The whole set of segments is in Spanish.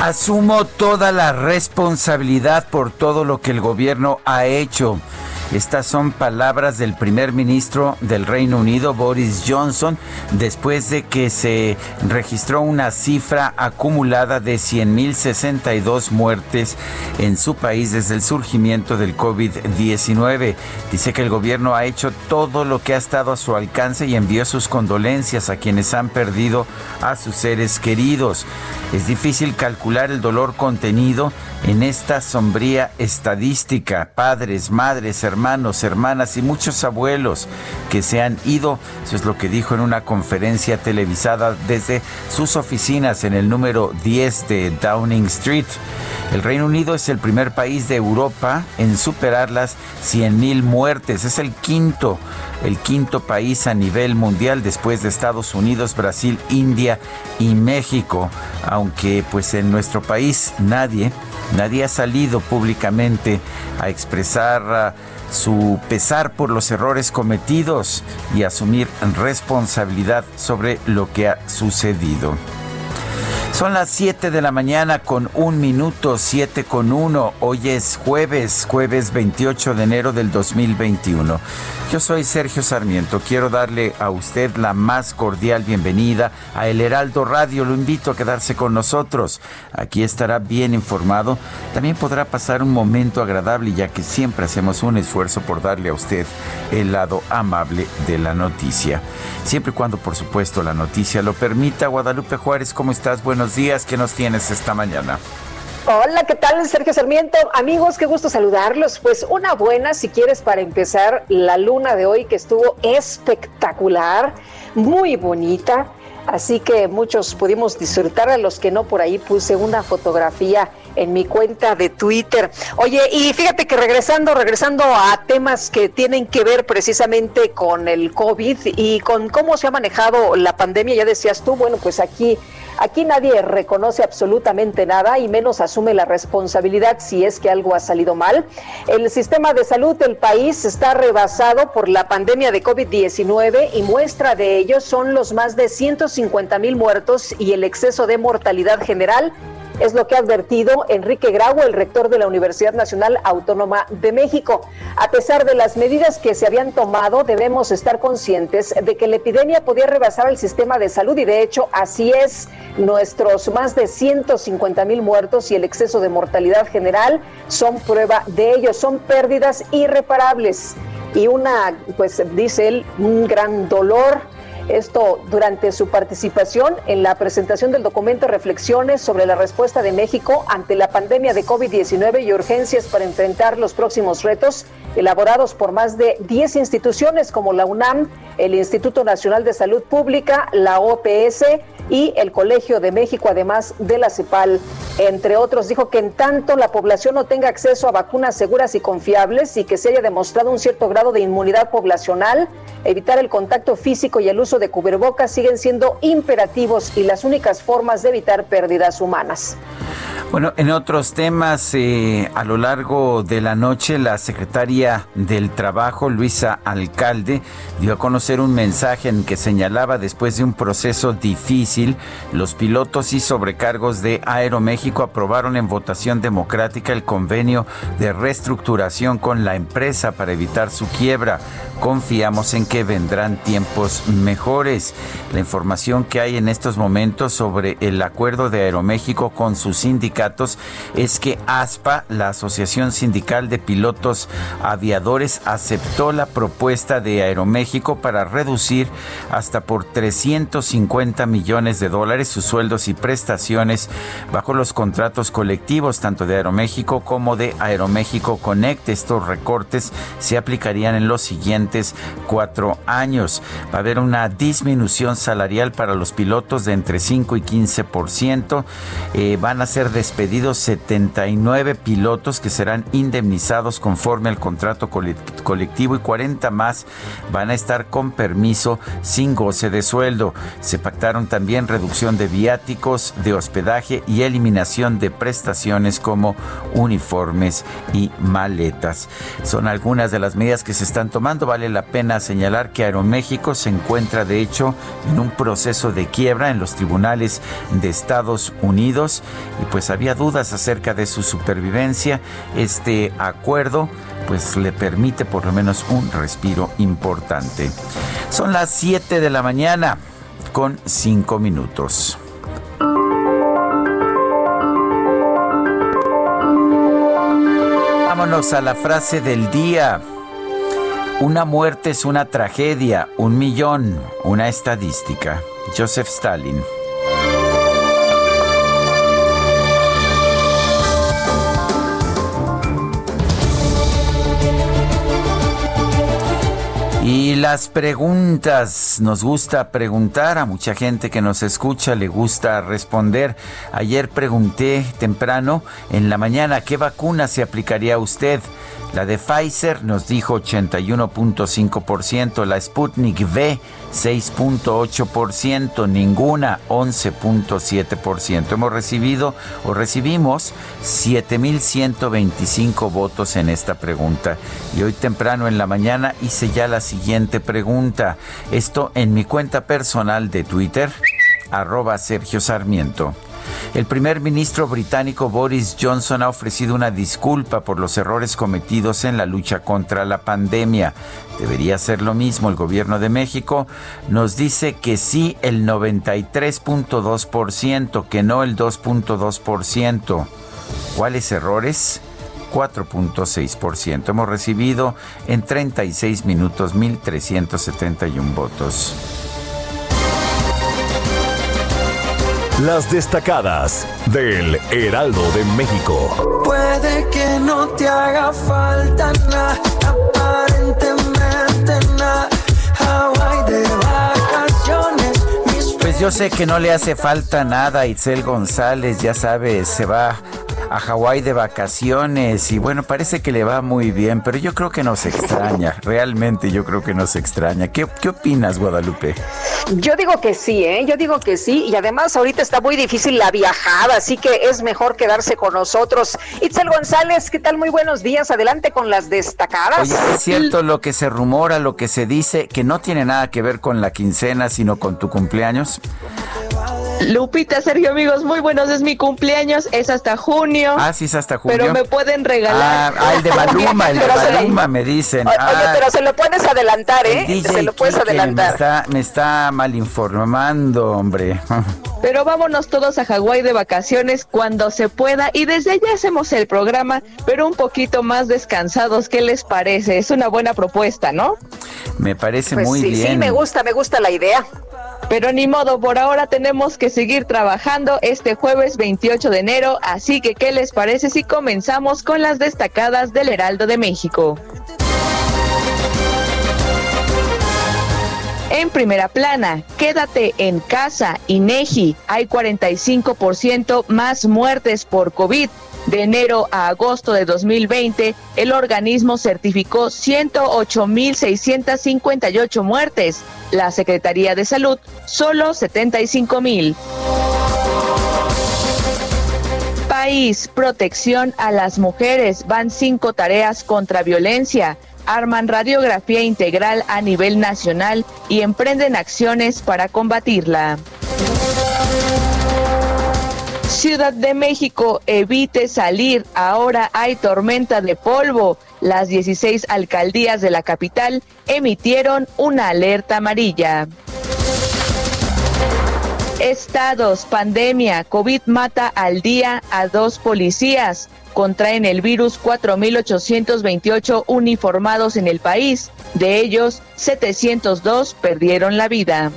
Asumo toda la responsabilidad por todo lo que el gobierno ha hecho. Estas son palabras del primer ministro del Reino Unido, Boris Johnson, después de que se registró una cifra acumulada de 100.062 muertes en su país desde el surgimiento del COVID-19. Dice que el gobierno ha hecho todo lo que ha estado a su alcance y envió sus condolencias a quienes han perdido a sus seres queridos. Es difícil calcular el dolor contenido en esta sombría estadística. Padres, madres, hermanos, hermanas y muchos abuelos que se han ido. Eso es lo que dijo en una conferencia televisada desde sus oficinas en el número 10 de Downing Street. El Reino Unido es el primer país de Europa en superar las 100.000 muertes. Es el quinto, el quinto país a nivel mundial después de Estados Unidos, Brasil, India y México. Aunque pues en nuestro país nadie, nadie ha salido públicamente a expresar su pesar por los errores cometidos y asumir responsabilidad sobre lo que ha sucedido. Son las 7 de la mañana con un minuto, 7 con 1. Hoy es jueves, jueves 28 de enero del 2021. Yo soy Sergio Sarmiento. Quiero darle a usted la más cordial bienvenida a El Heraldo Radio. Lo invito a quedarse con nosotros. Aquí estará bien informado. También podrá pasar un momento agradable ya que siempre hacemos un esfuerzo por darle a usted el lado amable de la noticia. Siempre y cuando, por supuesto, la noticia lo permita. Guadalupe Juárez, ¿cómo estás? Buenos días. ¿Qué nos tienes esta mañana? Hola, ¿qué tal? Sergio Sarmiento. Amigos, qué gusto saludarlos. Pues una buena, si quieres, para empezar la luna de hoy que estuvo espectacular, muy bonita. Así que muchos pudimos disfrutar, a los que no, por ahí puse una fotografía en mi cuenta de Twitter. Oye, y fíjate que regresando, regresando a temas que tienen que ver precisamente con el COVID y con cómo se ha manejado la pandemia, ya decías tú, bueno, pues aquí Aquí nadie reconoce absolutamente nada y menos asume la responsabilidad si es que algo ha salido mal. El sistema de salud del país está rebasado por la pandemia de COVID-19 y muestra de ello son los más de 150 mil muertos y el exceso de mortalidad general es lo que ha advertido Enrique Grau, el rector de la Universidad Nacional Autónoma de México. A pesar de las medidas que se habían tomado, debemos estar conscientes de que la epidemia podía rebasar el sistema de salud y de hecho así es. Nuestros más de 150 mil muertos y el exceso de mortalidad general son prueba de ello, son pérdidas irreparables y una, pues dice él, un gran dolor esto durante su participación en la presentación del documento Reflexiones sobre la respuesta de México ante la pandemia de COVID-19 y urgencias para enfrentar los próximos retos, elaborados por más de 10 instituciones como la UNAM, el Instituto Nacional de Salud Pública, la OPS y el Colegio de México, además de la CEPAL, entre otros. Dijo que en tanto la población no tenga acceso a vacunas seguras y confiables y que se haya demostrado un cierto grado de inmunidad poblacional, evitar el contacto físico y el uso de cubrebocas siguen siendo imperativos y las únicas formas de evitar pérdidas humanas. Bueno, en otros temas, eh, a lo largo de la noche, la secretaria del Trabajo, Luisa Alcalde, dio a conocer un mensaje en que señalaba después de un proceso difícil, los pilotos y sobrecargos de Aeroméxico aprobaron en votación democrática el convenio de reestructuración con la empresa para evitar su quiebra. Confiamos en que vendrán tiempos mejores. La información que hay en estos momentos sobre el acuerdo de Aeroméxico con sus sindicatos es que ASPA, la Asociación Sindical de Pilotos Aviadores, aceptó la propuesta de Aeroméxico para reducir hasta por 350 millones de dólares sus sueldos y prestaciones bajo los contratos colectivos tanto de Aeroméxico como de Aeroméxico Connect. Estos recortes se aplicarían en los siguientes cuatro años. Va a haber una disminución salarial para los pilotos de entre 5 y 15%. Eh, van a ser despedidos 79 pilotos que serán indemnizados conforme al contrato colectivo y 40 más van a estar con permiso sin goce de sueldo. Se pactaron también reducción de viáticos, de hospedaje y eliminación de prestaciones como uniformes y maletas. Son algunas de las medidas que se están tomando. La pena señalar que Aeroméxico se encuentra de hecho en un proceso de quiebra en los tribunales de Estados Unidos y pues había dudas acerca de su supervivencia. Este acuerdo pues le permite por lo menos un respiro importante. Son las 7 de la mañana con 5 minutos. Vámonos a la frase del día. Una muerte es una tragedia, un millón, una estadística. Joseph Stalin. Y las preguntas, nos gusta preguntar, a mucha gente que nos escucha le gusta responder. Ayer pregunté temprano en la mañana qué vacuna se aplicaría a usted. La de Pfizer nos dijo 81.5%, la Sputnik V 6.8%, ninguna 11.7%. Hemos recibido o recibimos 7.125 votos en esta pregunta. Y hoy temprano en la mañana hice ya la siguiente pregunta. Esto en mi cuenta personal de Twitter, arroba Sergio Sarmiento. El primer ministro británico Boris Johnson ha ofrecido una disculpa por los errores cometidos en la lucha contra la pandemia. Debería ser lo mismo el gobierno de México. Nos dice que sí el 93.2%, que no el 2.2%. ¿Cuáles errores? 4.6%. Hemos recibido en 36 minutos 1.371 votos. Las destacadas del Heraldo de México. Puede que no te haga falta nada, aparentemente nada. Hawaii de vacaciones. Pues yo sé que no le hace falta nada a Itzel González, ya sabes, se va a Hawái de vacaciones y bueno, parece que le va muy bien, pero yo creo que nos extraña, realmente yo creo que nos extraña. ¿Qué, qué opinas, Guadalupe? Yo digo que sí, ¿eh? Yo digo que sí, y además ahorita está muy difícil la viajada, así que es mejor quedarse con nosotros. Itzel González, ¿qué tal? Muy buenos días, adelante con las destacadas. Oye, es cierto lo que se rumora, lo que se dice, que no tiene nada que ver con la quincena, sino con tu cumpleaños. Lupita, Sergio, amigos, muy buenos. Es mi cumpleaños, es hasta junio. Ah, sí, es hasta junio. Pero me pueden regalar. Ah, el de Maluma, el de Maluma, me dicen. Oye, Ah, pero se lo puedes adelantar, el ¿eh? DJ Se lo puedes Kike adelantar. Me está, me está mal informando, hombre. Pero vámonos todos a Hawái de vacaciones cuando se pueda. Y desde allá hacemos el programa, pero un poquito más descansados. ¿Qué les parece? Es una buena propuesta, ¿no? Me parece Pues muy sí, bien. sí, me gusta, me gusta la idea. Pero ni modo, por ahora tenemos que seguir trabajando este jueves 28 de enero, así que ¿qué les parece si comenzamos con las destacadas del Heraldo de México? En primera plana, quédate en casa, INEGI, hay 45% más muertes por COVID. De enero a agosto de 2020, el organismo certificó 108.658 muertes. La Secretaría de Salud, solo 75.000. país, protección a las mujeres, van cinco tareas contra violencia, arman radiografía integral a nivel nacional y emprenden acciones para combatirla. Ciudad de México, evite salir, ahora hay tormenta de polvo. Las 16 alcaldías de la capital emitieron una alerta amarilla. Estados, pandemia, COVID mata al día a dos policías. Contraen el virus 4.828 uniformados en el país. De ellos, 702 perdieron la vida.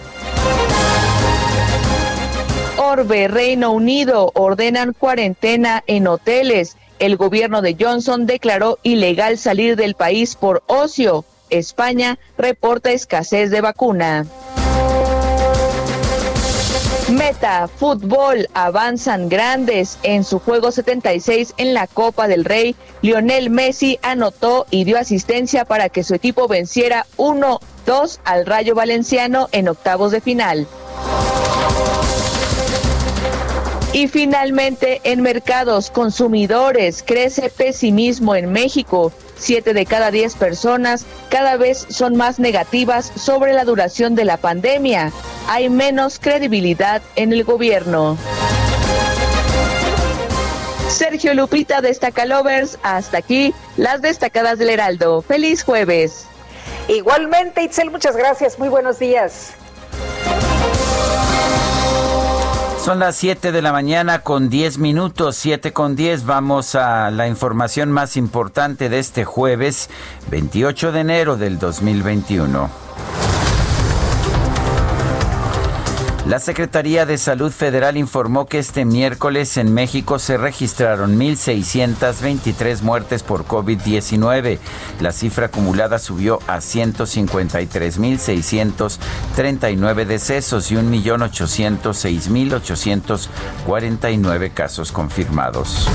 Reino Unido, ordenan cuarentena en hoteles. El gobierno de Johnson declaró ilegal salir del país por ocio. España reporta escasez de vacuna. Meta, fútbol, avanzan grandes. En su juego 76 en la Copa del Rey, Lionel Messi anotó y dio asistencia para que su equipo venciera 1-2 al Rayo Valenciano en octavos de final. Y finalmente, en mercados consumidores, crece pesimismo en México. Siete de cada diez personas cada vez son más negativas sobre la duración de la pandemia. Hay menos credibilidad en el gobierno. Sergio Lupita, Destacalovers, hasta aquí las destacadas del Heraldo. Feliz jueves. Igualmente, Itzel, muchas gracias. Muy buenos días. Son las 7 de la mañana con 10 minutos, 7 con 10. Vamos a la información más importante de este jueves 28 de enero del 2021. La Secretaría de Salud Federal informó que este miércoles en México se registraron 1.623 muertes por COVID-19. La cifra acumulada subió a 153.639 decesos y 1.806.849 casos confirmados.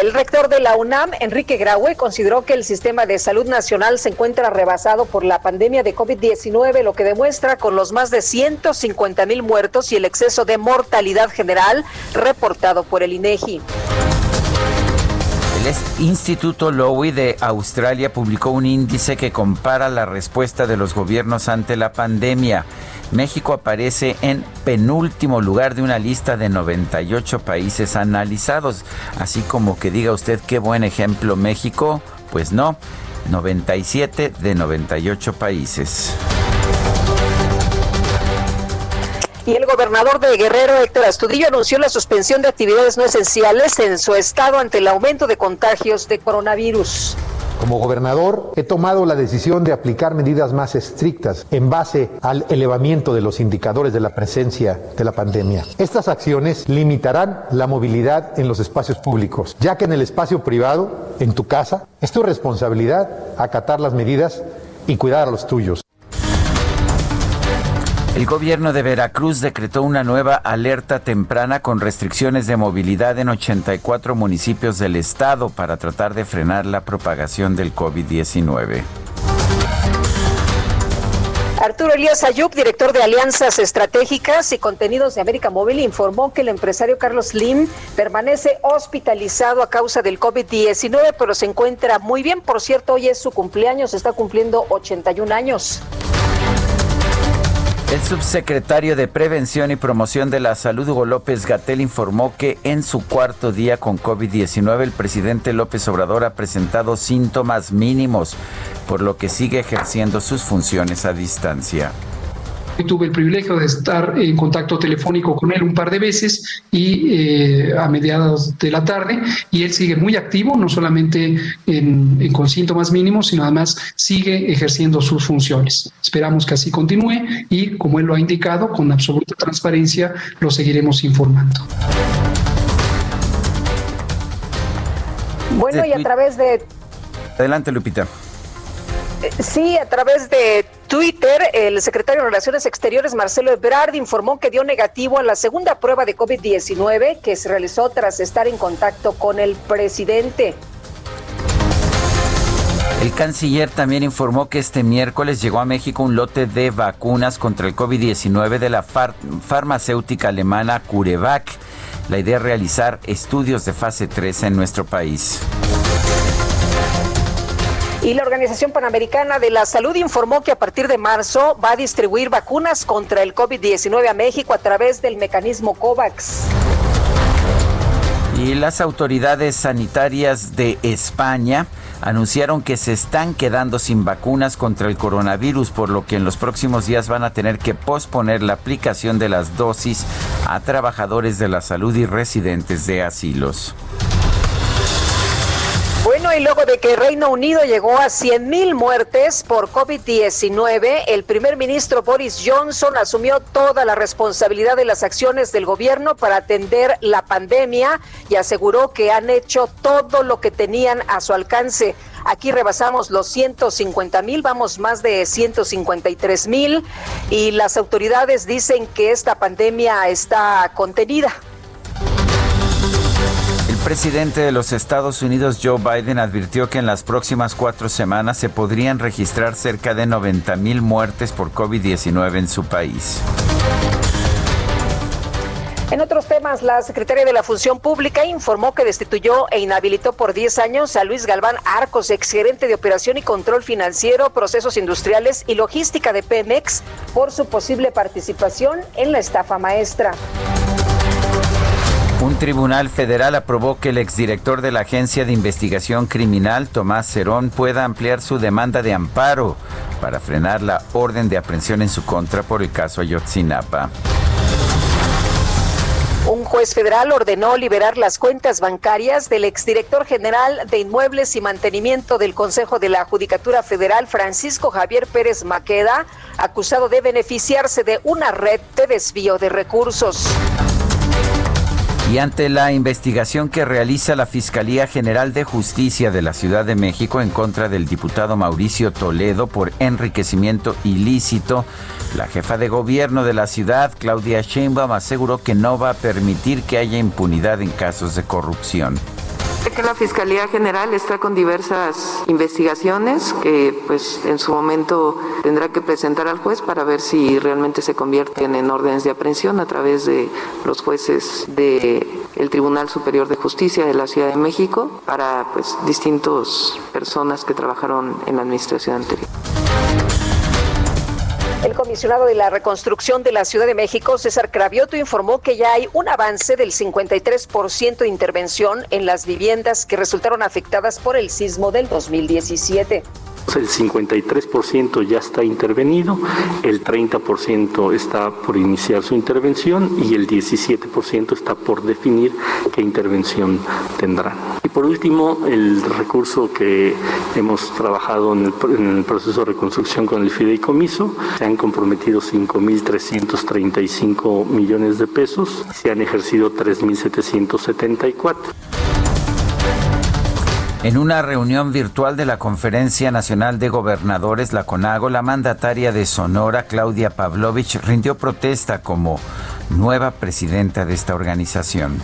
El rector de la UNAM, Enrique Graue, consideró que el sistema de salud nacional se encuentra rebasado por la pandemia de COVID-19, lo que demuestra con los más de 150 mil muertos y el exceso de mortalidad general reportado por el INEGI. Instituto Lowy de Australia publicó un índice que compara la respuesta de los gobiernos ante la pandemia. México aparece en penúltimo lugar de una lista de 98 países analizados. Así como que diga usted qué buen ejemplo México, pues no, 97 de 98 países. Y el gobernador de Guerrero, Héctor Astudillo, anunció la suspensión de actividades no esenciales en su estado ante el aumento de contagios de coronavirus. Como gobernador he tomado la decisión de aplicar medidas más estrictas en base al elevamiento de los indicadores de la presencia de la pandemia. Estas acciones limitarán la movilidad en los espacios públicos, ya que en el espacio privado, en tu casa, es tu responsabilidad acatar las medidas y cuidar a los tuyos. El gobierno de Veracruz decretó una nueva alerta temprana con restricciones de movilidad en 84 municipios del estado para tratar de frenar la propagación del COVID-19. Arturo Elías Ayub, director de Alianzas Estratégicas y Contenidos de América Móvil, informó que el empresario Carlos Lim permanece hospitalizado a causa del COVID-19, pero se encuentra muy bien. Por cierto, hoy es su cumpleaños, está cumpliendo 81 años. El subsecretario de Prevención y Promoción de la Salud, Hugo López Gatel, informó que en su cuarto día con COVID-19 el presidente López Obrador ha presentado síntomas mínimos, por lo que sigue ejerciendo sus funciones a distancia. Tuve el privilegio de estar en contacto telefónico con él un par de veces y eh, a mediados de la tarde y él sigue muy activo, no solamente en, con síntomas mínimos, sino además sigue ejerciendo sus funciones. Esperamos que así continúe y como él lo ha indicado, con absoluta transparencia lo seguiremos informando. Bueno, y a través de... Adelante, Lupita. Sí, a través de Twitter, el secretario de Relaciones Exteriores, Marcelo Ebrard, informó que dio negativo a la segunda prueba de COVID-19 que se realizó tras estar en contacto con el presidente. El canciller también informó que este miércoles llegó a México un lote de vacunas contra el COVID-19 de la farmacéutica alemana CureVac La idea es realizar estudios de fase 3 en nuestro país. Y la Organización Panamericana de la Salud informó que a partir de marzo va a distribuir vacunas contra el COVID-19 a México a través del mecanismo COVAX. Y las autoridades sanitarias de España anunciaron que se están quedando sin vacunas contra el coronavirus, por lo que en los próximos días van a tener que posponer la aplicación de las dosis a trabajadores de la salud y residentes de asilos. Bueno, y luego de que Reino Unido llegó a 100 mil muertes por COVID-19, el primer ministro Boris Johnson asumió toda la responsabilidad de las acciones del gobierno para atender la pandemia y aseguró que han hecho todo lo que tenían a su alcance. Aquí rebasamos los 150 mil, vamos más de 153 mil y las autoridades dicen que esta pandemia está contenida. Presidente de los Estados Unidos, Joe Biden, advirtió que en las próximas cuatro semanas se podrían registrar cerca de 90 mil muertes por COVID-19 en su país. En otros temas, la secretaria de la Función Pública informó que destituyó e inhabilitó por 10 años a Luis Galván Arcos, exgerente de Operación y Control Financiero, Procesos Industriales y Logística de Pemex, por su posible participación en la estafa maestra. Un tribunal federal aprobó que el exdirector de la Agencia de Investigación Criminal, Tomás Cerón, pueda ampliar su demanda de amparo para frenar la orden de aprehensión en su contra por el caso Ayotzinapa. Un juez federal ordenó liberar las cuentas bancarias del exdirector general de Inmuebles y Mantenimiento del Consejo de la Judicatura Federal, Francisco Javier Pérez Maqueda, acusado de beneficiarse de una red de desvío de recursos. Y ante la investigación que realiza la Fiscalía General de Justicia de la Ciudad de México en contra del diputado Mauricio Toledo por enriquecimiento ilícito, la jefa de gobierno de la ciudad, Claudia Sheinbaum, aseguró que no va a permitir que haya impunidad en casos de corrupción que la Fiscalía General está con diversas investigaciones que pues en su momento tendrá que presentar al juez para ver si realmente se convierten en órdenes de aprehensión a través de los jueces el Tribunal Superior de Justicia de la Ciudad de México para pues distintas personas que trabajaron en la administración anterior. El comisionado de la reconstrucción de la Ciudad de México, César Cravioto, informó que ya hay un avance del 53% de intervención en las viviendas que resultaron afectadas por el sismo del 2017. El 53% ya está intervenido, el 30% está por iniciar su intervención y el 17% está por definir qué intervención tendrá. Por último, el recurso que hemos trabajado en el, proceso de reconstrucción con el fideicomiso, se han comprometido 5.335 millones de pesos, se han ejercido 3.774. En una reunión virtual de la Conferencia Nacional de Gobernadores, la CONAGO, la mandataria de Sonora, Claudia Pavlovich, rindió protesta como nueva presidenta de esta organización.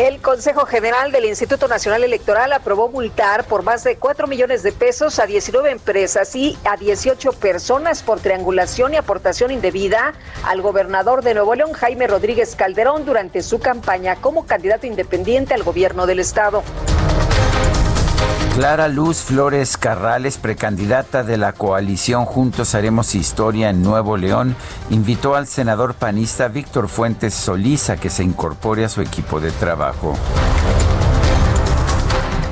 El Consejo General del Instituto Nacional Electoral aprobó multar por más de 4 millones de pesos a 19 empresas y a 18 personas por triangulación y aportación indebida al gobernador de Nuevo León, Jaime Rodríguez Calderón, durante su campaña como candidato independiente al gobierno del estado. Clara Luz Flores Carrales, precandidata de la coalición Juntos Haremos Historia en Nuevo León, invitó al senador panista Víctor Fuentes Solís a que se incorpore a su equipo de trabajo.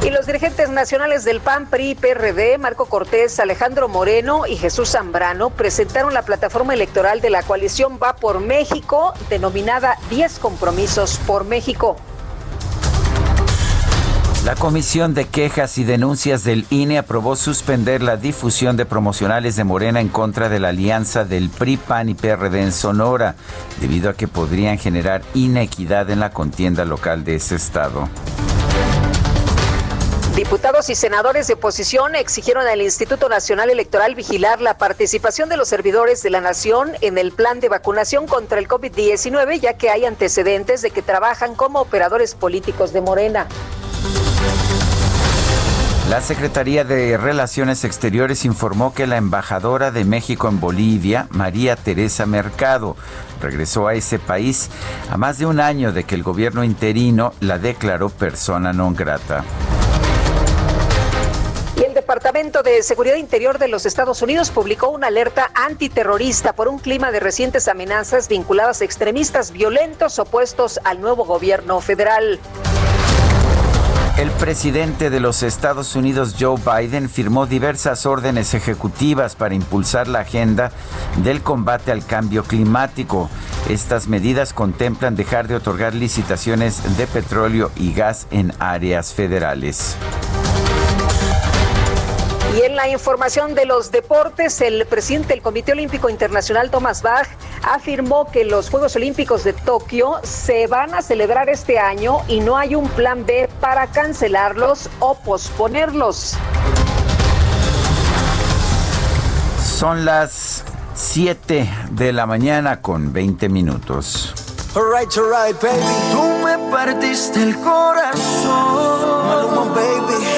Y los dirigentes nacionales del PAN, PRI, PRD, Marco Cortés, Alejandro Moreno y Jesús Zambrano presentaron la plataforma electoral de la coalición Va por México, denominada 10 compromisos por México. La Comisión de Quejas y Denuncias del INE aprobó suspender la difusión de promocionales de Morena en contra de la alianza del PRI, PAN y PRD en Sonora, debido a que podrían generar inequidad en la contienda local de ese estado. Diputados y senadores de oposición exigieron al Instituto Nacional Electoral vigilar la participación de los servidores de la nación en el plan de vacunación contra el COVID-19, ya que hay antecedentes de que trabajan como operadores políticos de Morena. La Secretaría de Relaciones Exteriores informó que la embajadora de México en Bolivia, María Teresa Mercado, regresó a ese país a más de un año de que el gobierno interino la declaró persona non grata. El Departamento de Seguridad Interior de los Estados Unidos publicó una alerta antiterrorista por un clima de recientes amenazas vinculadas a extremistas violentos opuestos al nuevo gobierno federal. El presidente de los Estados Unidos, Joe Biden, firmó diversas órdenes ejecutivas para impulsar la agenda del combate al cambio climático. Estas medidas contemplan dejar de otorgar licitaciones de petróleo y gas en áreas federales. Y en la información de los deportes, el presidente del Comité Olímpico Internacional, Thomas Bach, afirmó que los Juegos Olímpicos de Tokio se van a celebrar este año y no hay un plan B para cancelarlos o posponerlos. Son las 7 de la mañana con 20 minutos. Alright, alright, baby. Tú me partiste el corazón, baby.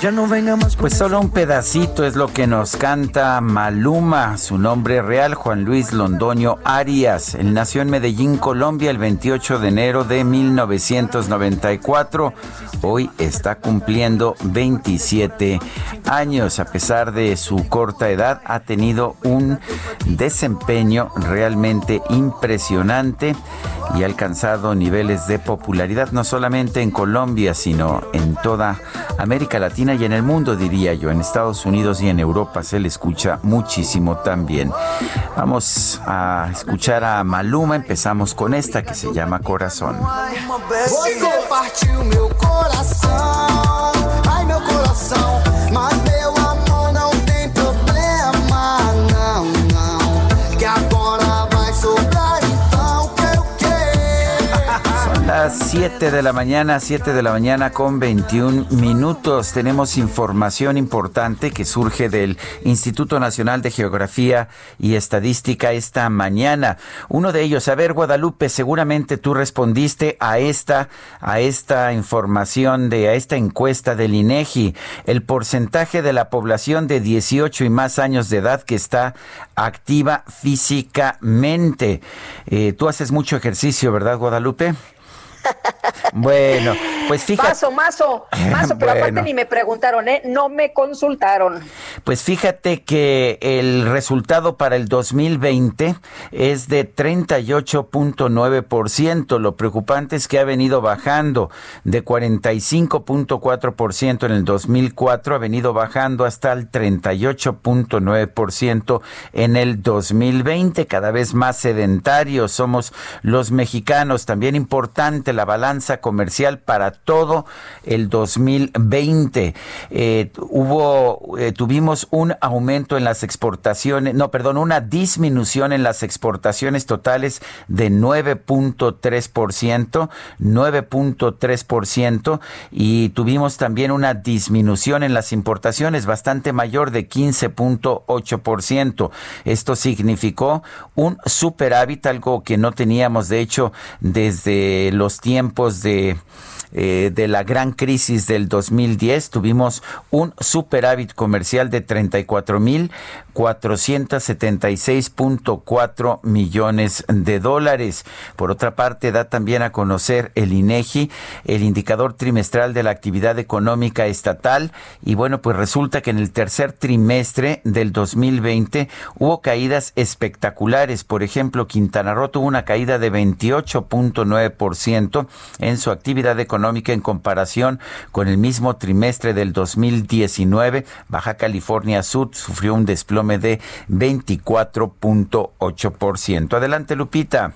Ya no venga más Pues solo un pedacito es lo que nos canta Maluma, su nombre real Juan Luis Londoño Arias. Él nació en Medellín, Colombia, el 28 de enero de 1994. Hoy está cumpliendo 27 años. A pesar de su corta edad, ha tenido un desempeño realmente impresionante y ha alcanzado niveles de popularidad no solamente en Colombia, sino en toda América Latina y en el mundo, diría yo. En Estados Unidos y en Europa se le escucha muchísimo también. Vamos a escuchar a Maluma. Empezamos con esta que se llama Corazón. Você partiu meu coração, las 7 de la mañana, 7 de la mañana con 21 minutos. Tenemos información importante que surge del Instituto Nacional de Geografía y Estadística esta mañana. Uno de ellos, a ver, Guadalupe, seguramente tú respondiste a esta, a esta información de, a esta encuesta del INEGI. El porcentaje de la población de 18 y más años de edad que está activa físicamente. Eh, tú haces mucho ejercicio, ¿verdad, Guadalupe? Bueno, pues fíjate. Mazo, mazo, mazo, pero Bueno. aparte ni me preguntaron, ¿eh? No me consultaron. Pues fíjate que el resultado para el 2020 es de 38.9%. Lo preocupante es que ha venido bajando de 45.4% en el 2004, ha venido bajando hasta el 38.9% en el 2020. Cada vez más sedentarios somos los mexicanos. También importante la balanza comercial para todo el 2020. Eh, hubo, eh, tuvimos un aumento en las exportaciones, no, perdón, una disminución en las exportaciones totales de 9.3%, 9.3%, y tuvimos también una disminución en las importaciones bastante mayor de 15.8%. Esto significó un superávit, algo que no teníamos, de hecho, desde los tiempos de eh, de la gran crisis del 2010 tuvimos un superávit comercial de 34 mil 476.4 millones de dólares. Por otra parte, da también a conocer el INEGI el indicador trimestral de la actividad económica estatal y bueno, pues resulta que en el tercer trimestre del 2020 hubo caídas espectaculares. Por ejemplo, Quintana Roo tuvo una caída de 28.9% en su actividad económica en comparación con el mismo trimestre del 2019. Baja California Sur sufrió un desplome de 24.8%. Adelante, Lupita.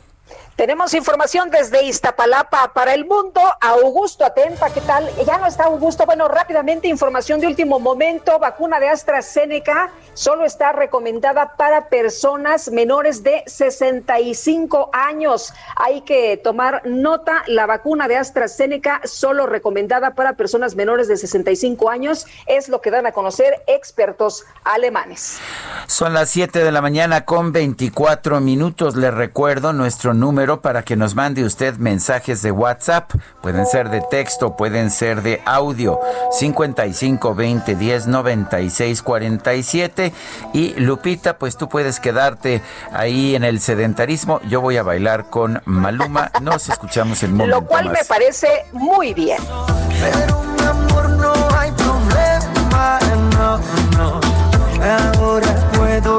Tenemos información desde Iztapalapa para el mundo. Augusto Atempa, ¿qué tal? Ya no está Augusto. Bueno, rápidamente, información de último momento. Vacuna de AstraZeneca solo está recomendada para personas menores de 65 años. Hay que tomar nota. La vacuna de AstraZeneca solo recomendada para personas menores de 65 años es lo que dan a conocer expertos alemanes. Son las 7 de la mañana con 24 minutos. Le recuerdo nuestro número para que nos mande usted mensajes de WhatsApp. Pueden ser de texto, pueden ser de audio. 55 20 10 96 47. Y Lupita, pues tú puedes quedarte ahí en el sedentarismo. Yo voy a bailar con Maluma. Nos escuchamos en momento Lo cual me parece muy bien. Pero mi amor no hay problema, no, no. Ahora puedo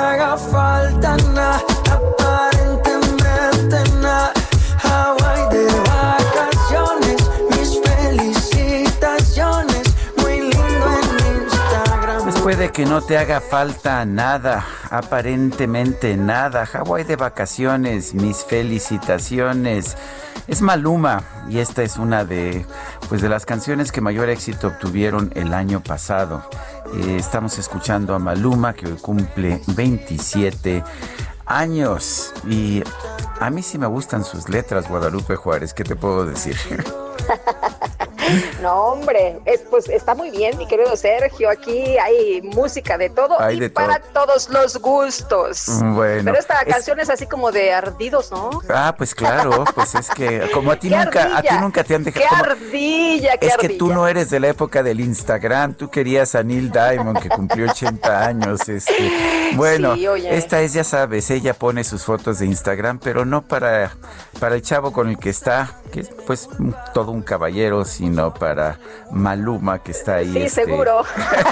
haga falta nada. Que no te haga falta nada, aparentemente nada. Hawái de vacaciones, mis felicitaciones. Es Maluma y esta es una de pues de las canciones que mayor éxito obtuvieron el año pasado. Eh, estamos escuchando a Maluma que hoy cumple 27 años y a mí sí me gustan sus letras, Guadalupe Juárez, ¿qué te puedo decir? No, hombre, es, pues está muy bien, mi querido Sergio. Aquí hay música de todo y para todos los gustos. Bueno. Pero esta canción es así como de ardidos, ¿no? Ah, pues claro, pues es que como a ti nunca, a ti nunca te han dejado. Qué ardilla, qué Es que tú no eres de la época del Instagram, tú querías a Neil Diamond que cumplió 80 años. Este. Bueno, esta es, ya sabes, ella pone sus fotos de Instagram, pero no para, para el chavo con el que está, que es pues todo un caballero, sino para Maluma que está ahí. Sí, este, seguro.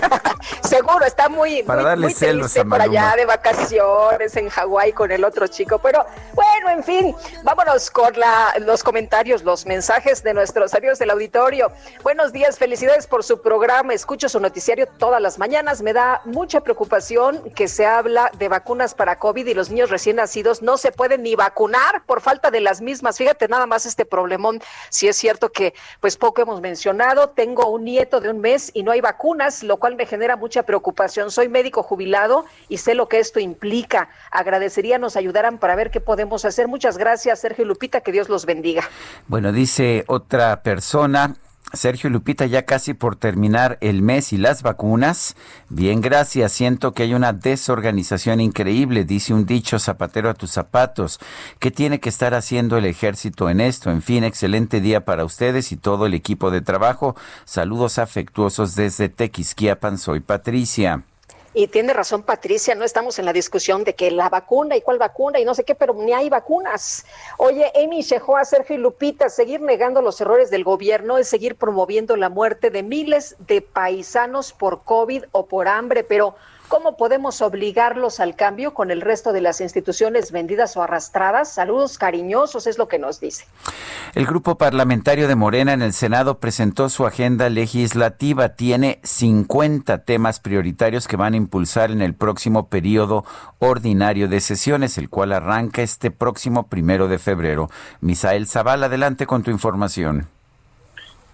seguro, está muy, para darle muy celos a por allá de vacaciones en Hawái con el otro chico. Pero bueno, en fin, vámonos con la, los comentarios, los mensajes de nuestros amigos del auditorio. Buenos días, felicidades por su programa. Escucho su noticiario todas las mañanas. Me da mucha preocupación que se habla de vacunas para COVID y los niños recién nacidos no se pueden ni vacunar por falta de las mismas. Fíjate nada más este problemón. Si es cierto que pues poco hemos mencionado, tengo un nieto de un mes y no hay vacunas, lo cual me genera mucha preocupación. Soy médico jubilado y sé lo que esto implica. Agradecería nos ayudaran para ver qué podemos hacer. Muchas gracias, Sergio Lupita, que Dios los bendiga. Bueno, dice otra persona, Sergio Lupita, ya casi por terminar el mes y las vacunas. Bien, gracias. Siento que hay una desorganización increíble, dice un dicho zapatero a tus zapatos. ¿Qué tiene que estar haciendo el ejército en esto? En fin, excelente día para ustedes y todo el equipo de trabajo. Saludos afectuosos desde Tequisquiapan. Soy Patricia. Y tiene razón Patricia, no estamos en la discusión de que la vacuna y cuál vacuna y no sé qué, pero ni hay vacunas. Oye, Amy a Sergio y Lupita, seguir negando los errores del gobierno es seguir promoviendo la muerte de miles de paisanos por COVID o por hambre, pero ¿Cómo podemos obligarlos al cambio con el resto de las instituciones vendidas o arrastradas? Saludos cariñosos, es lo que nos dice. El grupo parlamentario de Morena en el Senado presentó su agenda legislativa. Tiene 50 temas prioritarios que van a impulsar en el próximo periodo ordinario de sesiones, el cual arranca este próximo primero de febrero. Misael Zavala, adelante con tu información.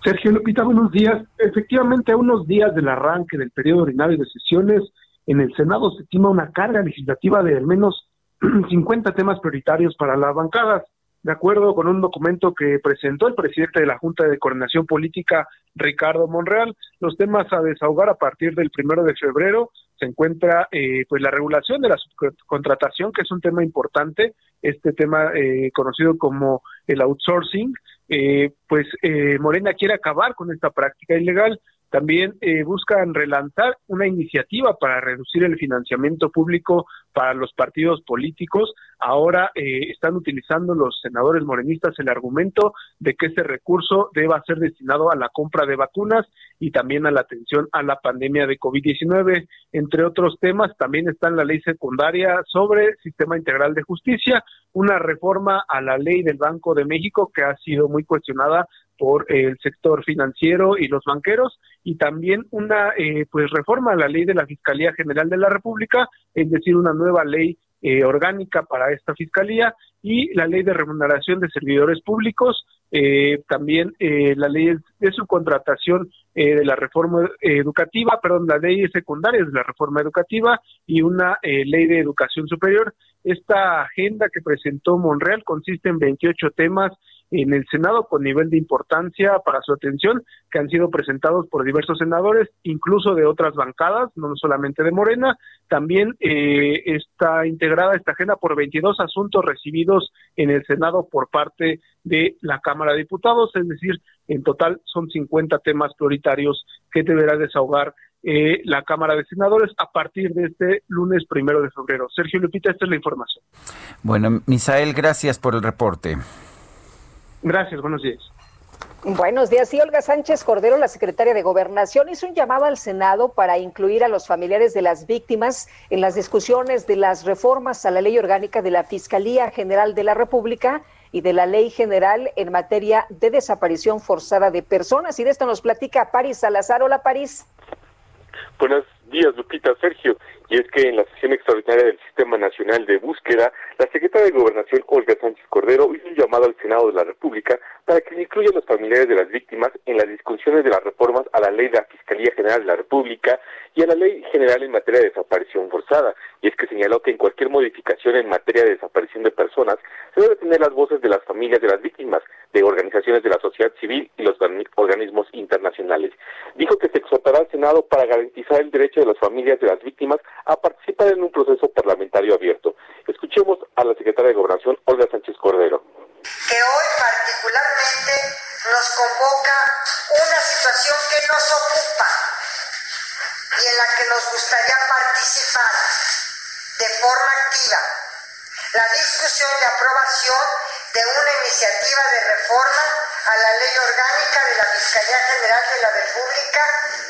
Sergio Lupita, buenos días. Efectivamente, a unos días del arranque del periodo ordinario de sesiones, en el Senado se estima una carga legislativa de al menos 50 temas prioritarios para las bancadas. De acuerdo con un documento que presentó el presidente de la Junta de Coordinación Política, Ricardo Monreal, los temas a desahogar a partir del primero de febrero se encuentra eh, pues la regulación de la subcontratación, que es un tema importante, este tema eh, conocido como el outsourcing, eh, pues eh, Morena quiere acabar con esta práctica ilegal. También eh, buscan relanzar una iniciativa para reducir el financiamiento público para los partidos políticos. Ahora eh, están utilizando los senadores morenistas el argumento de que ese recurso deba ser destinado a la compra de vacunas y también a la atención a la pandemia de COVID-19. Entre otros temas, también está la ley secundaria sobre sistema integral de justicia, una reforma a la ley del Banco de México que ha sido muy cuestionada por el sector financiero y los banqueros y también una eh, pues reforma a la ley de la Fiscalía General de la República, es decir, una nueva ley eh, orgánica para esta fiscalía y la ley de remuneración de servidores públicos, eh, también la ley de subcontratación de la reforma educativa, perdón, la ley secundaria de la reforma educativa y una ley de educación superior. Esta agenda que presentó Monreal consiste en 28 temas en el Senado con nivel de importancia para su atención, que han sido presentados por diversos senadores, incluso de otras bancadas, no solamente de Morena. También eh, está integrada esta agenda por 22 asuntos recibidos en el Senado por parte de la Cámara de Diputados, es decir, en total son 50 temas prioritarios que deberá desahogar eh, la Cámara de Senadores a partir de este lunes primero de febrero. Sergio Lupita, esta es la información. Bueno, Misael, gracias por el reporte. Gracias, buenos días. Buenos días. Sí, Olga Sánchez Cordero, la secretaria de Gobernación, hizo un llamado al Senado para incluir a los familiares de las víctimas en las discusiones de las reformas a la ley orgánica de la Fiscalía General de la República y de la Ley General en materia de desaparición forzada de personas. Y de esto nos platica París Salazar. Hola, París. Buenos días, Lupita, Sergio y es que en la sesión extraordinaria del Sistema Nacional de Búsqueda, la secretaria de Gobernación, Olga Sánchez Cordero, hizo un llamado al Senado de la República para que se incluyan los familiares de las víctimas en las discusiones de las reformas a la ley de la Fiscalía General de la República y a la ley general en materia de desaparición forzada. Y es que señaló que en cualquier modificación en materia de desaparición de personas se debe tener las voces de las familias de las víctimas, de organizaciones de la sociedad civil y los organismos internacionales. Dijo que se exhortará al Senado para garantizar el derecho de las familias de las víctimas a participar en un proceso parlamentario abierto. Escuchemos a la secretaria de Gobernación, Olga Sánchez Cordero. Que hoy particularmente nos convoca una situación que nos ocupa y en la que nos gustaría participar de forma activa. La discusión de aprobación de una iniciativa de reforma a la ley orgánica de la Fiscalía General de la República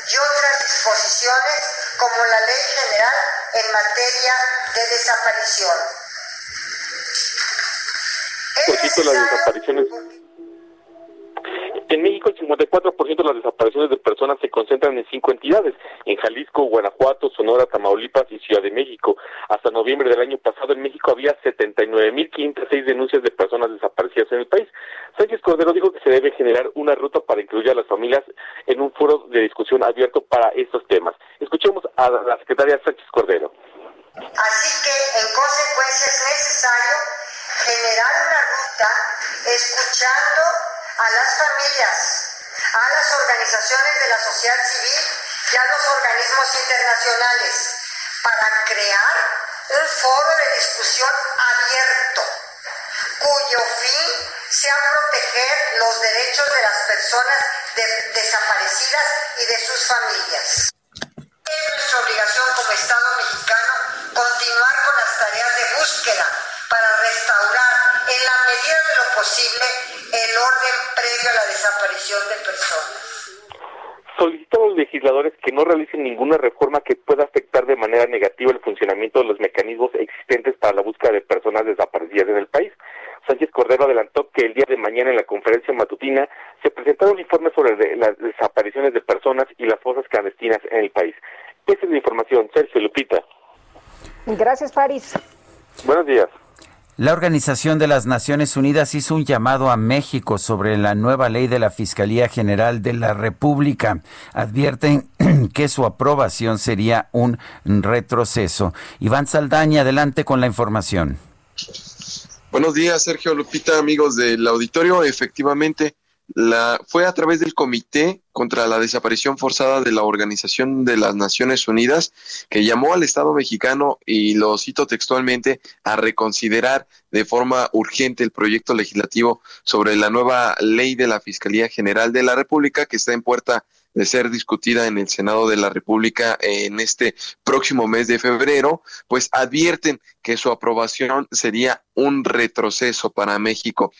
y otras disposiciones como la ley general en materia de desaparición. Es las desapariciones en México, el 54% de las desapariciones de personas se concentran en cinco entidades, en Jalisco, Guanajuato, Sonora, Tamaulipas y Ciudad de México. Hasta noviembre del año pasado en México había 79.506 denuncias de personas desaparecidas en el país. Sánchez Cordero dijo que se debe generar una ruta para incluir a las familias en un foro de discusión abierto para estos temas. Escuchemos a la secretaria Sánchez Cordero. Así que, en consecuencia, es necesario generar una ruta escuchando a las familias, a las organizaciones de la sociedad civil y a los organismos internacionales para crear un foro de discusión abierto cuyo fin sea proteger los derechos de las personas desaparecidas y de sus familias. Es nuestra obligación como Estado mexicano continuar con las tareas de búsqueda para restaurar en la medida de lo posible el orden previo a la desaparición de personas. solicitó a los legisladores que no realicen ninguna reforma que pueda afectar de manera negativa el funcionamiento de los mecanismos existentes para la búsqueda de personas desaparecidas en el país. Sánchez Cordero adelantó que el día de mañana en la conferencia matutina se presentaron informes sobre las desapariciones de personas y las fosas clandestinas en el país. Esa es la información. Sergio Lupita. Gracias, Faris. Buenos días. La Organización de las Naciones Unidas hizo un llamado a México sobre la nueva ley de la Fiscalía General de la República. Advierten que su aprobación sería un retroceso. Iván Saldaña, adelante con la información. Buenos días, Sergio Lupita, amigos del auditorio. Efectivamente, la, fue a través del Comité contra la Desaparición Forzada de la Organización de las Naciones Unidas que llamó al Estado mexicano, y lo cito textualmente, a reconsiderar de forma urgente el proyecto legislativo sobre la nueva ley de la Fiscalía General de la República que está en puerta de ser discutida en el Senado de la República en este próximo mes de febrero, pues advierten que su aprobación sería un retroceso para México.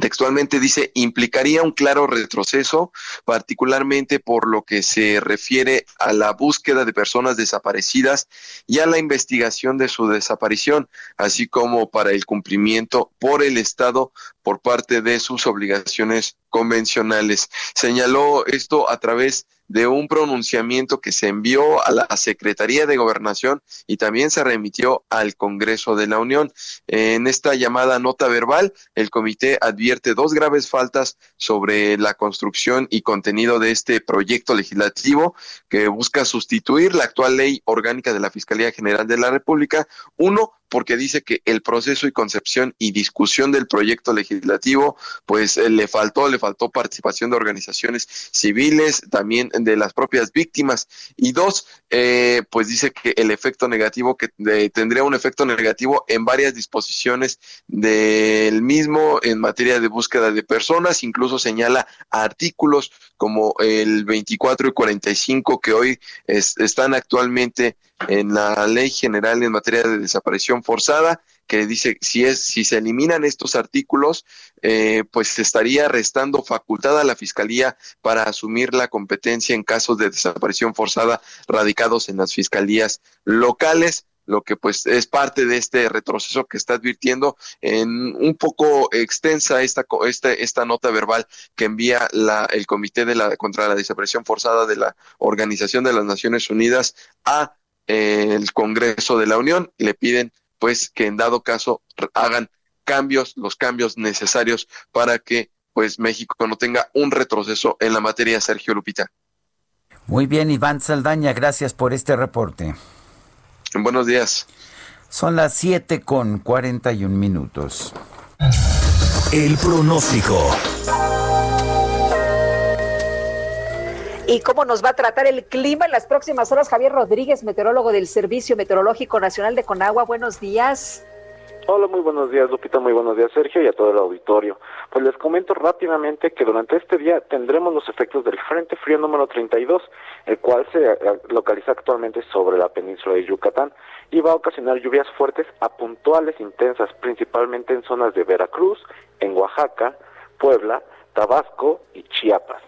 Textualmente dice, implicaría un claro retroceso, particularmente por lo que se refiere a la búsqueda de personas desaparecidas y a la investigación de su desaparición, así como para el cumplimiento por el Estado por parte de sus obligaciones convencionales. Señaló esto a través de de un pronunciamiento que se envió a la Secretaría de Gobernación y también se remitió al Congreso de la Unión. En esta llamada nota verbal, el comité advierte dos graves faltas sobre la construcción y contenido de este proyecto legislativo que busca sustituir la actual ley orgánica de la Fiscalía General de la República. Uno, porque dice que el proceso y concepción y discusión del proyecto legislativo, pues eh, le faltó, le faltó participación de organizaciones civiles, también de las propias víctimas. Y dos, eh, pues dice que el efecto negativo, que tendría un efecto negativo en varias disposiciones del mismo en materia de búsqueda de personas, incluso señala artículos como el 24 y 45 que hoy están actualmente en la ley general en materia de desaparición forzada que dice si es si se eliminan estos artículos eh, pues se estaría restando facultad a la fiscalía para asumir la competencia en casos de desaparición forzada radicados en las fiscalías locales lo que pues es parte de este retroceso que está advirtiendo en un poco extensa esta esta, esta nota verbal que envía la, el comité de la contra la desaparición forzada de la Organización de las Naciones Unidas a el Congreso de la Unión. Le piden pues que en dado caso hagan cambios, los cambios necesarios para que pues México no tenga un retroceso en la materia, Sergio Lupita. Muy bien, Iván Saldaña, gracias por este reporte. Buenos días. Son las 7 con 41 minutos. El pronóstico. Y cómo nos va a tratar el clima en las próximas horas. Javier Rodríguez, meteorólogo del Servicio Meteorológico Nacional de Conagua. Buenos días. Hola, muy buenos días, Lupita, muy buenos días, Sergio, y a todo el auditorio. Pues les comento rápidamente que durante este día tendremos los efectos del Frente Frío número 32, el cual se eh, localiza actualmente sobre la península de Yucatán y va a ocasionar lluvias fuertes a puntuales intensas, principalmente en zonas de Veracruz, en Oaxaca, Puebla, Tabasco y Chiapas.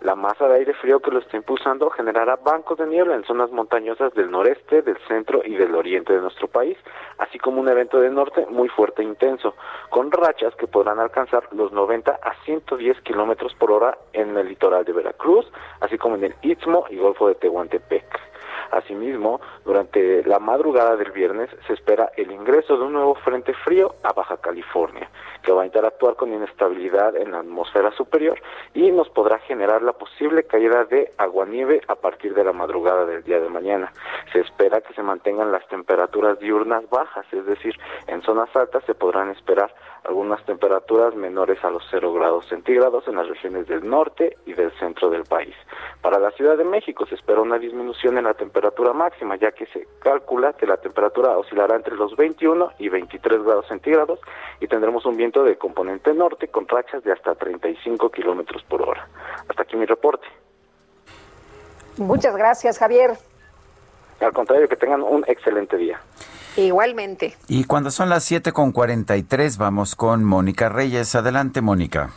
La masa de aire frío que lo está impulsando generará bancos de niebla en zonas montañosas del noreste, del centro y del oriente de nuestro país, así como un evento de norte muy fuerte e intenso, con rachas que podrán alcanzar los 90 a 110 kilómetros por hora en el litoral de Veracruz, así como en el Istmo y Golfo de Tehuantepec. Asimismo, durante la madrugada del viernes se espera el ingreso de un nuevo frente frío a Baja California, que va a interactuar con inestabilidad en la atmósfera superior y nos podrá generar la posible caída de aguanieve a partir de la madrugada del día de mañana. Se espera que se mantengan las temperaturas diurnas bajas, es decir, en zonas altas se podrán esperar algunas temperaturas menores a los 0 grados centígrados en las regiones del norte y del centro del país. Para la Ciudad de México se espera una disminución en la temperatura máxima, ya que se calcula que la temperatura oscilará entre los 21 y 23 grados centígrados y tendremos un viento de componente norte con rachas de hasta 35 kilómetros por hora. Hasta aquí mi reporte. Muchas gracias, Javier. Al contrario, que tengan un excelente día. Igualmente. Y cuando son las 7 con 43, vamos con Mónica Reyes. Adelante, Mónica.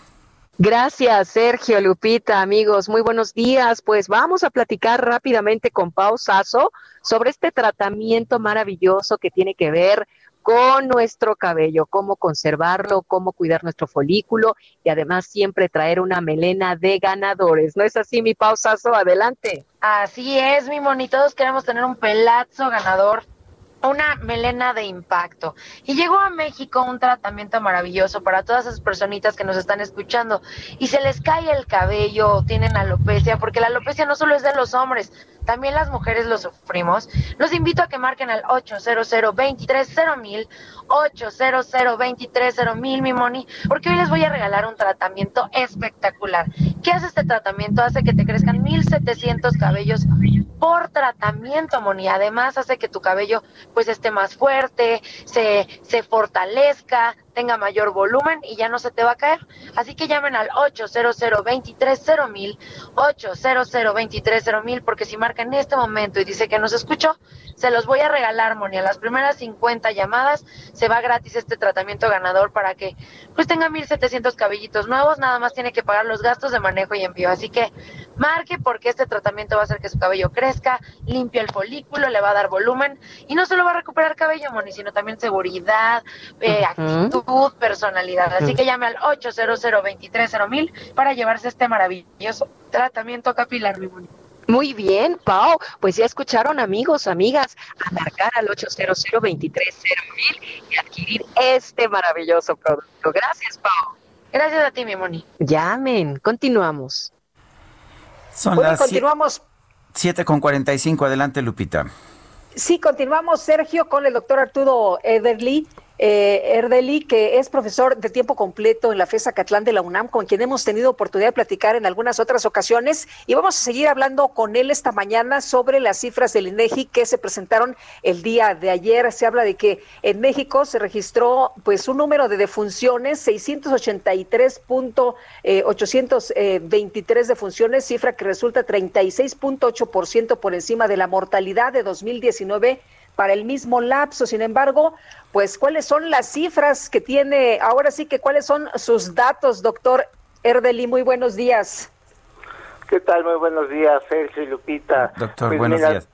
Gracias, Sergio, Lupita, amigos, muy buenos días. Pues vamos a platicar rápidamente con Pau sobre este tratamiento maravilloso que tiene que ver con nuestro cabello, cómo conservarlo, cómo cuidar nuestro folículo y además siempre traer una melena de ganadores. ¿No es así, mi Pau Sasso? Adelante. Así es, mi moni, todos queremos tener un pelazo ganador una melena de impacto. Y llegó a México un tratamiento maravilloso para todas esas personitas que nos están escuchando y se les cae el cabello, tienen alopecia, porque la alopecia no solo es de los hombres, también las mujeres lo sufrimos. Los invito a que marquen al 800 mil 800 mil mi money, porque hoy les voy a regalar un tratamiento espectacular. ¿Qué hace este tratamiento? Hace que te crezcan 1700 cabellos por tratamiento, Moni. Además hace que tu cabello pues esté más fuerte, se, se fortalezca, tenga mayor volumen y ya no se te va a caer. Así que llamen al 800 mil 800 mil porque si marca en este momento y dice que nos escuchó, se los voy a regalar, Moni. A las primeras 50 llamadas se va gratis este tratamiento ganador para que pues tenga 1700 cabellitos nuevos, nada más tiene que pagar los gastos de manejo y envío. Así que marque porque este tratamiento va a hacer que su cabello crezca, limpia el folículo, le va a dar volumen y no solo va a recuperar cabello, Moni, sino también seguridad, eh, actitud, personalidad. Así que llame al 800 mil para llevarse este maravilloso tratamiento capilar, mi Moni. Muy bien, Pau. Pues ya escucharon, amigos, amigas, a marcar al 800 mil y adquirir este maravilloso producto. Gracias, Pau. Gracias a ti, mi Moni. Llamen, continuamos. Son las continuamos. 7 con 45. Adelante, Lupita. Sí, continuamos, Sergio, con el doctor Arturo Ederly eh, Erdeli, que es profesor de tiempo completo en la FESA Catlán de la UNAM, con quien hemos tenido oportunidad de platicar en algunas otras ocasiones. Y vamos a seguir hablando con él esta mañana sobre las cifras del INEGI que se presentaron el día de ayer. Se habla de que en México se registró pues un número de defunciones, 683.823 eh, defunciones, cifra que resulta 36.8% por encima de la mortalidad de 2019 para el mismo lapso. Sin embargo, pues cuáles son las cifras que tiene, ahora sí que cuáles son sus datos, doctor Erdeli. Muy buenos días. ¿Qué tal? Muy buenos días, Sergio y Lupita. Doctor, pues buenos días.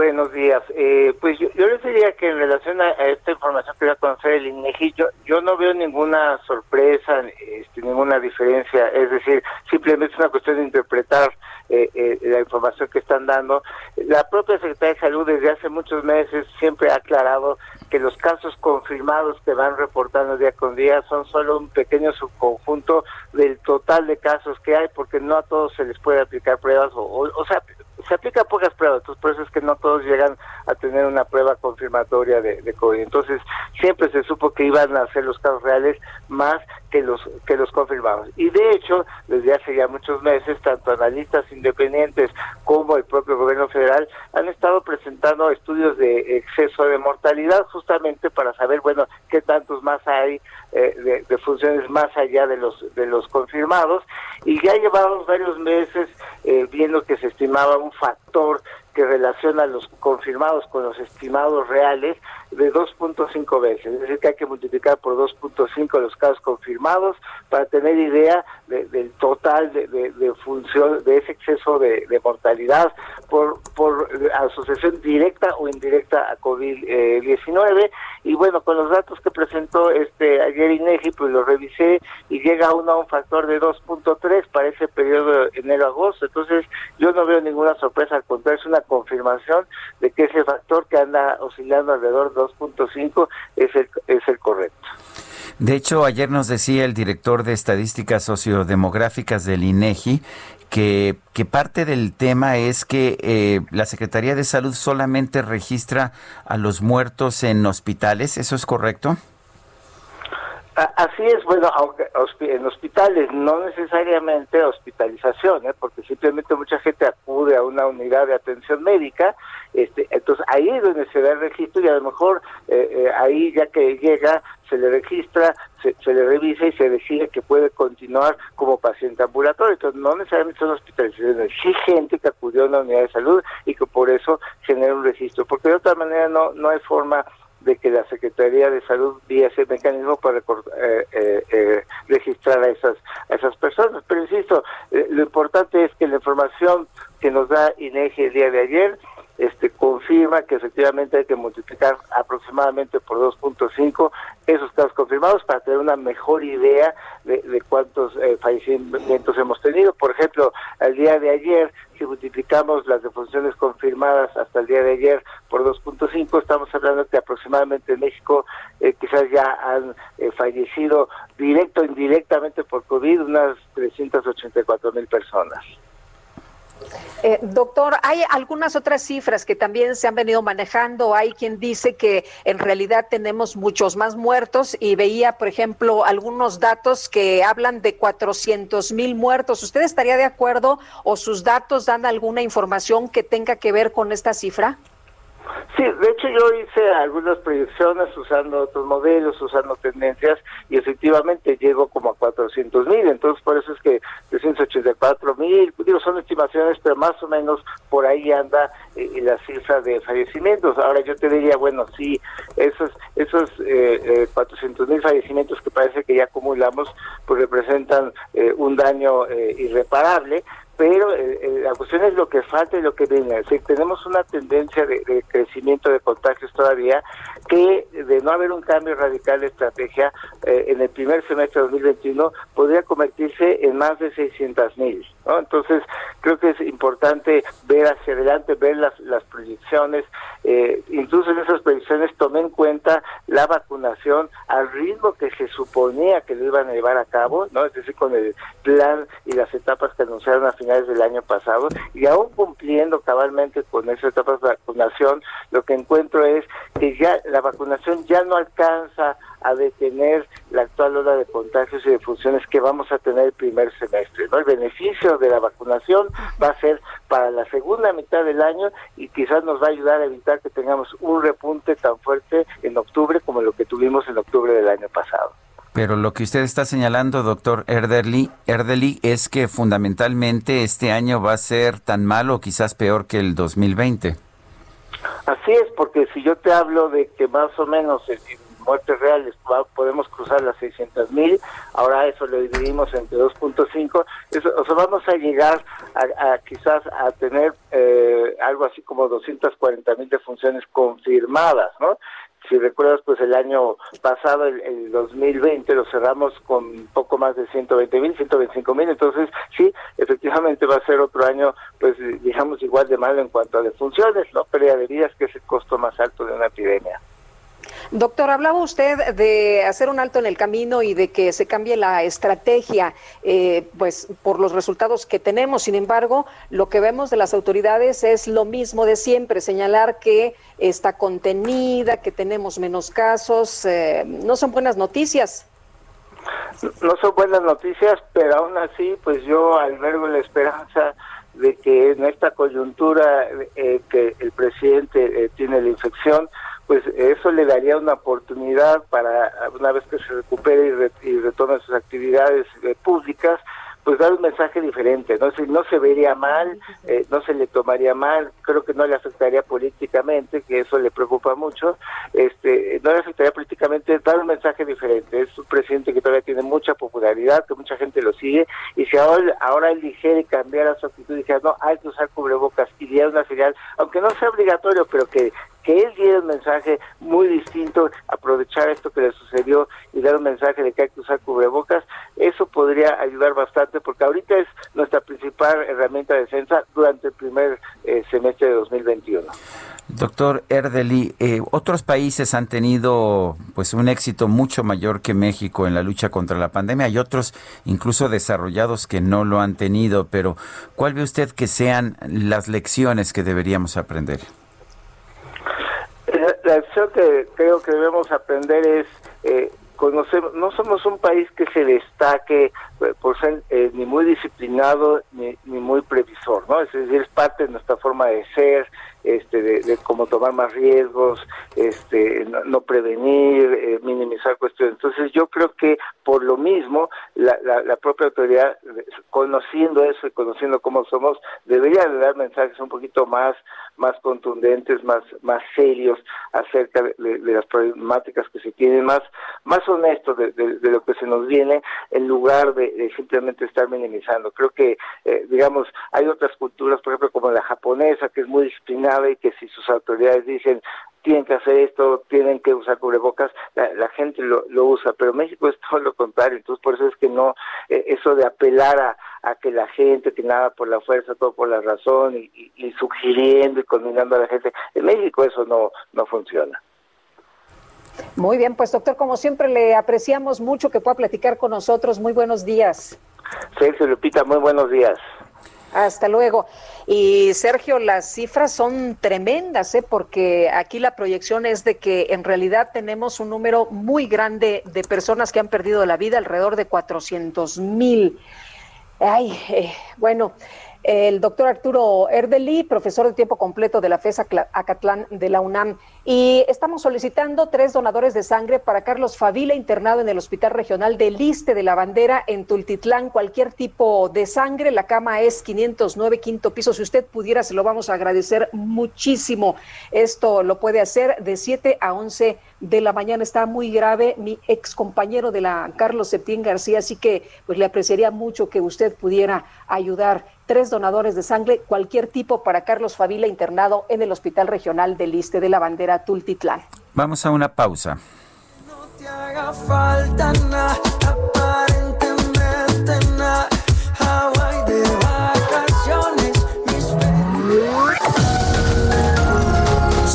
Buenos días. Eh, pues yo, les diría que en relación a, esta información que voy a conocer el INEGI, yo, yo no veo ninguna sorpresa, este, ninguna diferencia. Es decir, simplemente es una cuestión de interpretar eh, eh, la información que están dando. La propia Secretaría de Salud desde hace muchos meses siempre ha aclarado que los casos confirmados que van reportando día con día son solo un pequeño subconjunto del total de casos que hay, porque no a todos se les puede aplicar pruebas, o, o, sea, se aplican pocas pruebas, entonces por eso es que no todos llegan a tener una prueba confirmatoria de, COVID. Entonces, siempre se supo que iban a ser los casos reales más que los que los confirmamos. Y de hecho, desde hace ya muchos meses, tanto analistas independientes como el propio gobierno federal han estado presentando estudios de exceso de mortalidad justamente para saber, bueno, qué tantos más hay eh, de, funciones más allá de los de los confirmados y ya llevamos varios meses eh, viendo que se estimaba un factor que relaciona los confirmados con los estimados reales de 2.5 veces, es decir, que hay que multiplicar por 2.5 los casos confirmados para tener idea del total de, de, función de ese exceso de, mortalidad por, por asociación directa o indirecta a COVID-19. y bueno, con los datos que presentó este ayer INEGI, pues lo revisé y llega uno a un factor de 2.3 para ese periodo de enero-agosto. Entonces, yo no veo ninguna sorpresa, al contrario, es una confirmación de que ese factor que anda oscilando alrededor de 2.5 es el, es el correcto. De hecho, ayer nos decía el director de Estadísticas Sociodemográficas del INEGI que, que parte del tema es que eh, la Secretaría de Salud solamente registra a los muertos en hospitales. ¿Eso es correcto? Así es, bueno, aunque en hospitales no necesariamente hospitalización, ¿eh? porque simplemente mucha gente acude a una unidad de atención médica, este, entonces ahí es donde se da el registro y a lo mejor eh, eh, ahí ya que llega se le registra, se, le revisa y se decide que puede continuar como paciente ambulatorio. Entonces no necesariamente son hospitalizaciones, sí gente que acudió a una unidad de salud y que por eso genera un registro, porque de otra manera no, no hay forma de que la Secretaría de Salud vía ese mecanismo para eh, eh, eh, registrar a esas, esas personas. Pero insisto, lo importante es que la información que nos da INEGI el día de ayer este, confirma que efectivamente hay que multiplicar aproximadamente por 2.5 esos casos confirmados para tener una mejor idea de, cuántos eh, fallecimientos hemos tenido. Por ejemplo, al día de ayer, si multiplicamos las defunciones confirmadas hasta el día de ayer por 2.5, estamos hablando que aproximadamente en México eh, quizás ya han eh, fallecido directo o indirectamente por COVID unas 384 mil personas. Eh, doctor, hay algunas otras cifras que también se han venido manejando. Hay quien dice que en realidad tenemos muchos más muertos y veía, por ejemplo, algunos datos que hablan de 400 mil muertos. ¿Usted estaría de acuerdo o sus datos dan alguna información que tenga que ver con esta cifra? Sí, de hecho yo hice algunas proyecciones usando otros modelos, usando tendencias y efectivamente llego como a 400 mil, entonces por eso es que 384 mil, digo, son estimaciones, pero más o menos por ahí anda eh, la cifra de fallecimientos. Ahora yo te diría, bueno, sí, esos, esos eh, 400 eh, mil fallecimientos que parece que ya acumulamos, pues representan eh, un daño irreparable, pero eh, eh, la cuestión es lo que falta y lo que viene. Si tenemos una tendencia de, crecimiento de contagios todavía, que de no haber un cambio radical de estrategia eh, en el primer semestre de 2021 podría convertirse en más de 600 mil. Entonces, creo que es importante ver hacia adelante, ver las, las proyecciones, incluso en esas proyecciones tomé en cuenta la vacunación al ritmo que se suponía que lo iban a llevar a cabo, ¿no? es decir, con el plan y las etapas que anunciaron a final del año pasado y aún cumpliendo cabalmente con esas etapas de vacunación, lo que encuentro es que ya la vacunación ya no alcanza a detener la actual ola de contagios y de funciones que vamos a tener el primer semestre. ¿no? El beneficio de la vacunación va a ser para la segunda mitad del año y quizás nos va a ayudar a evitar que tengamos un repunte tan fuerte en octubre como lo que tuvimos en octubre del año pasado. Pero lo que usted está señalando, doctor Erdely, Erdely, es que fundamentalmente este año va a ser tan malo o quizás peor que el 2020. Así es, porque si yo te hablo de que más o menos en, muertes reales podemos cruzar las 600 mil, ahora eso lo dividimos entre 2.5, o sea, vamos a llegar a, quizás a tener eh, algo así como 240 mil defunciones confirmadas, ¿no? si recuerdas, pues el año pasado, el, 2020, lo cerramos con poco más de 120 mil, 125 mil, entonces sí, efectivamente va a ser otro año, pues digamos igual de malo en cuanto a defunciones, ¿no? Pérdida de vidas, que es el costo más alto de una epidemia. Doctor, hablaba usted de hacer un alto en el camino y de que se cambie la estrategia, eh, pues por los resultados que tenemos. Sin embargo, lo que vemos de las autoridades es lo mismo de siempre, señalar que está contenida, que tenemos menos casos. Eh, no son buenas noticias. No son buenas noticias, pero aún así, pues yo albergo la esperanza de que en esta coyuntura eh, que el presidente tiene la infección, pues eso le daría una oportunidad para, una vez que se recupere y, retome sus actividades eh, públicas, pues dar un mensaje diferente, no se, no se vería mal, eh, no se le tomaría mal, creo que no le afectaría políticamente, que eso le preocupa mucho, este, no le afectaría políticamente dar un mensaje diferente, es un presidente que todavía tiene mucha popularidad, que mucha gente lo sigue, y si ahora, ahora él dijera y cambiara su actitud y dijera, no, hay que usar cubrebocas y diera una señal, aunque no sea obligatorio, pero que que él diera un mensaje muy distinto, aprovechar esto que le sucedió y dar un mensaje de que hay que usar cubrebocas, eso podría ayudar bastante porque ahorita es nuestra principal herramienta de defensa durante el primer eh, semestre de 2021. Doctor Erdeli, eh, otros países han tenido pues un éxito mucho mayor que México en la lucha contra la pandemia. Hay otros incluso desarrollados que no lo han tenido, pero ¿cuál ve usted que sean las lecciones que deberíamos aprender? La lección que creo que debemos aprender es eh, conocer, no somos un país que se destaque eh, por ser eh, ni muy disciplinado ni, ni, muy previsor, ¿no? Es decir, es parte de nuestra forma de ser, este, de, cómo tomar más riesgos, este, no, prevenir, minimizar cuestiones. Entonces yo creo que por lo mismo, la, la, propia autoridad, conociendo eso y conociendo cómo somos, debería de dar mensajes un poquito más más contundentes, más más serios acerca de, las problemáticas que se tienen, más más honestos de, lo que se nos viene, en lugar de, simplemente estar minimizando. Creo que, eh, digamos, hay otras culturas, por ejemplo, como la japonesa, que es muy disciplinada y que si sus autoridades dicen tienen que hacer esto, tienen que usar cubrebocas, la, gente lo, lo, usa, pero México es todo lo contrario, entonces por eso es que no, eh, eso de apelar a, a, que la gente, que nada por la fuerza, todo por la razón, y, y, sugiriendo y condenando a la gente, en México eso no, no funciona. Muy bien, pues doctor, como siempre le apreciamos mucho que pueda platicar con nosotros. Muy buenos días. Sergio Lupita, muy buenos días. Hasta luego. Y Sergio, las cifras son tremendas, ¿eh? porque aquí la proyección es de que en realidad tenemos un número muy grande de personas que han perdido la vida, alrededor de 400 mil. Ay, eh, bueno, el doctor Arturo Erdeli, profesor de tiempo completo de la FES Acatlán de la UNAM. Y estamos solicitando tres donadores de sangre para Carlos Favila, internado en el Hospital Regional de Liste de la Bandera en Tultitlán. Cualquier tipo de sangre, la cama es 509, quinto piso. Si usted pudiera, se lo vamos a agradecer muchísimo. Esto lo puede hacer de 7 a 11 de la mañana. Está muy grave mi ex compañero de la Carlos Septién García, así que pues le apreciaría mucho que usted pudiera ayudar tres donadores de sangre, cualquier tipo, para Carlos Favila, internado en el Hospital Regional del Liste de la Bandera Tultitlán. Vamos a una pausa. No te haga falta nada,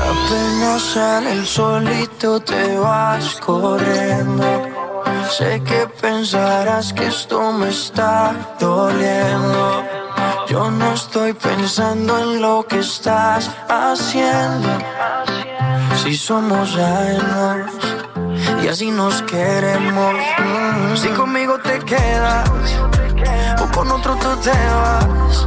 Apenas sale el solito te vas corriendo. Sé que pensarás que esto me está doliendo. Yo no estoy pensando en lo que estás haciendo. Si somos ajenos y así nos queremos. Si conmigo te quedas o con otro tú te vas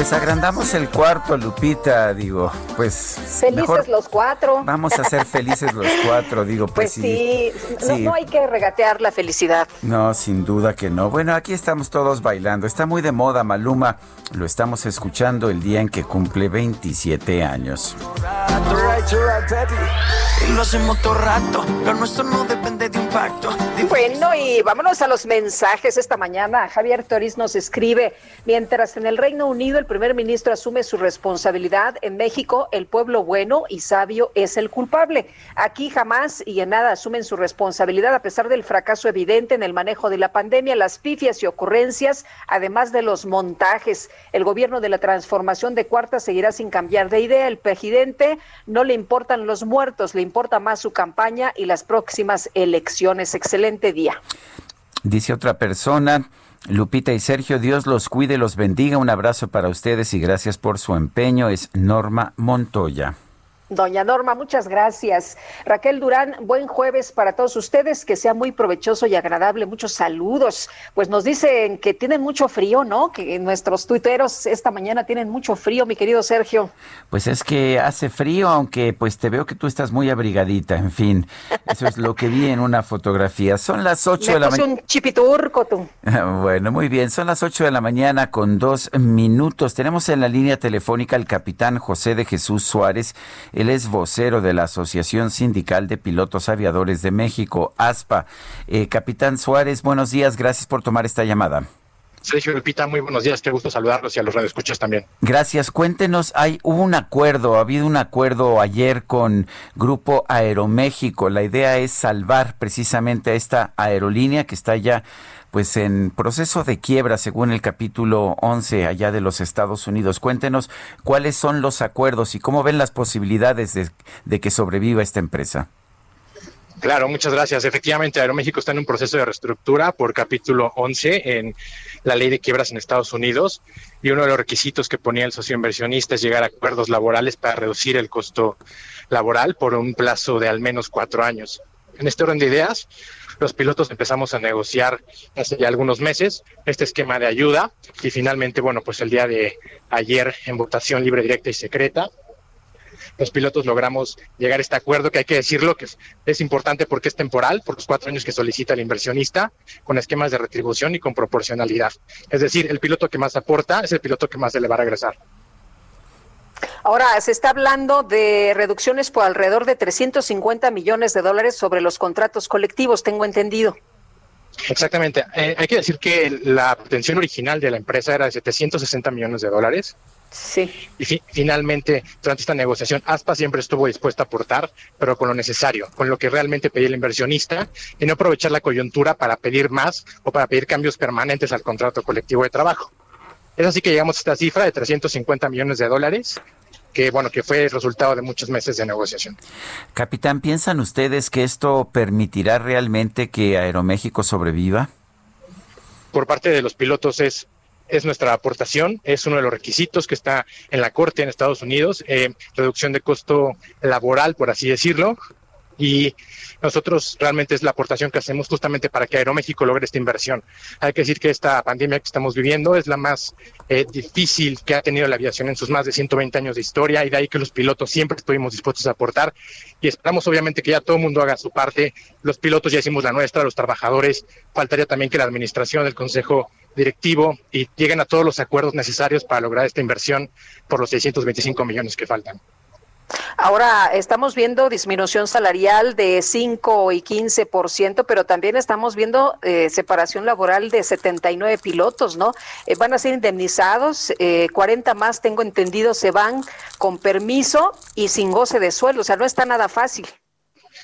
pues agrandamos el cuarto, Lupita, digo, pues. Felices los cuatro. Vamos a ser felices los cuatro, digo, pues, pues sí. No, hay que regatear la felicidad. No, sin duda que no. Bueno, aquí estamos todos bailando. Está muy de moda, Maluma. Lo estamos escuchando el día en que cumple 27 años. Y lo hacemos todo rato, lo nuestro no depende de un pacto. Bueno, y vámonos a los mensajes esta mañana. Javier Toriz nos escribe, mientras en el Reino Unido el primer ministro asume su responsabilidad, en México el pueblo bueno y sabio es el culpable. Aquí jamás y en nada asumen su responsabilidad a pesar del fracaso evidente en el manejo de la pandemia, las pifias y ocurrencias, además de los montajes. El gobierno de la transformación de Cuarta seguirá sin cambiar de idea. El presidente no le importan los muertos, le importa más su campaña y las próximas elecciones. Excelente día. Dice otra persona, Lupita y Sergio, Dios los cuide, los bendiga. Un abrazo para ustedes y gracias por su empeño. Es Norma Montoya. Doña Norma, muchas gracias. Raquel Durán, buen jueves para todos ustedes, que sea muy provechoso y agradable. Muchos saludos. Pues nos dicen que tienen mucho frío, ¿no? Que nuestros tuiteros esta mañana tienen mucho frío, mi querido Sergio. Pues es que hace frío, aunque pues te veo que tú estás muy abrigadita, en fin. Eso es lo que vi en una fotografía. Son las ocho de la mañana. un chipiturco tú. bueno, muy bien. Son las ocho de la mañana con dos minutos. Tenemos en la línea telefónica al capitán José de Jesús Suárez él es vocero de la Asociación Sindical de Pilotos Aviadores de México, ASPA. Eh, Capitán Suárez, buenos días, gracias por tomar esta llamada. Sergio Lupita, muy buenos días, qué gusto saludarlos y a los radioescuchas también. Gracias, cuéntenos, hay hubo un acuerdo, ha habido un acuerdo ayer con Grupo Aeroméxico, la idea es salvar precisamente a esta aerolínea que está ya pues en proceso de quiebra según el capítulo 11 allá de los Estados Unidos. Cuéntenos cuáles son los acuerdos y cómo ven las posibilidades de, de que sobreviva esta empresa. Claro, muchas gracias. Efectivamente, Aeroméxico está en un proceso de reestructura por capítulo 11 en la ley de quiebras en Estados Unidos y uno de los requisitos que ponía el socio inversionista es llegar a acuerdos laborales para reducir el costo laboral por un plazo de al menos cuatro años. En este orden de ideas, los pilotos empezamos a negociar hace ya algunos meses este esquema de ayuda y finalmente, bueno, pues el día de ayer en votación libre, directa y secreta, los pilotos logramos llegar a este acuerdo que hay que decirlo que es, importante porque es temporal, por los cuatro años que solicita el inversionista, con esquemas de retribución y con proporcionalidad. Es decir, el piloto que más aporta es el piloto que más se le va a regresar. Ahora, se está hablando de reducciones por alrededor de 350 millones de dólares sobre los contratos colectivos, tengo entendido. Exactamente. Eh, hay que decir que la pretensión original de la empresa era de 760 millones de dólares. Sí. Y finalmente, durante esta negociación, ASPA siempre estuvo dispuesta a aportar, pero con lo necesario, con lo que realmente pedía el inversionista, y no aprovechar la coyuntura para pedir más o para pedir cambios permanentes al contrato colectivo de trabajo. Es así que llegamos a esta cifra de 350 millones de dólares, que bueno, que fue el resultado de muchos meses de negociación. Capitán, ¿piensan ustedes que esto permitirá realmente que Aeroméxico sobreviva? Por parte de los pilotos es es nuestra aportación, es uno de los requisitos que está en la Corte en Estados Unidos, eh, reducción de costo laboral, por así decirlo, y nosotros realmente es la aportación que hacemos justamente para que Aeroméxico logre esta inversión. Hay que decir que esta pandemia que estamos viviendo es la más eh, difícil que ha tenido la aviación en sus más de 120 años de historia y de ahí que los pilotos siempre estuvimos dispuestos a aportar y esperamos obviamente que ya todo el mundo haga su parte. Los pilotos ya hicimos la nuestra, los trabajadores, faltaría también que la administración, el Consejo directivo y lleguen a todos los acuerdos necesarios para lograr esta inversión por los 625 millones que faltan. Ahora estamos viendo disminución salarial de 5 y 15%, pero también estamos viendo eh, separación laboral de 79 pilotos, ¿no? Eh, van a ser indemnizados, eh, 40 más, tengo entendido, se van con permiso y sin goce de sueldo, o sea, no está nada fácil.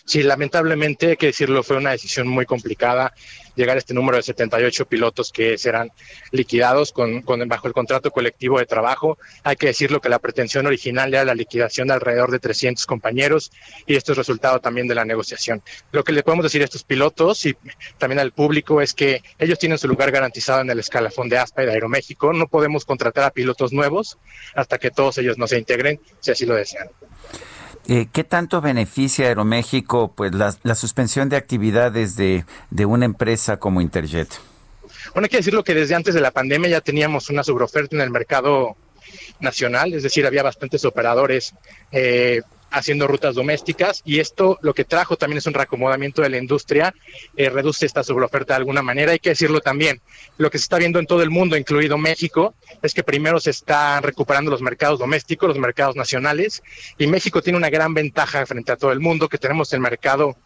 Sí, lamentablemente, hay que decirlo, fue una decisión muy complicada llegar a este número de 78 pilotos que serán liquidados con, bajo el contrato colectivo de trabajo. Hay que decirlo que la pretensión original era la liquidación de alrededor de 300 compañeros y esto es resultado también de la negociación. Lo que le podemos decir a estos pilotos y también al público es que ellos tienen su lugar garantizado en el escalafón de ASPA y de Aeroméxico. No podemos contratar a pilotos nuevos hasta que todos ellos no se integren, si así lo desean. Eh, ¿Qué tanto beneficia Aeroméxico pues, la, suspensión de actividades de, una empresa como Interjet? Bueno, hay que decirlo que desde antes de la pandemia ya teníamos una sobreoferta en el mercado nacional, es decir, había bastantes operadores eh, haciendo rutas domésticas y esto lo que trajo también es un reacomodamiento de la industria, eh, reduce esta sobreoferta de alguna manera, hay que decirlo también, lo que se está viendo en todo el mundo, incluido México, es que primero se están recuperando los mercados domésticos, los mercados nacionales y México tiene una gran ventaja frente a todo el mundo, que tenemos el mercado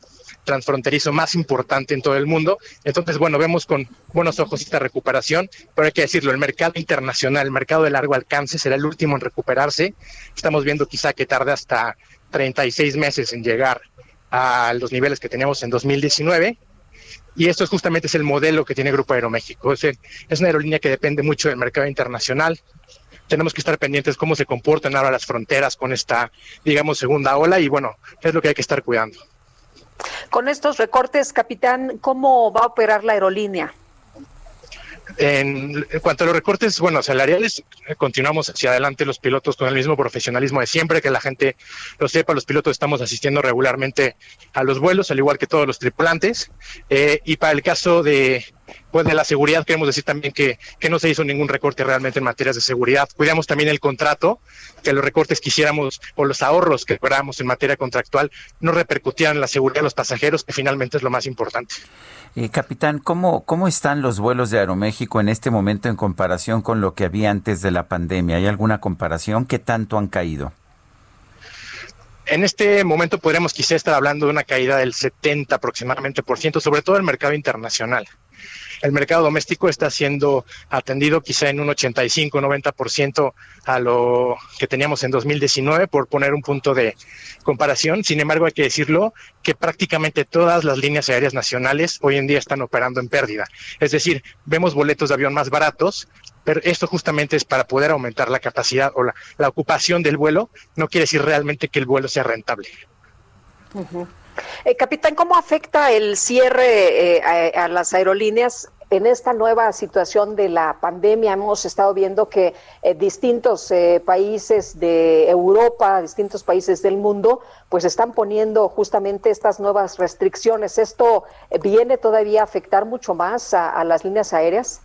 transfronterizo más importante en todo el mundo. Entonces, bueno, vemos con buenos ojos esta recuperación, pero hay que decirlo, el mercado internacional, el mercado de largo alcance será el último en recuperarse. Estamos viendo quizá que tarde hasta 36 meses en llegar a los niveles que teníamos en 2019. Y esto es justamente es el modelo que tiene Grupo Aeroméxico. Es, es una aerolínea que depende mucho del mercado internacional. Tenemos que estar pendientes cómo se comportan ahora las fronteras con esta, digamos, segunda ola y bueno, es lo que hay que estar cuidando. Con estos recortes, capitán, ¿cómo va a operar la aerolínea? En, cuanto a los recortes, bueno, salariales, continuamos hacia adelante los pilotos con el mismo profesionalismo de siempre, que la gente lo sepa, los pilotos estamos asistiendo regularmente a los vuelos, al igual que todos los tripulantes. Eh, y para el caso de, pues de la seguridad, queremos decir también que, que, no se hizo ningún recorte realmente en materias de seguridad. Cuidamos también el contrato, que los recortes que hiciéramos o los ahorros que lográramos en materia contractual no repercutían en la seguridad de los pasajeros, que finalmente es lo más importante. Eh, capitán, ¿cómo, ¿cómo están los vuelos de Aeroméxico en este momento en comparación con lo que había antes de la pandemia? ¿Hay alguna comparación? ¿Qué tanto han caído? En este momento podríamos quizá estar hablando de una caída del 70 aproximadamente por ciento, sobre todo el mercado internacional. El mercado doméstico está siendo atendido quizá en un 85-90% a lo que teníamos en 2019, por poner un punto de comparación. Sin embargo, hay que decirlo que prácticamente todas las líneas aéreas nacionales hoy en día están operando en pérdida. Es decir, vemos boletos de avión más baratos, pero esto justamente es para poder aumentar la capacidad o la, ocupación del vuelo. No quiere decir realmente que el vuelo sea rentable. Eh, capitán, ¿cómo afecta el cierre eh, a, las aerolíneas en esta nueva situación de la pandemia? Hemos estado viendo que eh, distintos países de Europa, distintos países del mundo, pues están poniendo justamente estas nuevas restricciones. ¿Esto viene todavía a afectar mucho más a las líneas aéreas?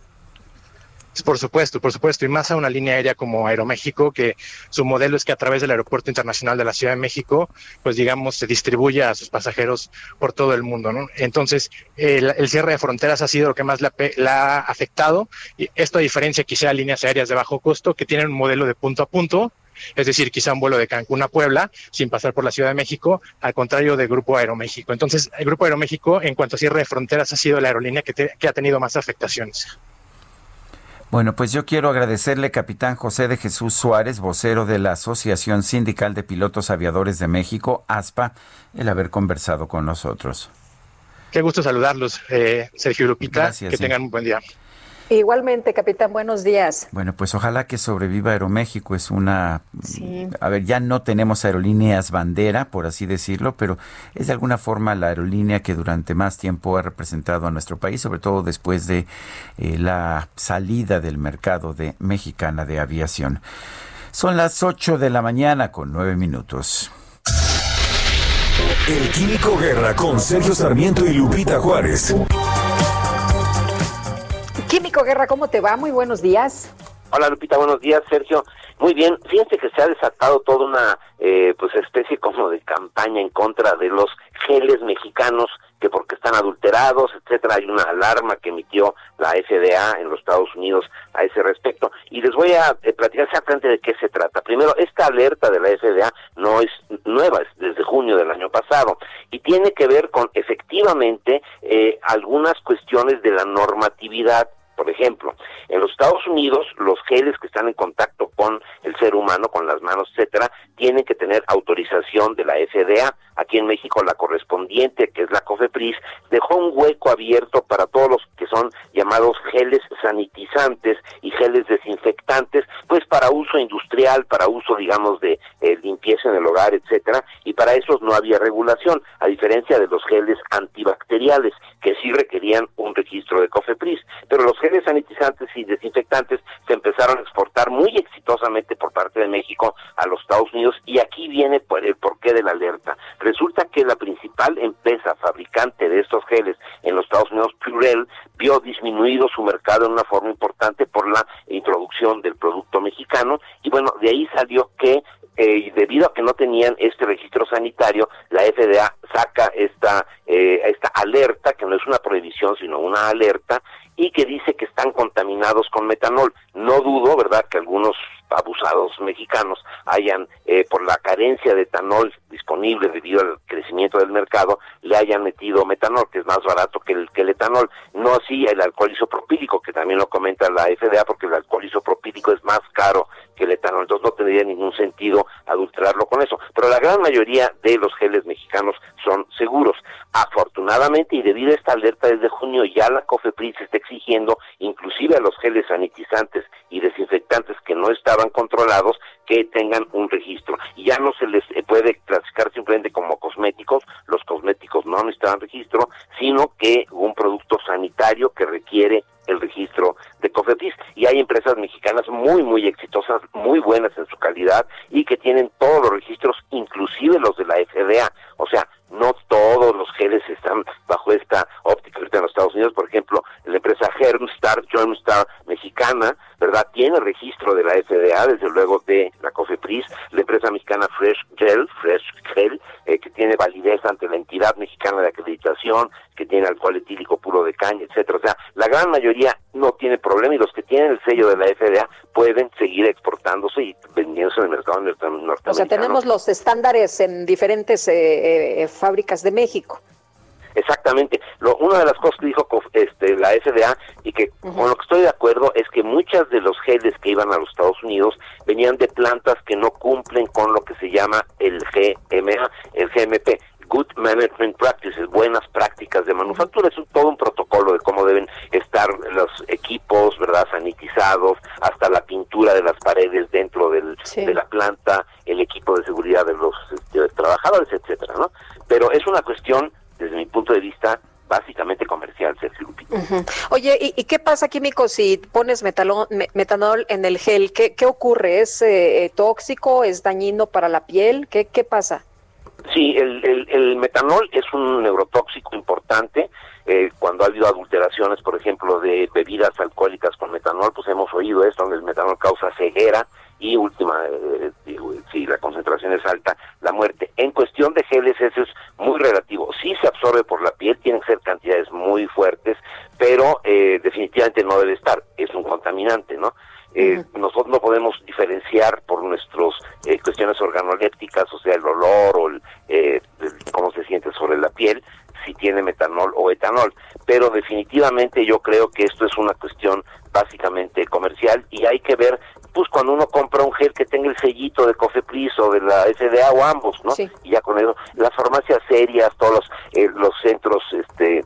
Por supuesto, por supuesto, y más a una línea aérea como Aeroméxico, que su modelo es que a través del Aeropuerto Internacional de la Ciudad de México, pues digamos, se distribuye a sus pasajeros por todo el mundo, ¿no? Entonces, el, cierre de fronteras ha sido lo que más la, ha afectado, y esto a diferencia quizá de líneas aéreas de bajo costo, que tienen un modelo de punto a punto, es decir, quizá un vuelo de Cancún a Puebla sin pasar por la Ciudad de México, al contrario del Grupo Aeroméxico. Entonces, el Grupo Aeroméxico, en cuanto a cierre de fronteras, ha sido la aerolínea que ha tenido más afectaciones. Bueno, pues yo quiero agradecerle, capitán José de Jesús Suárez, vocero de la Asociación Sindical de Pilotos Aviadores de México, ASPA, el haber conversado con nosotros. Qué gusto saludarlos, eh, Sergio Lupita. Gracias. Que tengan un buen día. Igualmente, capitán, buenos días. Bueno, pues ojalá que sobreviva Aeroméxico. Es una... A ver, ya no tenemos aerolíneas bandera, por así decirlo, pero es de alguna forma la aerolínea que durante más tiempo ha representado a nuestro país, sobre todo después de eh, la salida del mercado de mexicana de aviación. Son las 8 de la mañana con 9 minutos. El Químico Guerra con Sergio Sarmiento y Lupita Juárez. Guerra, ¿cómo te va? Muy buenos días. Hola Lupita, buenos días, Sergio. Muy bien, fíjense que se ha desatado toda una eh, pues especie como de campaña en contra de los geles mexicanos que porque están adulterados, etcétera, hay una alarma que emitió la FDA en los Estados Unidos a ese respecto. Y les voy a eh, platicar exactamente de qué se trata. Primero, esta alerta de la FDA no es nueva, es desde junio del año pasado, y tiene que ver con efectivamente eh, algunas cuestiones de la normatividad por ejemplo, en los Estados Unidos, los geles que están en contacto con el ser humano, con las manos, etcétera, tienen que tener autorización de la FDA. Aquí en México, la correspondiente, que es la COFEPRIS, dejó un hueco abierto para todos los que son llamados geles sanitizantes y geles desinfectantes, pues para uso industrial, para uso, digamos, de eh, limpieza en el hogar, etcétera, y para esos no había regulación, a diferencia de los geles antibacteriales, que sí requerían un registro de COFEPRIS. Pero los geles sanitizantes y desinfectantes se empezaron a exportar muy exitosamente por parte de México a los Estados Unidos y aquí viene por el porqué de la alerta. Resulta que la principal empresa fabricante de estos geles en los Estados Unidos, Purell, vio disminuido su mercado en una forma importante por la introducción del producto mexicano y bueno, de ahí salió que eh, debido a que no tenían este registro sanitario, la FDA saca esta, eh, esta alerta, que no es una prohibición, sino una alerta, y que dice que están contaminados con metanol. No dudo, ¿verdad?, que algunos abusados mexicanos hayan, eh, por la carencia de etanol disponible debido al crecimiento del mercado, le hayan metido metanol, que es más barato que el, que el etanol. No así el alcohol isopropílico, que también lo comenta la FDA, porque el alcohol isopropílico es más caro que el etanol, entonces no tendría ningún sentido adulterarlo con eso. Pero la gran mayoría de los geles mexicanos son seguros. Afortunadamente, y debido a esta alerta desde junio, ya la COFEPRIS está exigiendo, inclusive a los geles sanitizantes y desinfectantes que no estaban controlados, que tengan un registro. Y ya no se les puede clasificar simplemente como cosméticos, los cosméticos no necesitan registro, sino que un producto sanitario que requiere el registro de COFEPRIS y hay empresas mexicanas muy muy exitosas, muy buenas en su calidad y que tienen todos los registros, inclusive los de la FDA. O sea, no todos los geles están bajo esta óptica ahorita en los Estados Unidos, por ejemplo, la empresa Germstar, Germstar mexicana, ¿verdad? Tiene registro de la FDA, desde luego de la COFEPRIS, la empresa mexicana Fresh Gel, Fresh Gel, eh, que tiene validez ante la entidad mexicana de acreditación, que tiene alcohol etílico puro de caña, etcétera. O sea, la gran mayoría no tiene problema y los que tienen el sello de la FDA pueden seguir exportándose y vendiéndose en el mercado norteamericano. O sea, tenemos los estándares en diferentes eh, eh, fábricas de México. Exactamente. Lo, una de las cosas que dijo este, la FDA y que con lo que estoy de acuerdo es que muchas de los geles que iban a los Estados Unidos venían de plantas que no cumplen con lo que se llama el GMA, el GMP, Good Management Practices, buenas prácticas de manufactura. Es todo un protocolo de cómo deben estar los equipos, ¿verdad? Sanitizados, hasta la pintura de las paredes dentro del, de la planta, el equipo de seguridad de los este, trabajadores, etcétera, ¿no? Pero es una cuestión, desde mi punto de vista, básicamente comercial, Sergio Lupita. Oye, ¿y, qué pasa, químico, si pones metanol, metanol en el gel? ¿Qué, qué ocurre? ¿Es eh, tóxico? ¿Es dañino para la piel? ¿Qué, qué pasa? Sí, el, el, metanol es un neurotóxico importante. Eh, cuando ha habido adulteraciones, por ejemplo, de bebidas alcohólicas con metanol, pues hemos oído esto, donde el metanol causa ceguera y última, eh, si la concentración es alta, la muerte. En cuestión de geles, eso es muy relativo. Sí se absorbe por la piel, tienen que ser cantidades muy fuertes, pero eh, definitivamente no debe estar. Es un contaminante, ¿no? Eh, nosotros no podemos diferenciar por nuestras eh, cuestiones organolépticas, o sea, el olor o eh, cómo se siente sobre la piel, si tiene metanol o etanol. Pero definitivamente yo creo que esto es una cuestión básicamente comercial y hay que ver, pues cuando uno compra un gel que tenga el sellito de Cofepris o de la FDA o ambos, ¿no? Y ya con eso, las farmacias serias, todos los, los centros este,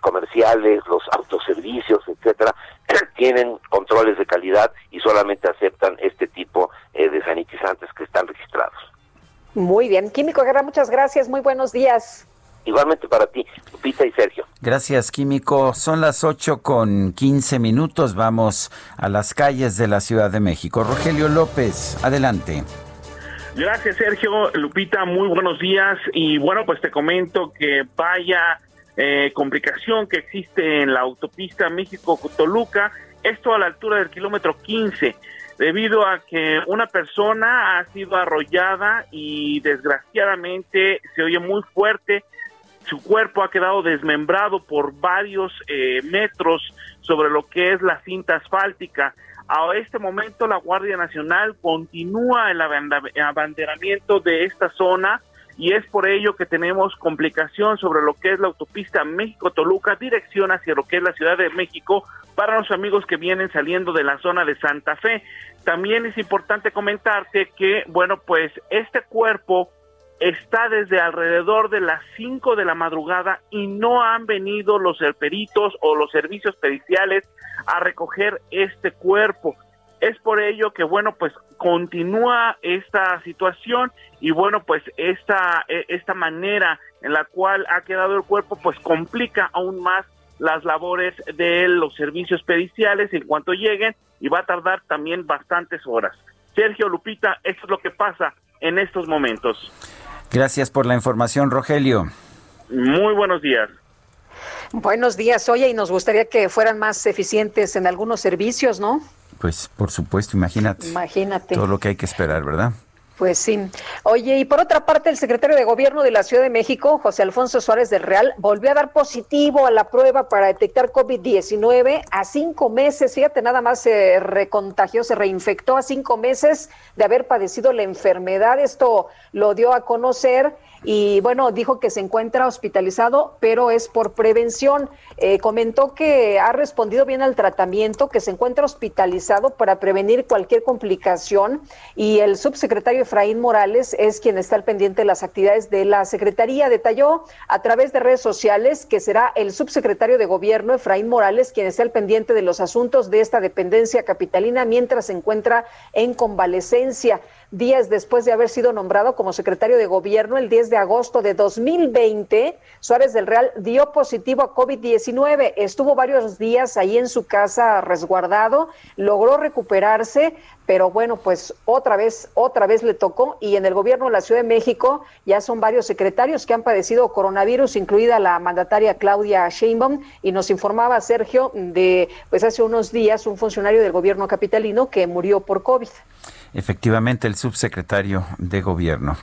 comerciales, los autoservicios, etcétera, tienen controles de calidad y solamente aceptan este tipo eh, de sanitizantes que están registrados. Muy bien. Químico Guerra, muchas gracias. Muy buenos días. Igualmente para ti, Lupita y Sergio. Gracias, Químico. Son las 8 con 15 minutos. Vamos a las calles de la Ciudad de México. Rogelio López, adelante. Gracias, Sergio. Lupita, muy buenos días. Y bueno, pues te comento que vaya eh, complicación que existe en la autopista México-Toluca, esto a la altura del kilómetro 15, debido a que una persona ha sido arrollada y desgraciadamente se oye muy fuerte, su cuerpo ha quedado desmembrado por varios eh, metros sobre lo que es la cinta asfáltica. A este momento la Guardia Nacional continúa el abanderamiento de esta zona y es por ello que tenemos complicación sobre lo que es la autopista México-Toluca, dirección hacia lo que es la Ciudad de México para los amigos que vienen saliendo de la zona de Santa Fe. También es importante comentarte que, bueno, pues este cuerpo está desde alrededor de las 5 de la madrugada y no han venido los peritos o los servicios periciales a recoger este cuerpo. Es por ello que, bueno, pues continúa esta situación y, bueno, pues esta, e, esta manera en la cual ha quedado el cuerpo, pues complica aún más las labores de los servicios periciales en cuanto lleguen y va a tardar también bastantes horas. Sergio Lupita, esto es lo que pasa en estos momentos. Gracias por la información, Rogelio. Muy buenos días. Buenos días. Oye, y nos gustaría que fueran más eficientes en algunos servicios, ¿no? Pues por supuesto, imagínate. Imagínate. Todo lo que hay que esperar, ¿verdad? Pues sí. Oye, y por otra parte, el secretario de Gobierno de la Ciudad de México, José Alfonso Suárez del Real, volvió a dar positivo a la prueba para detectar COVID-19 a cinco meses. Fíjate, nada más se recontagió, se reinfectó a cinco meses de haber padecido la enfermedad. Esto lo dio a conocer y bueno, dijo que se encuentra hospitalizado, pero es por prevención. Eh, comentó que ha respondido bien al tratamiento, que se encuentra hospitalizado para prevenir cualquier complicación y el subsecretario Efraín Morales es quien está al pendiente de las actividades de la Secretaría. Detalló a través de redes sociales que será el subsecretario de Gobierno Efraín Morales quien está al pendiente de los asuntos de esta dependencia capitalina mientras se encuentra en convalecencia días después de haber sido nombrado como secretario de gobierno el 10 de agosto de 2020, Suárez del Real dio positivo a COVID-19. Estuvo varios días ahí en su casa resguardado, logró recuperarse, pero bueno, pues otra vez, otra vez le tocó y en el gobierno de la Ciudad de México ya son varios secretarios que han padecido coronavirus, incluida la mandataria Claudia Sheinbaum y nos informaba Sergio de pues hace unos días un funcionario del gobierno capitalino que murió por COVID. Efectivamente, el subsecretario de Gobierno.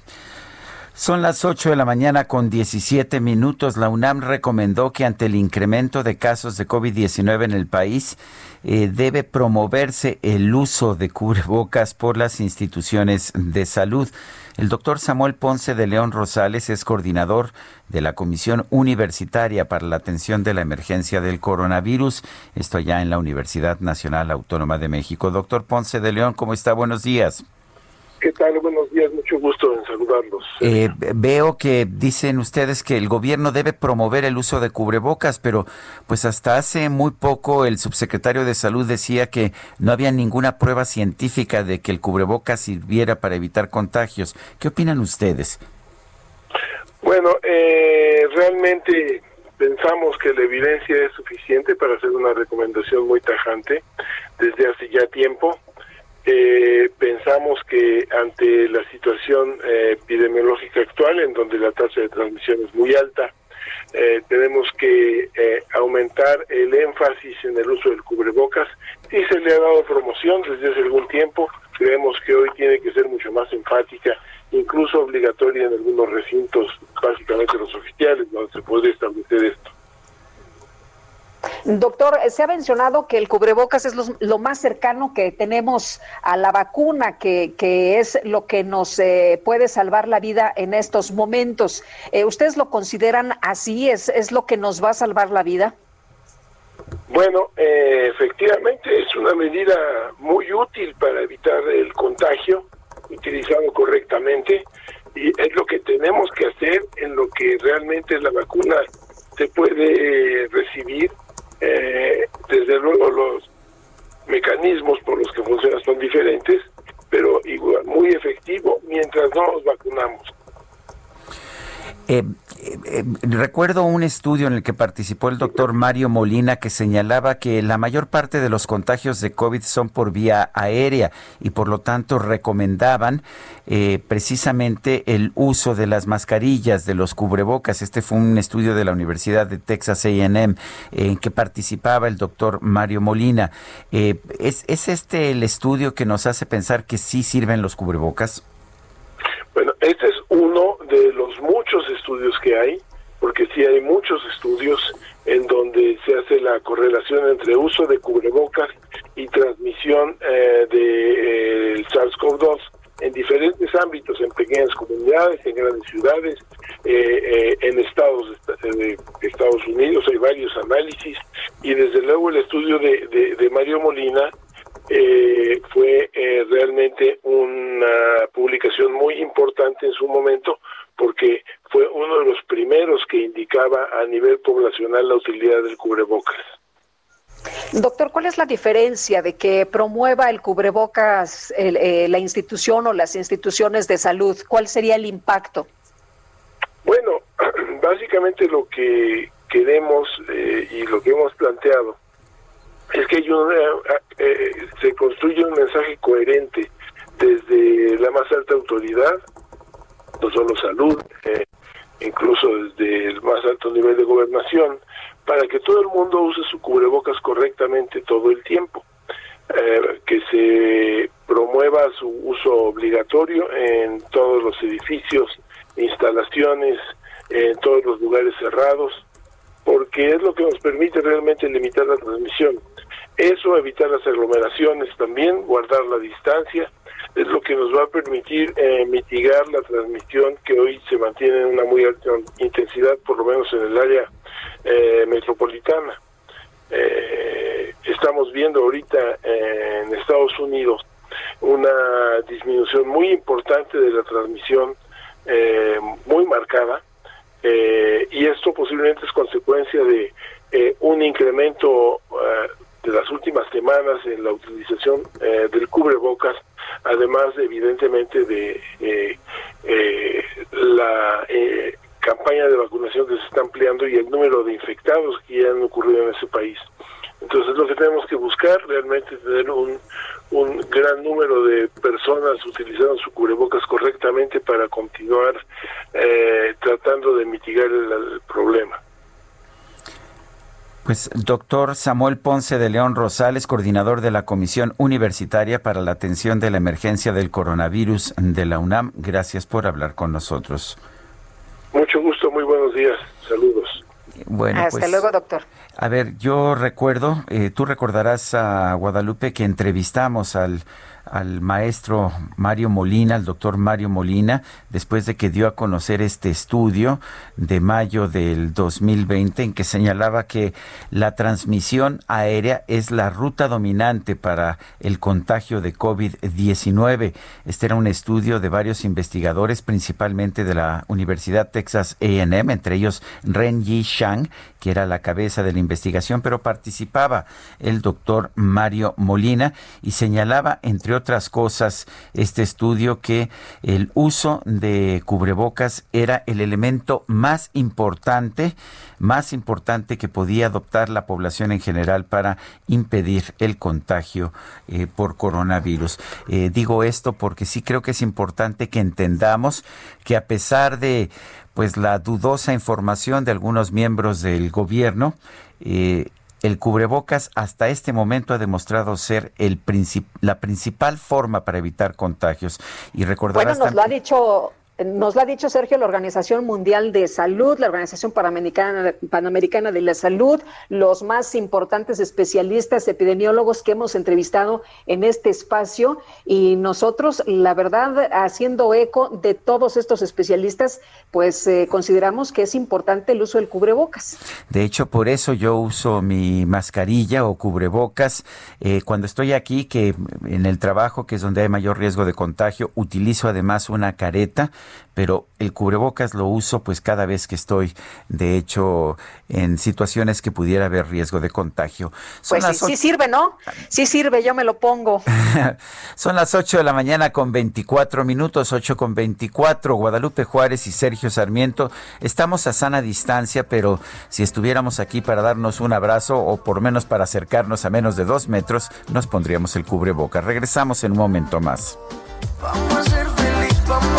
Son las 8 de la mañana con 17 minutos. La UNAM recomendó que ante el incremento de casos de COVID-19 en el país, eh, debe promoverse el uso de cubrebocas por las instituciones de salud. El doctor Samuel Ponce de León Rosales es coordinador de la Comisión Universitaria para la Atención de la Emergencia del Coronavirus, esto ya en la Universidad Nacional Autónoma de México. Doctor Ponce de León, ¿cómo está? Buenos días. ¿Qué tal? Buenos días, mucho gusto en saludarlos. Eh, veo que dicen ustedes que el gobierno debe promover el uso de cubrebocas, pero pues hasta hace muy poco el subsecretario de Salud decía que no había ninguna prueba científica de que el cubrebocas sirviera para evitar contagios. ¿Qué opinan ustedes? Bueno, eh, realmente pensamos que la evidencia es suficiente para hacer una recomendación muy tajante desde hace ya tiempo eh, pensamos que ante la situación eh, epidemiológica actual, en donde la tasa de transmisión es muy alta, eh, tenemos que eh, aumentar el énfasis en el uso del cubrebocas y se le ha dado promoción desde hace algún tiempo. Creemos que hoy tiene que ser mucho más enfática, incluso obligatoria en algunos recintos, básicamente los oficiales, donde se puede establecer esto. Doctor, se ha mencionado que el cubrebocas es lo, más cercano que tenemos a la vacuna, que, es lo que nos eh, puede salvar la vida en estos momentos. Eh, ¿Ustedes lo consideran así? ¿Es, ¿Es lo que nos va a salvar la vida? Bueno, eh, efectivamente es una medida muy útil para evitar el contagio, utilizado correctamente, y es lo que tenemos que hacer en lo que realmente la vacuna se puede recibir eh, desde luego los mecanismos por los que funciona son diferentes, pero igual muy efectivo mientras no nos vacunamos. Eh, eh, recuerdo un estudio en el que participó el doctor Mario Molina que señalaba que la mayor parte de los contagios de COVID son por vía aérea y por lo tanto recomendaban eh, precisamente el uso de las mascarillas, de los cubrebocas. Este fue un estudio de la Universidad de Texas AM en que participaba el doctor Mario Molina. ¿es, ¿Es este el estudio que nos hace pensar que sí sirven los cubrebocas? Bueno, este es uno de los muchos estudios que hay, porque sí hay muchos estudios en donde se hace la correlación entre uso de cubrebocas y transmisión eh, de eh, SARS-CoV-2 en diferentes ámbitos, en pequeñas comunidades, en grandes ciudades, eh, en estados de Estados Unidos, hay varios análisis y desde luego el estudio de, de Mario Molina eh, fue eh, realmente una publicación muy importante en su momento porque fue uno de los primeros a nivel poblacional la utilidad del cubrebocas. Doctor, ¿cuál es la diferencia de que promueva el cubrebocas eh, la institución o las instituciones de salud? ¿Cuál sería el impacto? Bueno, básicamente lo que queremos y lo que hemos planteado es que hay una, eh, se construye un mensaje coherente desde la más alta autoridad, no solo salud, eh, incluso desde el más alto nivel de gobernación, para que todo el mundo use su cubrebocas correctamente todo el tiempo, eh, que se promueva su uso obligatorio en todos los edificios, instalaciones, en todos los lugares cerrados, porque es lo que nos permite realmente limitar la transmisión. Eso, evitar las aglomeraciones también, guardar la distancia, es lo que nos va a permitir eh, mitigar la transmisión que hoy se mantiene en una muy alta intensidad, por lo menos en el área eh, metropolitana. Eh, estamos viendo ahorita en Estados Unidos una disminución muy importante de la transmisión, muy marcada, y esto posiblemente es consecuencia de un incremento de las últimas semanas en la utilización eh, del cubrebocas, además evidentemente de eh, eh, la campaña de vacunación que se está ampliando y el número de infectados que ya han ocurrido en ese país. Entonces lo que tenemos que buscar realmente es tener un, un gran número de personas utilizando su cubrebocas correctamente para continuar tratando de mitigar el problema. Pues doctor Samuel Ponce de León Rosales, coordinador de la Comisión Universitaria para la Atención de la Emergencia del Coronavirus de la UNAM, gracias por hablar con nosotros. Mucho gusto, muy buenos días, saludos. Bueno, Hasta pues, luego, doctor. A ver, yo recuerdo, eh, tú recordarás a Guadalupe que entrevistamos al al maestro Mario Molina, al doctor Mario Molina, después de que dio a conocer este estudio de mayo del 2020 en que señalaba que la transmisión aérea es la ruta dominante para el contagio de COVID-19. Este era un estudio de varios investigadores, principalmente de la Universidad Texas AM, entre ellos Ren Yi Shang, que era la cabeza de la investigación, pero participaba el doctor Mario Molina y señalaba, entre otras cosas, este estudio que el uso de cubrebocas era el elemento más importante, más importante que podía adoptar la población en general para impedir el contagio eh, por coronavirus. Eh, digo esto porque sí creo que es importante que entendamos que a pesar de pues la dudosa información de algunos miembros del gobierno, eh, el cubrebocas hasta este momento ha demostrado ser el la principal forma para evitar contagios. Y recordarás bueno, nos lo ha dicho nos lo ha dicho Sergio, la Organización Mundial de Salud, la Organización Panamericana, Panamericana de la Salud, los más importantes especialistas epidemiólogos que hemos entrevistado en este espacio y nosotros, la verdad, haciendo eco de todos estos especialistas, pues eh, consideramos que es importante el uso del cubrebocas. De hecho, por eso yo uso mi mascarilla o cubrebocas eh, cuando estoy aquí, que en el trabajo, que es donde hay mayor riesgo de contagio, utilizo además una careta pero el cubrebocas lo uso pues cada vez que estoy, de hecho, en situaciones que pudiera haber riesgo de contagio. pues sí, sí sirve, ¿no? Sí sirve, yo me lo pongo. Son las 8 de la mañana con 24 minutos, 8 con 24, Guadalupe Juárez y Sergio Sarmiento. Estamos a sana distancia, pero si estuviéramos aquí para darnos un abrazo o por menos para acercarnos a menos de dos metros, nos pondríamos el cubrebocas. Regresamos en un momento más. Vamos a ser feliz, vamos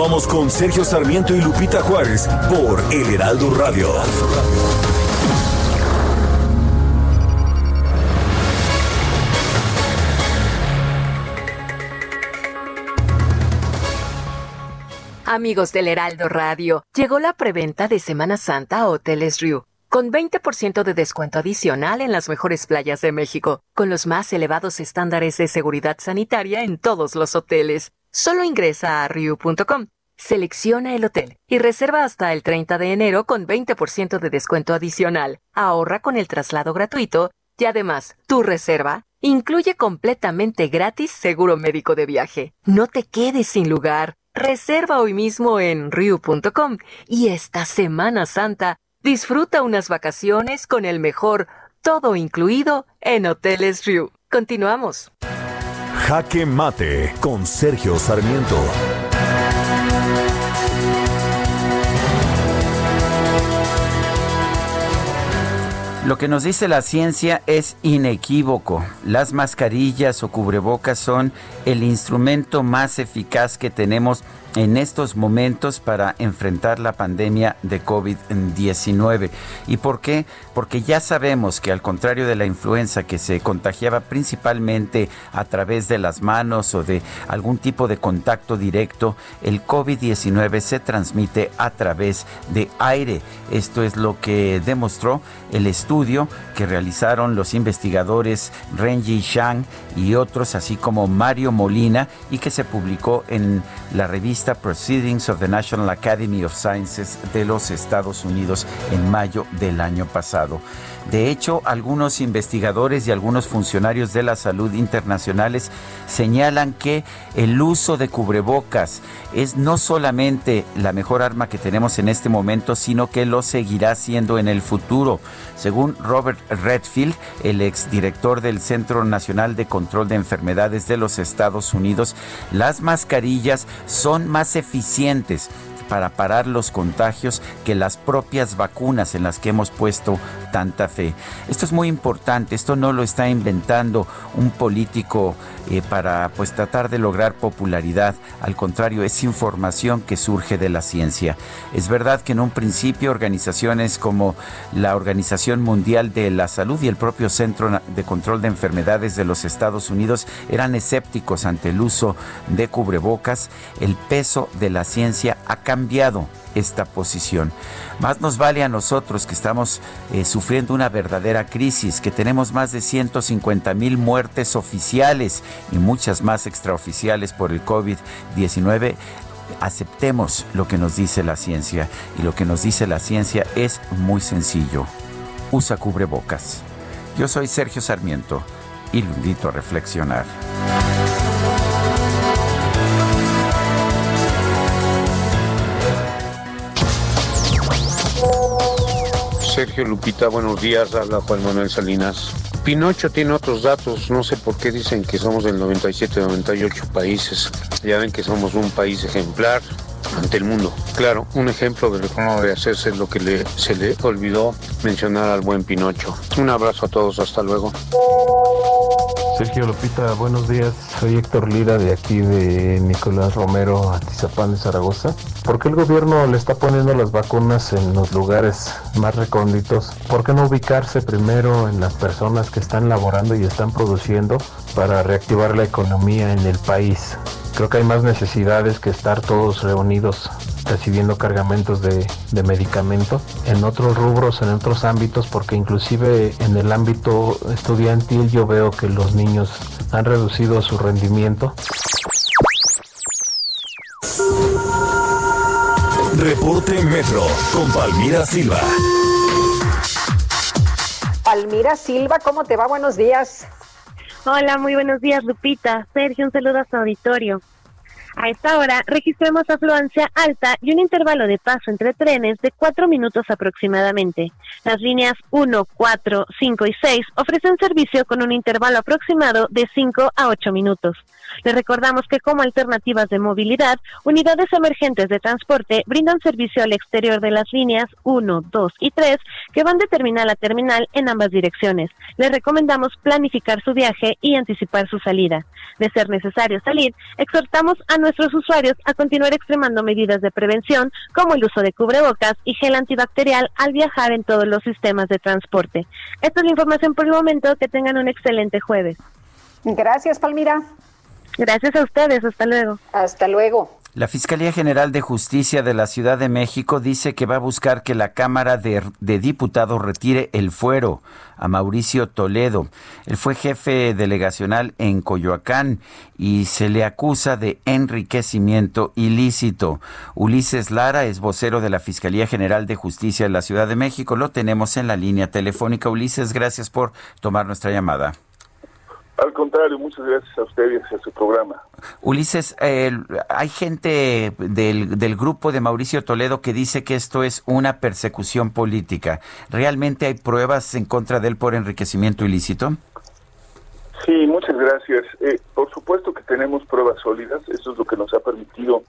Continuamos con Sergio Sarmiento y Lupita Juárez por El Heraldo Radio. Amigos del Heraldo Radio, llegó la preventa de Semana Santa a Hoteles Riu con 20% de descuento adicional en las mejores playas de México, con los más elevados estándares de seguridad sanitaria en todos los hoteles. Solo ingresa a riu.com, selecciona el hotel y reserva hasta el 30 de enero con 20% de descuento adicional. Ahorra con el traslado gratuito y además, tu reserva incluye completamente gratis seguro médico de viaje. No te quedes sin lugar. Reserva hoy mismo en riu.com y esta Semana Santa disfruta unas vacaciones con el mejor todo incluido en Hoteles Riu. Continuamos. Jaque Mate con Sergio Sarmiento. Lo que nos dice la ciencia es inequívoco. Las mascarillas o cubrebocas son el instrumento más eficaz que tenemos en estos momentos para enfrentar la pandemia de COVID-19. ¿Y por qué? Porque ya sabemos que al contrario de la influenza que se contagiaba principalmente a través de las manos o de algún tipo de contacto directo, el COVID-19 se transmite a través de aire. Esto es lo que demostró el estudio que realizaron los investigadores Renji Shang y otros, así como Mario Molina, y que se publicó en la revista Proceedings of the National Academy of Sciences de los Estados Unidos en mayo del año pasado. De hecho, algunos investigadores y algunos funcionarios de la salud internacionales señalan que el uso de cubrebocas es no solamente la mejor arma que tenemos en este momento, sino que lo seguirá siendo en el futuro. Según Robert Redfield, el exdirector del Centro Nacional de Control de Enfermedades de los Estados Unidos, las mascarillas son más eficientes para parar los contagios que las propias vacunas en las que hemos puesto tanta fe. Esto es muy importante, esto no lo está inventando un político eh, para pues tratar de lograr popularidad, al contrario, es información que surge de la ciencia. Es verdad que en un principio organizaciones como la Organización Mundial de la Salud y el propio Centro de Control de Enfermedades de los Estados Unidos eran escépticos ante el uso de cubrebocas, el peso de la ciencia ha cambiado esta posición. Más nos vale a nosotros que estamos eh, sufriendo una verdadera crisis, que tenemos más de 150 mil muertes oficiales y muchas más extraoficiales por el COVID-19 aceptemos lo que nos dice la ciencia. Y lo que nos dice la ciencia es muy sencillo. Usa cubrebocas. Yo soy Sergio Sarmiento y lo invito a reflexionar. Sergio Lupita, buenos días, habla Juan Manuel Salinas. Pinocho tiene otros datos, no sé por qué dicen que somos del 97, 98 países. Ya ven que somos un país ejemplar ante el mundo. Claro, un ejemplo de lo que no debe hacerse es lo que le, se le olvidó mencionar al buen Pinocho. Un abrazo a todos, hasta luego. Sergio Lupita, buenos días. Soy Héctor Lira de aquí de Nicolás Romero, Atizapán de Zaragoza. ¿Por qué el gobierno le está poniendo las vacunas en los lugares más recónditos? ¿Por qué no ubicarse primero en las personas que están laborando y están produciendo para reactivar la economía en el país? Creo que hay más necesidades que estar todos reunidos recibiendo cargamentos de, de medicamento en otros rubros, en otros ámbitos, porque inclusive en el ámbito estudiantil yo veo que los niños han reducido su rendimiento. Reporte Metro con Palmira Silva. Palmira Silva, ¿cómo te va? Buenos días. Hola, muy buenos días, Lupita. Sergio, un saludo a su auditorio. A esta hora registremos afluencia alta y un intervalo de paso entre trenes de cuatro minutos aproximadamente. Las líneas 1, 4, 5 y 6 ofrecen servicio con un intervalo aproximado de 5 a 8 minutos. Les recordamos que como alternativas de movilidad, unidades emergentes de transporte brindan servicio al exterior de las líneas 1, 2 y 3 que van de terminal a terminal en ambas direcciones. Les recomendamos planificar su viaje y anticipar su salida. De ser necesario salir, exhortamos a nuestros usuarios a continuar extremando medidas de prevención como el uso de cubrebocas y gel antibacterial al viajar en todos los sistemas de transporte. Esta es la información por el momento. Que tengan un excelente jueves. Gracias, Palmira. Gracias a ustedes. Hasta luego. Hasta luego. La Fiscalía General de Justicia de la Ciudad de México dice que va a buscar que la Cámara de, de, Diputados retire el fuero a Mauricio Toledo. Él fue jefe delegacional en Coyoacán y se le acusa de enriquecimiento ilícito. Ulises Lara es vocero de la Fiscalía General de Justicia de la Ciudad de México. Lo tenemos en la línea telefónica. Ulises, gracias por tomar nuestra llamada. Al contrario, muchas gracias a ustedes y a su programa. Ulises, eh, hay gente del, del, grupo de Mauricio Toledo que dice que esto es una persecución política. ¿Realmente hay pruebas en contra de él por enriquecimiento ilícito? Sí, muchas gracias. Eh, por supuesto que tenemos pruebas sólidas. Eso es lo que nos ha permitido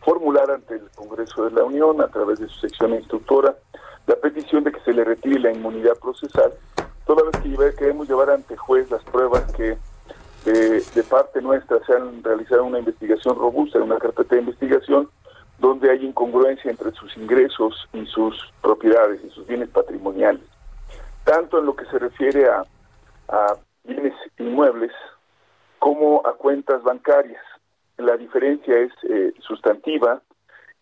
formular ante el Congreso de la Unión, a través de su sección instructora, la petición de que se le retire la inmunidad procesal toda vez que queremos llevar ante juez las pruebas que de, de, parte nuestra se han realizado una investigación robusta, una carpeta de investigación, donde hay incongruencia entre sus ingresos y sus propiedades y sus bienes patrimoniales. Tanto en lo que se refiere a, a bienes inmuebles como a cuentas bancarias. La diferencia es eh, sustantiva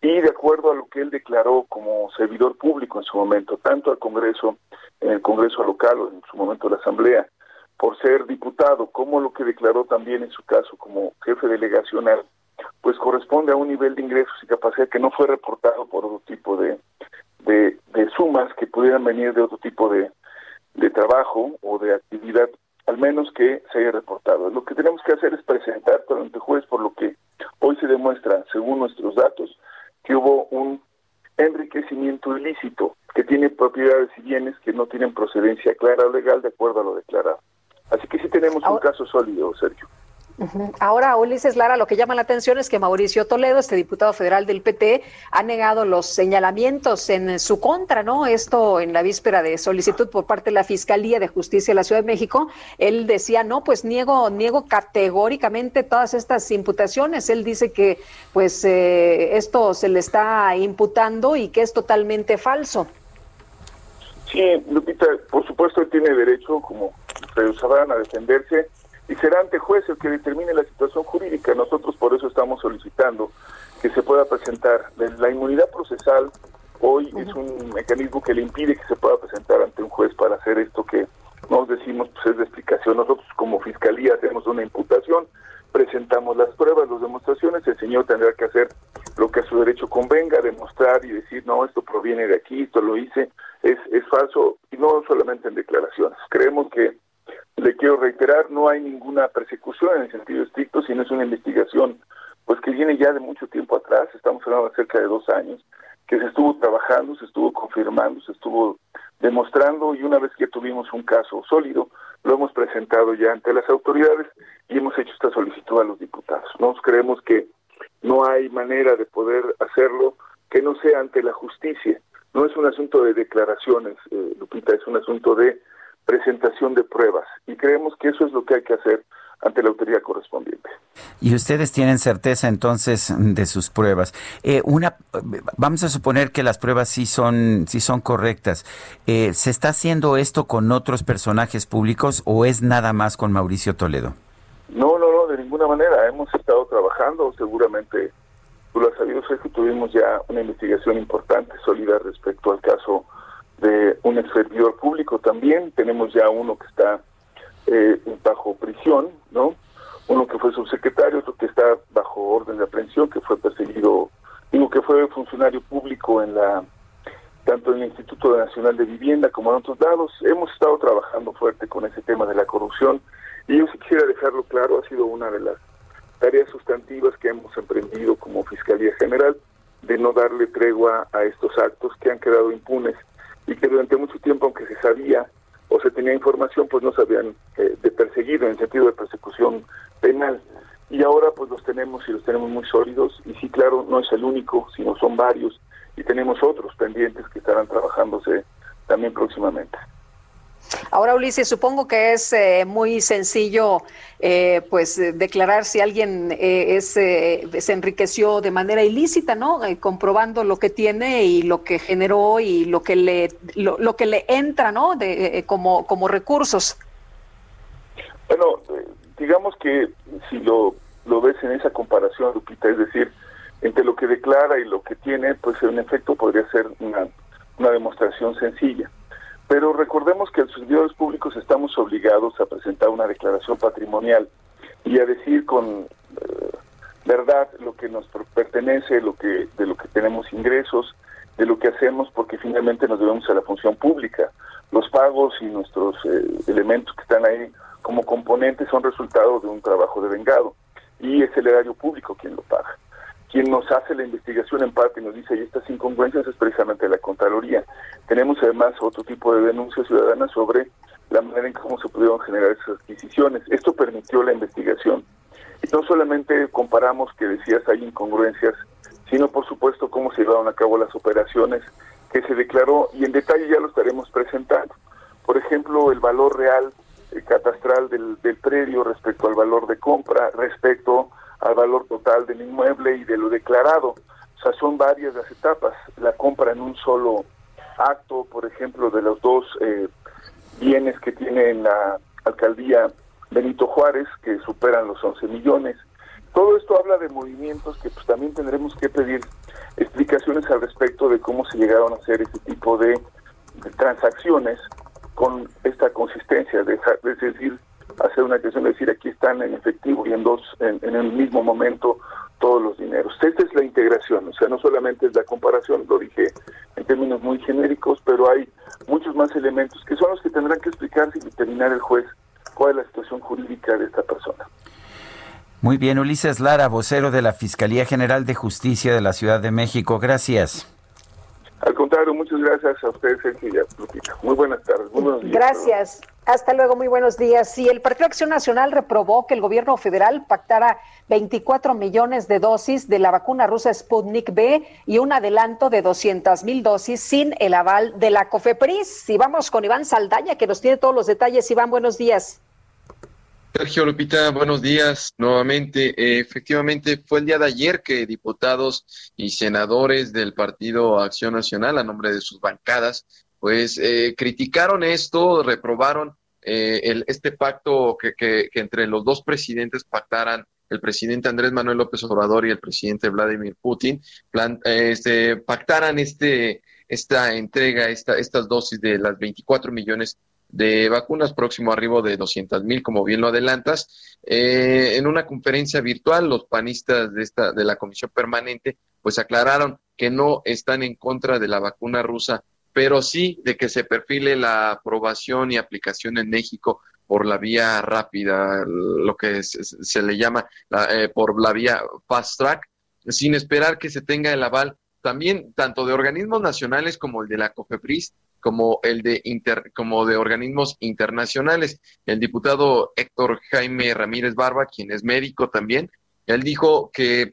y de acuerdo a lo que él declaró como servidor público en su momento, tanto al Congreso, en el Congreso local o en su momento la Asamblea, por ser diputado, como lo que declaró también en su caso como jefe delegacional, pues corresponde a un nivel de ingresos y capacidad que no fue reportado por otro tipo de, de, sumas que pudieran venir de otro tipo de, de trabajo o de actividad, al menos que se haya reportado. Lo que tenemos que hacer es presentar ante juez por lo que hoy se demuestra, según nuestros datos, que hubo un enriquecimiento ilícito que tiene propiedades y bienes que no tienen procedencia clara o legal de acuerdo a lo declarado. Así que sí tenemos un caso sólido, Sergio. Ahora, Ulises Lara, lo que llama la atención es que Mauricio Toledo, este diputado federal del PT, ha negado los señalamientos en su contra, ¿no? Esto en la víspera de solicitud por parte de la Fiscalía de Justicia de la Ciudad de México. Él decía, no, pues niego, niego categóricamente todas estas imputaciones. Él dice que, pues, eh, esto se le está imputando y que es totalmente falso. Sí, Lupita, por supuesto, él tiene derecho, como ustedes sabrán, a defenderse y será ante juez el que determine la situación jurídica. Nosotros por eso estamos solicitando que se pueda presentar. La inmunidad procesal hoy es un mecanismo que le impide que se pueda presentar ante un juez para hacer esto que nos decimos pues es de explicación. Nosotros como fiscalía hacemos una imputación, presentamos las pruebas, las demostraciones, el señor tendrá que hacer lo que a su derecho convenga, demostrar y decir, no, esto proviene de aquí, esto lo hice, es, es falso, y no solamente en declaraciones. Creemos que le quiero reiterar, no hay ninguna persecución en el sentido estricto, sino es una investigación pues que viene ya de mucho tiempo atrás, estamos hablando de cerca de dos años, que se estuvo trabajando, se estuvo confirmando, se estuvo demostrando y una vez que tuvimos un caso sólido, lo hemos presentado ya ante las autoridades y hemos hecho esta solicitud a los diputados. Nos creemos que no hay manera de poder hacerlo que no sea ante la justicia. No es un asunto de declaraciones, eh, Lupita, es un asunto de presentación de pruebas y creemos que eso es lo que hay que hacer ante la autoridad correspondiente. Y ustedes tienen certeza entonces de sus pruebas. Eh, una, vamos a suponer que las pruebas sí son, sí son correctas. Eh, ¿Se está haciendo esto con otros personajes públicos o es nada más con Mauricio Toledo? No, no, no, de ninguna manera. Hemos estado trabajando, seguramente tú lo has sabido, sé que tuvimos ya una investigación importante, sólida respecto al caso de un servidor público también. Tenemos ya uno que está eh, bajo prisión, ¿no? Uno que fue subsecretario, otro que está bajo orden de aprehensión, que fue perseguido, digo que fue funcionario público en la tanto en el Instituto Nacional de Vivienda como en otros lados. Hemos estado trabajando fuerte con ese tema de la corrupción y yo sí quisiera dejarlo claro, ha sido una de las tareas sustantivas que hemos emprendido como Fiscalía General de no darle tregua a estos actos que han quedado impunes y que durante mucho tiempo, aunque se sabía o se tenía información, pues no se habían eh, de perseguido en el sentido de persecución penal. Y ahora pues los tenemos y los tenemos muy sólidos y sí, claro, no es el único, sino son varios y tenemos otros pendientes que estarán trabajándose también próximamente. Ahora, Ulises, supongo que es eh, muy sencillo, eh, pues, eh, declarar si alguien es, se enriqueció de manera ilícita, ¿no? comprobando lo que tiene y lo que generó y lo que le, lo, que le entra, ¿no? De, como, como recursos. Bueno, digamos que si lo, lo ves en esa comparación, Lupita, es decir, entre lo que declara y lo que tiene, pues en efecto podría ser una, una demostración sencilla. Pero recordemos que los servidores públicos estamos obligados a presentar una declaración patrimonial y a decir con eh, verdad lo que nos pertenece, lo que de lo que tenemos ingresos, de lo que hacemos, porque finalmente nos debemos a la función pública. Los pagos y nuestros eh, elementos que están ahí como componentes son resultado de un trabajo de vengado y es el erario público quien lo paga quien nos hace la investigación en parte y nos dice, estas incongruencias es precisamente la Contraloría. Tenemos además otro tipo de denuncias ciudadanas sobre la manera en cómo se pudieron generar esas adquisiciones. Esto permitió la investigación. Y no solamente comparamos que decías hay incongruencias, sino por supuesto cómo se llevaron a cabo las operaciones que se declaró y en detalle ya lo estaremos presentando. Por ejemplo, el valor real el catastral del, del predio respecto al valor de compra, respecto al valor total del inmueble y de lo declarado. O sea, son varias las etapas. La compra en un solo acto, por ejemplo, de los dos eh, bienes que tiene en la alcaldía Benito Juárez, que superan los 11 millones. Todo esto habla de movimientos que pues también tendremos que pedir explicaciones al respecto de cómo se llegaron a hacer este tipo de, transacciones con esta consistencia, de, es decir, hacer una cuestión de decir aquí están en efectivo y en dos, en, en, el mismo momento todos los dineros. Esta es la integración, o sea, no solamente es la comparación, lo dije en términos muy genéricos, pero hay muchos más elementos que son los que tendrán que explicarse y determinar el juez cuál es la situación jurídica de esta persona. Muy bien, Ulises Lara, vocero de la Fiscalía General de Justicia de la Ciudad de México. Gracias. Al contrario, muchas gracias a ustedes, Sergio y Muy buenas tardes. Muy buenos días. Gracias. Hasta luego, muy buenos días. Si el Partido Acción Nacional reprobó que el gobierno federal pactara 24 millones de dosis de la vacuna rusa Sputnik B y un adelanto de 200 mil dosis sin el aval de la COFEPRIS. Y vamos con Iván Saldaña, que nos tiene todos los detalles. Iván, buenos días. Sergio Lupita, buenos días nuevamente. Eh, efectivamente, fue el día de ayer que diputados y senadores del Partido Acción Nacional, a nombre de sus bancadas, pues eh, criticaron esto, reprobaron eh, el, este pacto que, entre los dos presidentes pactaran el presidente Andrés Manuel López Obrador y el presidente Vladimir Putin, plan, este, pactaran este, esta entrega, esta, estas dosis de las 24 millones de vacunas, próximo arribo de 200 mil, como bien lo adelantas. Eh, en una conferencia virtual, los panistas de, esta, de la Comisión Permanente, pues aclararon que no están en contra de la vacuna rusa, pero sí de que se perfile la aprobación y aplicación en México por la vía rápida, lo que se, le llama eh, por la vía fast track, sin esperar que se tenga el aval también tanto de organismos nacionales como el de la COFEPRIS como el de inter, como de organismos internacionales. El diputado Héctor Jaime Ramírez Barba, quien es médico también, él dijo que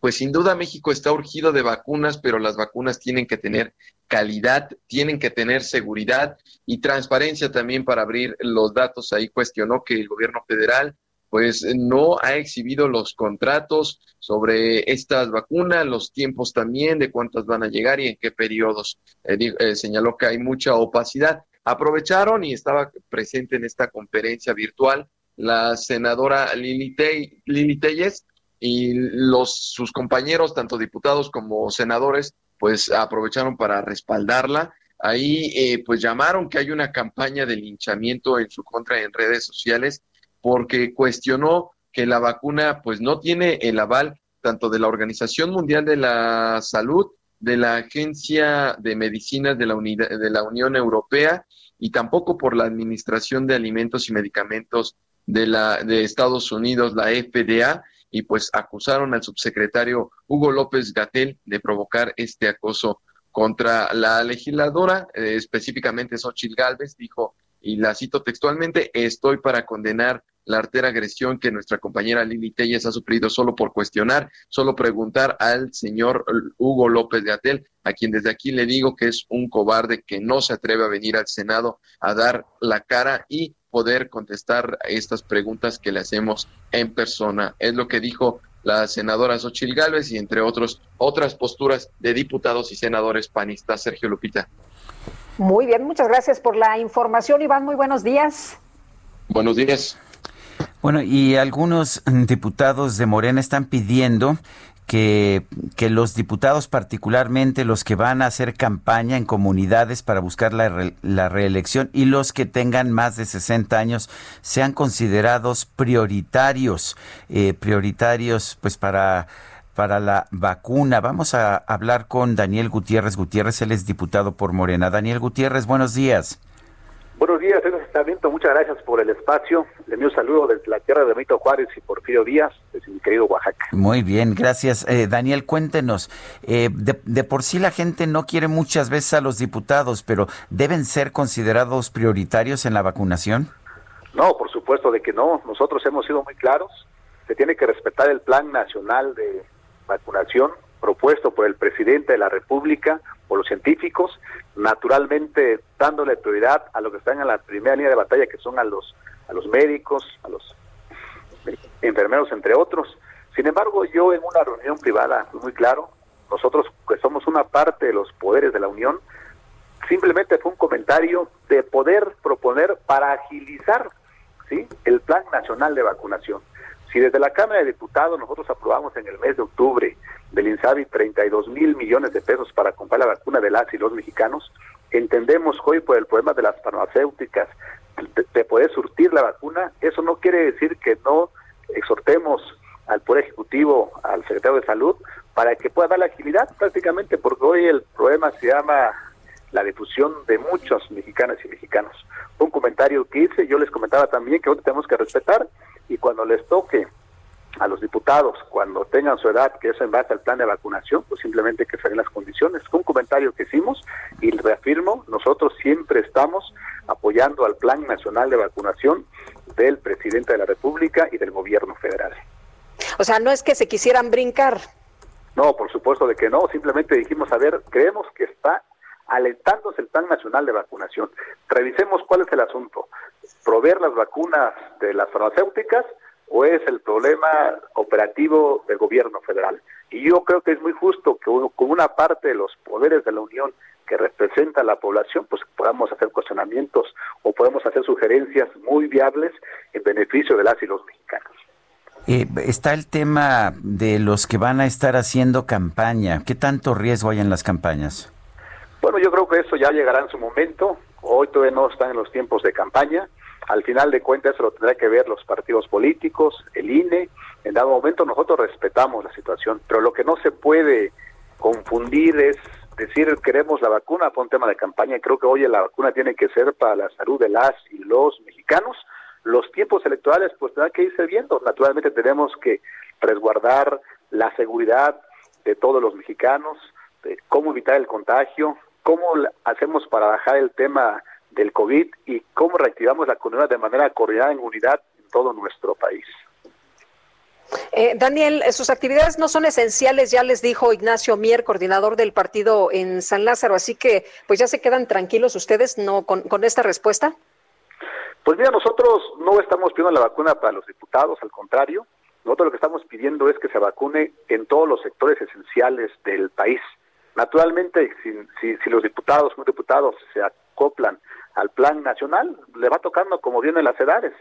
pues sin duda México está urgido de vacunas, pero las vacunas tienen que tener calidad, tienen que tener seguridad y transparencia también para abrir los datos. Ahí cuestionó que el gobierno federal pues no ha exhibido los contratos sobre estas vacunas, los tiempos también de cuántas van a llegar y en qué periodos. Eh, eh, señaló que hay mucha opacidad. Aprovecharon y estaba presente en esta conferencia virtual la senadora Lili, Telles y los, sus compañeros, tanto diputados como senadores, pues aprovecharon para respaldarla. Ahí eh, pues llamaron que hay una campaña de linchamiento en su contra en redes sociales porque cuestionó que la vacuna pues no tiene el aval tanto de la Organización Mundial de la Salud, de la Agencia de Medicinas de la, de la Unión Europea y tampoco por la Administración de Alimentos y Medicamentos de, la, de Estados Unidos, la FDA, y pues acusaron al subsecretario Hugo López Gatel de provocar este acoso contra la legisladora, eh, específicamente Xochitl Galvez, dijo y la cito textualmente, estoy para condenar la artera agresión que nuestra compañera Lili Telles ha sufrido solo por cuestionar, solo preguntar al señor Hugo López de Atel, a quien desde aquí le digo que es un cobarde que no se atreve a venir al Senado a dar la cara y poder contestar estas preguntas que le hacemos en persona. Es lo que dijo la senadora Xochil Gálvez y entre otros otras posturas de diputados y senadores panistas. Sergio Lupita. Muy bien, muchas gracias por la información, Iván. Muy buenos días. Buenos días. Bueno, y algunos diputados de Morena están pidiendo que, que, los diputados, particularmente los que van a hacer campaña en comunidades para buscar la, la, reelección y los que tengan más de 60 años, sean considerados prioritarios, eh, prioritarios pues para para la vacuna. Vamos a hablar con Daniel Gutiérrez. Gutiérrez, él es diputado por Morena. Daniel Gutiérrez, buenos días. Buenos días, señor Muchas gracias por el espacio. Le envío un saludo desde la tierra de Benito Juárez y Porfirio Díaz, desde mi querido Oaxaca. Muy bien, gracias. Eh, Daniel, cuéntenos. Eh, de, de, por sí la gente no quiere muchas veces a los diputados, pero ¿deben ser considerados prioritarios en la vacunación? No, por supuesto de que no. Nosotros hemos sido muy claros. Se tiene que respetar el Plan Nacional de vacunación propuesto por el presidente de la República, por los científicos, naturalmente dándole prioridad a los que están en la primera línea de batalla, que son a los, a los médicos, a los enfermeros, entre otros. Sin embargo, yo en una reunión privada, muy claro, nosotros que somos una parte de los poderes de la Unión, simplemente fue un comentario de poder proponer para agilizar ¿sí? el Plan Nacional de Vacunación. Si desde la Cámara de Diputados nosotros aprobamos en el mes de octubre del INSABI 32 mil millones de pesos para comprar la vacuna de las y los mexicanos, entendemos hoy por el problema de las farmacéuticas de, poder surtir la vacuna, eso no quiere decir que no exhortemos al Poder Ejecutivo, al Secretario de Salud, para que pueda dar la agilidad prácticamente, porque hoy el problema se llama la difusión de muchos mexicanas y mexicanos. Un comentario que hice, yo les comentaba también que hoy tenemos que respetar y cuando les toque a los diputados, cuando tengan su edad, que es en base al plan de vacunación, pues simplemente que se den las condiciones. Fue un comentario que hicimos y reafirmo, nosotros siempre estamos apoyando al Plan Nacional de Vacunación del presidente de la República y del gobierno federal. O sea, no es que se quisieran brincar. No, por supuesto de que no, simplemente dijimos, a ver, creemos que está alentándose el Plan Nacional de Vacunación. Revisemos cuál es el asunto. Proveer las vacunas de las farmacéuticas o es el problema operativo del gobierno federal. Y yo creo que es muy justo que con una parte de los poderes de la Unión que representa a la población, pues podamos hacer cuestionamientos o podemos hacer sugerencias muy viables en beneficio de las y los mexicanos. Eh, está el tema de los que van a estar haciendo campaña. ¿Qué tanto riesgo hay en las campañas? Bueno, yo creo que eso ya llegará en su momento. Hoy todavía no están en los tiempos de campaña. Al final de cuentas eso lo tendrá que ver los partidos políticos, el INE. En dado momento nosotros respetamos la situación, pero lo que no se puede confundir es decir queremos la vacuna por un tema de campaña. Creo que hoy la vacuna tiene que ser para la salud de las y los mexicanos. Los tiempos electorales pues tendrán que irse viendo. Naturalmente tenemos que resguardar la seguridad de todos los mexicanos, de cómo evitar el contagio, cómo hacemos para bajar el tema del COVID y cómo reactivamos la economía de manera coordinada en unidad en todo nuestro país. Eh, Daniel, sus actividades no son esenciales, ya les dijo Ignacio Mier, coordinador del partido en San Lázaro, así que pues ya se quedan tranquilos ustedes no con, con esta respuesta. Pues mira, nosotros no estamos pidiendo la vacuna para los diputados, al contrario, nosotros lo que estamos pidiendo es que se vacune en todos los sectores esenciales del país. Naturalmente, si, si, si los diputados, muy diputados se acoplan al plan nacional, le va tocando como vienen las edades.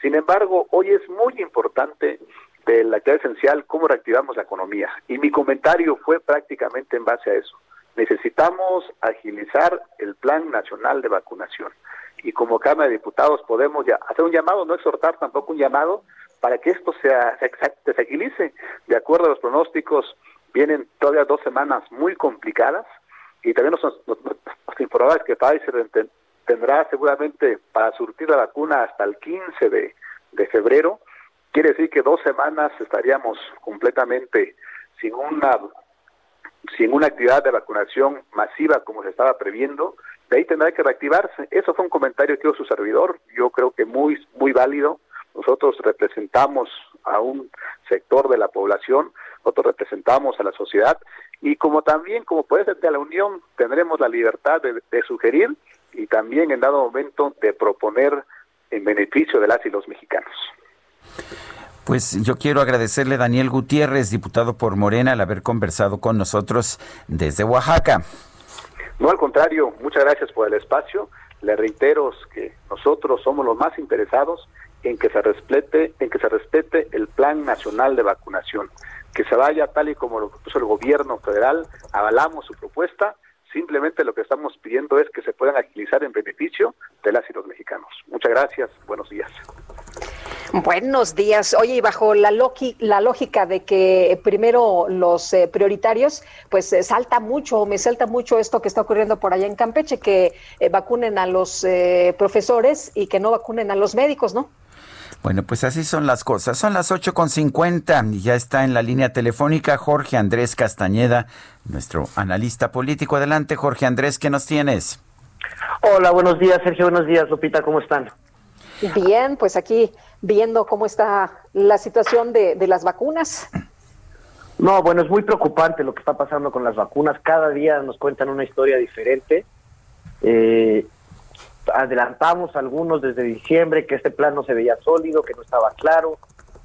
Sin embargo, hoy es muy importante de la actividad esencial cómo reactivamos la economía. Y mi comentario fue prácticamente en base a eso. Necesitamos agilizar el plan nacional de vacunación. Y como Cámara de Diputados podemos ya hacer un llamado, no exhortar tampoco un llamado, para que esto sea, se, se agilice. De acuerdo a los pronósticos, vienen todavía dos semanas muy complicadas y también nos, nos, nos que Pfizer tendrá seguramente para surtir la vacuna hasta el 15 de, de febrero. Quiere decir que dos semanas estaríamos completamente sin una sin una actividad de vacunación masiva como se estaba previendo, de ahí tendrá que reactivarse. Eso fue un comentario que hizo su servidor, yo creo que muy, muy válido. Nosotros representamos a un sector de la población, nosotros representamos a la sociedad y como también, como puede ser de la Unión, tendremos la libertad de, de sugerir y también en dado momento de proponer en beneficio de las y los mexicanos. Pues yo quiero agradecerle a Daniel Gutiérrez, diputado por Morena, al haber conversado con nosotros desde Oaxaca. No, al contrario, muchas gracias por el espacio. Le reitero que nosotros somos los más interesados en que se respete, en que se respete el Plan Nacional de Vacunación, que se vaya tal y como lo puso el gobierno federal, avalamos su propuesta Simplemente lo que estamos pidiendo es que se puedan agilizar en beneficio de las y los mexicanos. Muchas gracias. Buenos días. Buenos días. Oye, y bajo la, lógica de que primero los eh, prioritarios, pues eh, salta mucho, me salta mucho esto que está ocurriendo por allá en Campeche, que eh, vacunen a los profesores y que no vacunen a los médicos, ¿no? Bueno, pues así son las cosas. Son las 8.50 y ya está en la línea telefónica Jorge Andrés Castañeda, nuestro analista político. Adelante, Jorge Andrés, ¿qué nos tienes? Hola, buenos días, Sergio. Buenos días, Lupita. ¿Cómo están? Bien, pues aquí viendo cómo está la situación de, de las vacunas. No, bueno, es muy preocupante lo que está pasando con las vacunas. Cada día nos cuentan una historia diferente. Eh, adelantamos algunos desde diciembre que este plan no se veía sólido, que no estaba claro,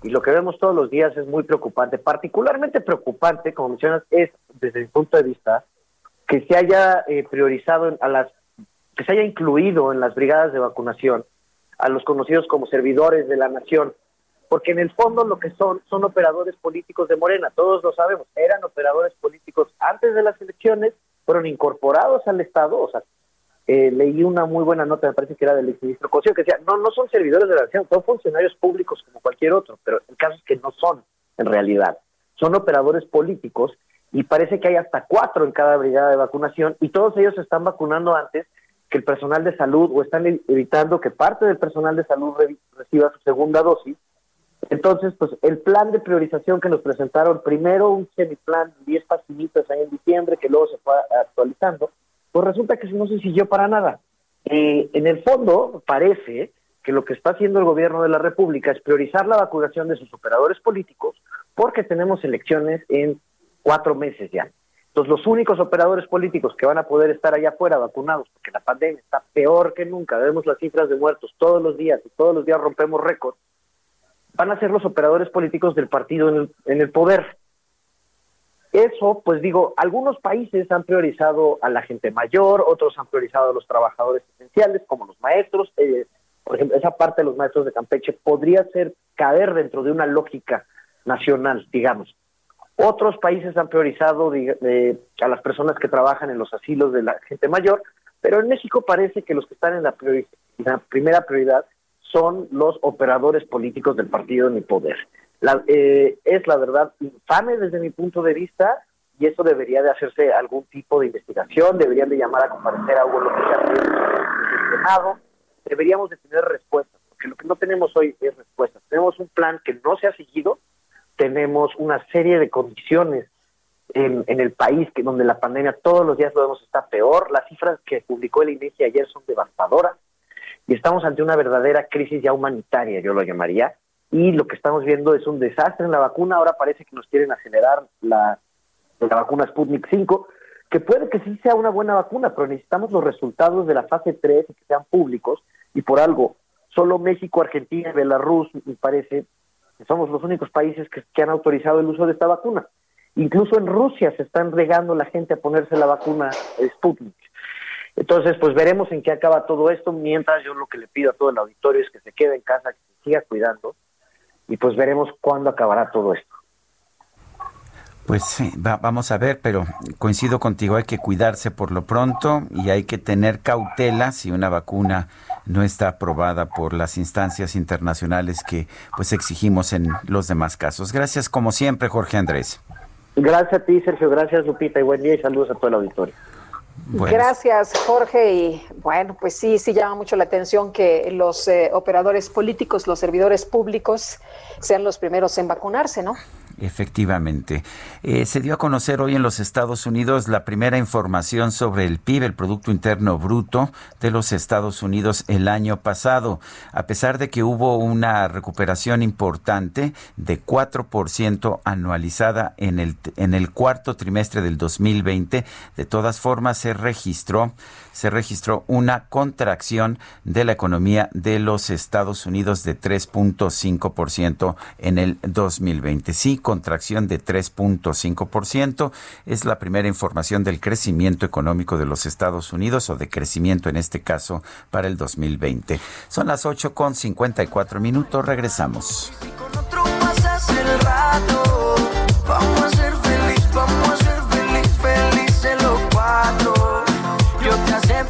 y lo que vemos todos los días es muy preocupante. Particularmente preocupante, como mencionas, es desde mi punto de vista que se haya eh, priorizado a las, que se haya incluido en las brigadas de vacunación a los conocidos como servidores de la nación, porque en el fondo lo que son son operadores políticos de Morena, todos lo sabemos, eran operadores políticos antes de las elecciones, fueron incorporados al Estado, o sea, eh, leí una muy buena nota, me parece que era del exministro Cosío, que decía, no, no son servidores de la nación, son funcionarios públicos como cualquier otro, pero el caso es que no son, en realidad, son operadores políticos y parece que hay hasta cuatro en cada brigada de vacunación y todos ellos se están vacunando antes que el personal de salud o están evitando que parte del personal de salud reciba su segunda dosis. Entonces, pues el plan de priorización que nos presentaron, primero un semiplan, 10 paginitas ahí en diciembre, que luego se fue actualizando, pues resulta que no se siguió para nada. Eh, en el fondo, parece que lo que está haciendo el gobierno de la República es priorizar la vacunación de sus operadores políticos porque tenemos elecciones en cuatro meses ya. Entonces, los únicos operadores políticos que van a poder estar allá afuera vacunados, porque la pandemia está peor que nunca, vemos las cifras de muertos todos los días y todos los días rompemos récords, van a ser los operadores políticos del partido en el, en el poder. Eso, pues digo, algunos países han priorizado a la gente mayor, otros han priorizado a los trabajadores esenciales, como los maestros. Eh, por ejemplo, esa parte de los maestros de Campeche podría ser caer dentro de una lógica nacional, digamos. Otros países han priorizado a las personas que trabajan en los asilos de la gente mayor, pero en México parece que los que están en la, primera prioridad son los operadores políticos del partido en el poder. Eh, es la verdad infame desde mi punto de vista y eso debería de hacerse algún tipo de investigación, deberían de llamar a comparecer a Hugo López Senado, deberíamos de tener respuestas, porque lo que no tenemos hoy es respuestas. Tenemos un plan que no se ha seguido, tenemos una serie de condiciones en, el país que donde la pandemia todos los días lo vemos está peor. Las cifras que publicó el INEGI ayer son devastadoras y estamos ante una verdadera crisis ya humanitaria, yo lo llamaría. Y lo que estamos viendo es un desastre en la vacuna. Ahora parece que nos quieren acelerar la, la vacuna Sputnik 5, que puede que sí sea una buena vacuna, pero necesitamos los resultados de la fase 3 y que sean públicos. Y por algo, solo México, Argentina y Belarus, me parece, somos los únicos países que, han autorizado el uso de esta vacuna. Incluso en Rusia se están regando la gente a ponerse la vacuna Sputnik. Entonces, pues veremos en qué acaba todo esto. Mientras yo lo que le pido a todo el auditorio es que se quede en casa, que se siga cuidando y pues veremos cuándo acabará todo esto. Pues sí, vamos a ver, pero coincido contigo, hay que cuidarse por lo pronto y hay que tener cautela si una vacuna no está aprobada por las instancias internacionales que pues exigimos en los demás casos. Gracias como siempre, Jorge Andrés. Gracias a ti, Sergio. Gracias, Lupita. Y buen día y saludos a todo el auditorio. Gracias, Jorge. Y bueno, pues sí, sí llama mucho la atención que los eh, operadores políticos, los servidores públicos, sean los primeros en vacunarse, ¿no? Efectivamente. Eh, se dio a conocer hoy en los Estados Unidos la primera información sobre el PIB, el Producto Interno Bruto de los Estados Unidos el año pasado. A pesar de que hubo una recuperación importante de 4% anualizada en el, en el cuarto trimestre del 2020, de todas formas se registró se registró una contracción de la economía de los Estados Unidos de 3.5% en el 2020. Sí, contracción de 3.5%. Es la primera información del crecimiento económico de los Estados Unidos o de crecimiento en este caso para el 2020. Son las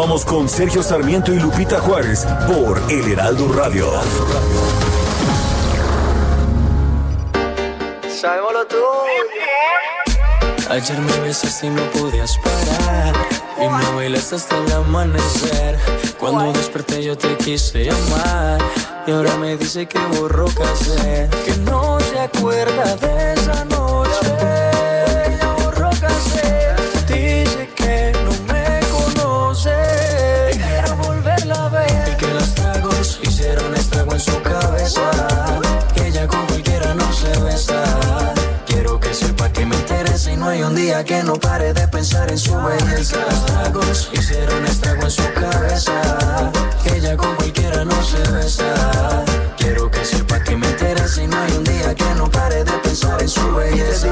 Continuamos con Sergio Sarmiento y Lupita Juárez por El Heraldo Radio. Sabemos lo Ayer me besaste y no podías parar. Y me bailaste hasta el amanecer. Cuando desperté yo te quise llamar. Y ahora me dice que borró casé. Que no se acuerda de esa noche. Hay un día que no pare de pensar en su belleza. Los tragos hicieron estrago en su cabeza. Ella con cualquiera no se besa. Quiero que sepa que me interesa y no hay un día que no pare de pensar en su belleza.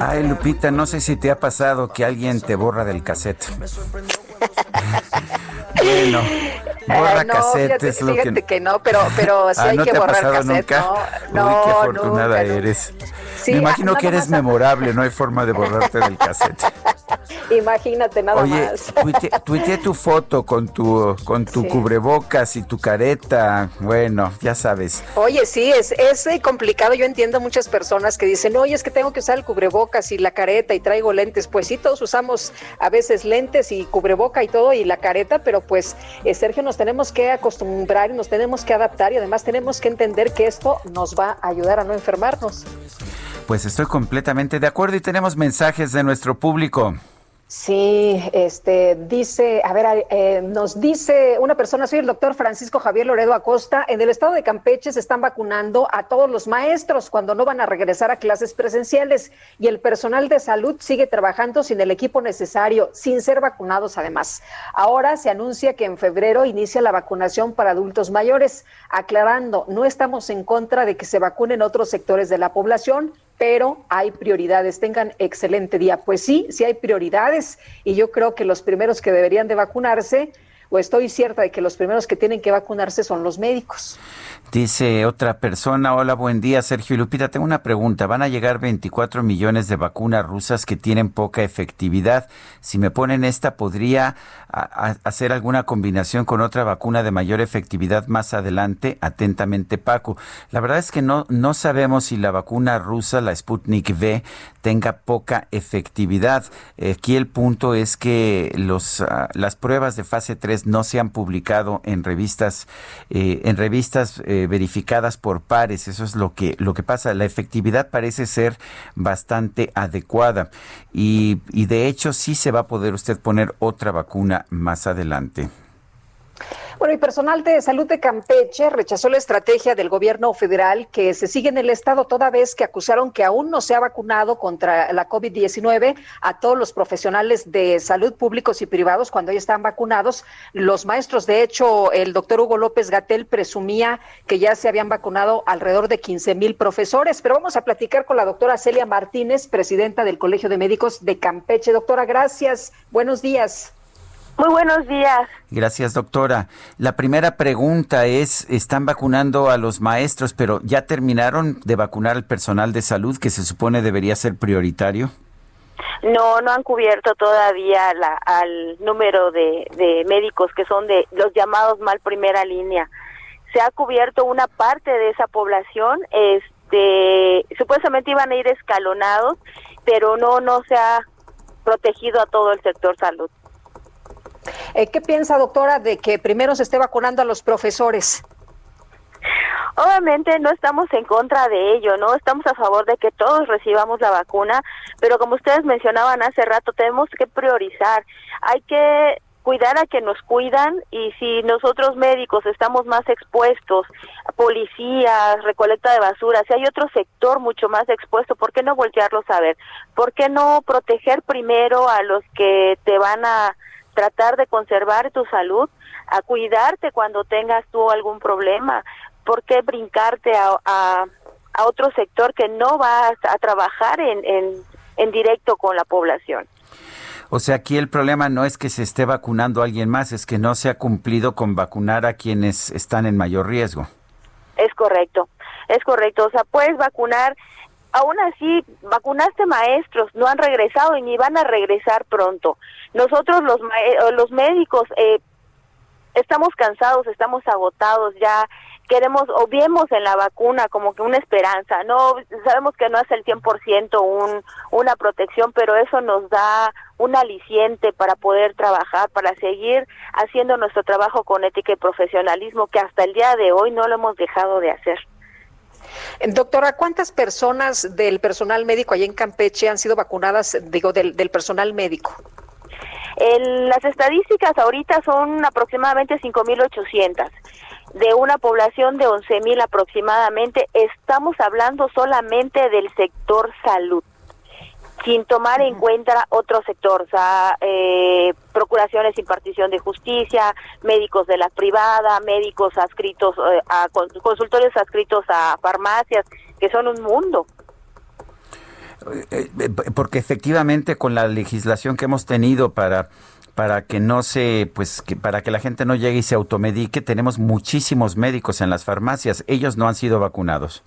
Ay, Lupita, no sé si te ha pasado que alguien te borra del cassette. bueno, borra no, cassette fíjate, es lo fíjate que... que... no, pero, pero sí Ah, hay ¿no que te ha borrar pasado cassette, nunca? ¿no? Uy, qué afortunada nunca, eres. Sí, Me imagino nada que eres memorable, no hay forma de borrarte del cassette. Imagínate nada Oye, más. tuite- tuiteé tu foto con tu, con tu Sí. cubrebocas y tu careta. Bueno, ya sabes. Oye, sí, es, es eh, complicado. Yo entiendo muchas personas que dicen, oye, es que tengo que usar el cubrebocas y la careta y traigo lentes. Pues sí, todos usamos a veces lentes y cubreboca y todo y la careta, pero pues, eh, Sergio, nos tenemos que acostumbrar y nos tenemos que adaptar y además tenemos que entender que esto nos va a ayudar a no enfermarnos. Pues estoy completamente de acuerdo y tenemos mensajes de nuestro público. Sí, este dice, a ver, eh, nos dice una persona, soy el doctor Francisco Javier Loredo Acosta, en el estado de Campeche se están vacunando a todos los maestros cuando no van a regresar a clases presenciales y el personal de salud sigue trabajando sin el equipo necesario, sin ser vacunados además. Ahora se anuncia que en febrero inicia la vacunación para adultos mayores, aclarando, no estamos en contra de que se vacunen otros sectores de la población, pero hay prioridades. Tengan excelente día. Pues sí, sí hay prioridades y yo creo que los primeros que deberían de vacunarse, o estoy cierta de que los primeros que tienen que vacunarse son los médicos. Dice otra persona, hola, buen día, Sergio y Lupita. Tengo una pregunta. Van a llegar 24 millones de vacunas rusas que tienen poca efectividad. Si me ponen esta, ¿podría hacer alguna combinación con otra vacuna de mayor efectividad más adelante? Atentamente, Paco. La verdad es que no, no sabemos si la vacuna rusa, la Sputnik V, tenga poca efectividad. Aquí el punto es que los, ah, las pruebas de fase 3 no se han publicado en revistas, eh, en revistas eh, verificadas por pares. Eso es lo que, lo que pasa. La efectividad parece ser bastante adecuada. Y, y de hecho sí se va a poder usted poner otra vacuna más adelante. Bueno, y personal de salud de Campeche rechazó la estrategia del gobierno federal que se sigue en el estado toda vez que acusaron que aún no se ha vacunado contra la COVID-19 a todos los profesionales de salud públicos y privados cuando ya están vacunados. Los maestros, de hecho, el doctor Hugo López Gatel presumía que ya se habían vacunado alrededor de 15 mil profesores, pero vamos a platicar con la doctora Celia Martínez, presidenta del Colegio de Médicos de Campeche. Doctora, gracias. Buenos días. Muy buenos días. Gracias, doctora. La primera pregunta es, están vacunando a los maestros, pero ¿ya terminaron de vacunar al personal de salud que se supone debería ser prioritario? No, no han cubierto todavía la, al número de, de médicos que son de los llamados mal primera línea. Se ha cubierto una parte de esa población, este, supuestamente iban a ir escalonados, pero no, no se ha protegido a todo el sector salud. Eh, ¿Qué piensa, doctora, de que primero se esté vacunando a los profesores? Obviamente no estamos en contra de ello, ¿no? Estamos a favor de que todos recibamos la vacuna, pero como ustedes mencionaban hace rato, tenemos que priorizar. Hay que cuidar a que nos cuidan y si nosotros médicos estamos más expuestos, policías, recolecta de basura, si hay otro sector mucho más expuesto, ¿por qué no voltearlos a ver? ¿Por qué no proteger primero a los que te van a tratar de conservar tu salud, a cuidarte cuando tengas tú algún problema? ¿Por qué brincarte a, a, a otro sector que no va a, a trabajar en, en, en directo con la población? O sea, aquí el problema no es que se esté vacunando a alguien más, es que no se ha cumplido con vacunar a quienes están en mayor riesgo. Es correcto, es correcto. O sea, puedes vacunar, aún así, vacunaste maestros, no han regresado y ni van a regresar pronto. Nosotros los, eh, los médicos eh, estamos cansados, estamos agotados, ya queremos o vemos en la vacuna como que una esperanza. No sabemos que no es el 100% un una protección, pero eso nos da un aliciente para poder trabajar, para seguir haciendo nuestro trabajo con ética y profesionalismo que hasta el día de hoy no lo hemos dejado de hacer. Eh, Doctora, ¿cuántas personas del personal médico allá en Campeche han sido vacunadas, digo, del, personal médico? El- las estadísticas ahorita son aproximadamente 5.800 de una población de 11.000 aproximadamente. Estamos hablando solamente del sector salud. Sin tomar en cuenta otro sector, o sea, eh, procuraciones sin partición de justicia, médicos de la privada, médicos adscritos eh, a consultorios adscritos a farmacias, que son un mundo. Eh, porque efectivamente con la legislación que hemos tenido para para que no se, pues, que para que la gente no llegue y se automedique, tenemos muchísimos médicos en las farmacias. Ellos no han sido vacunados.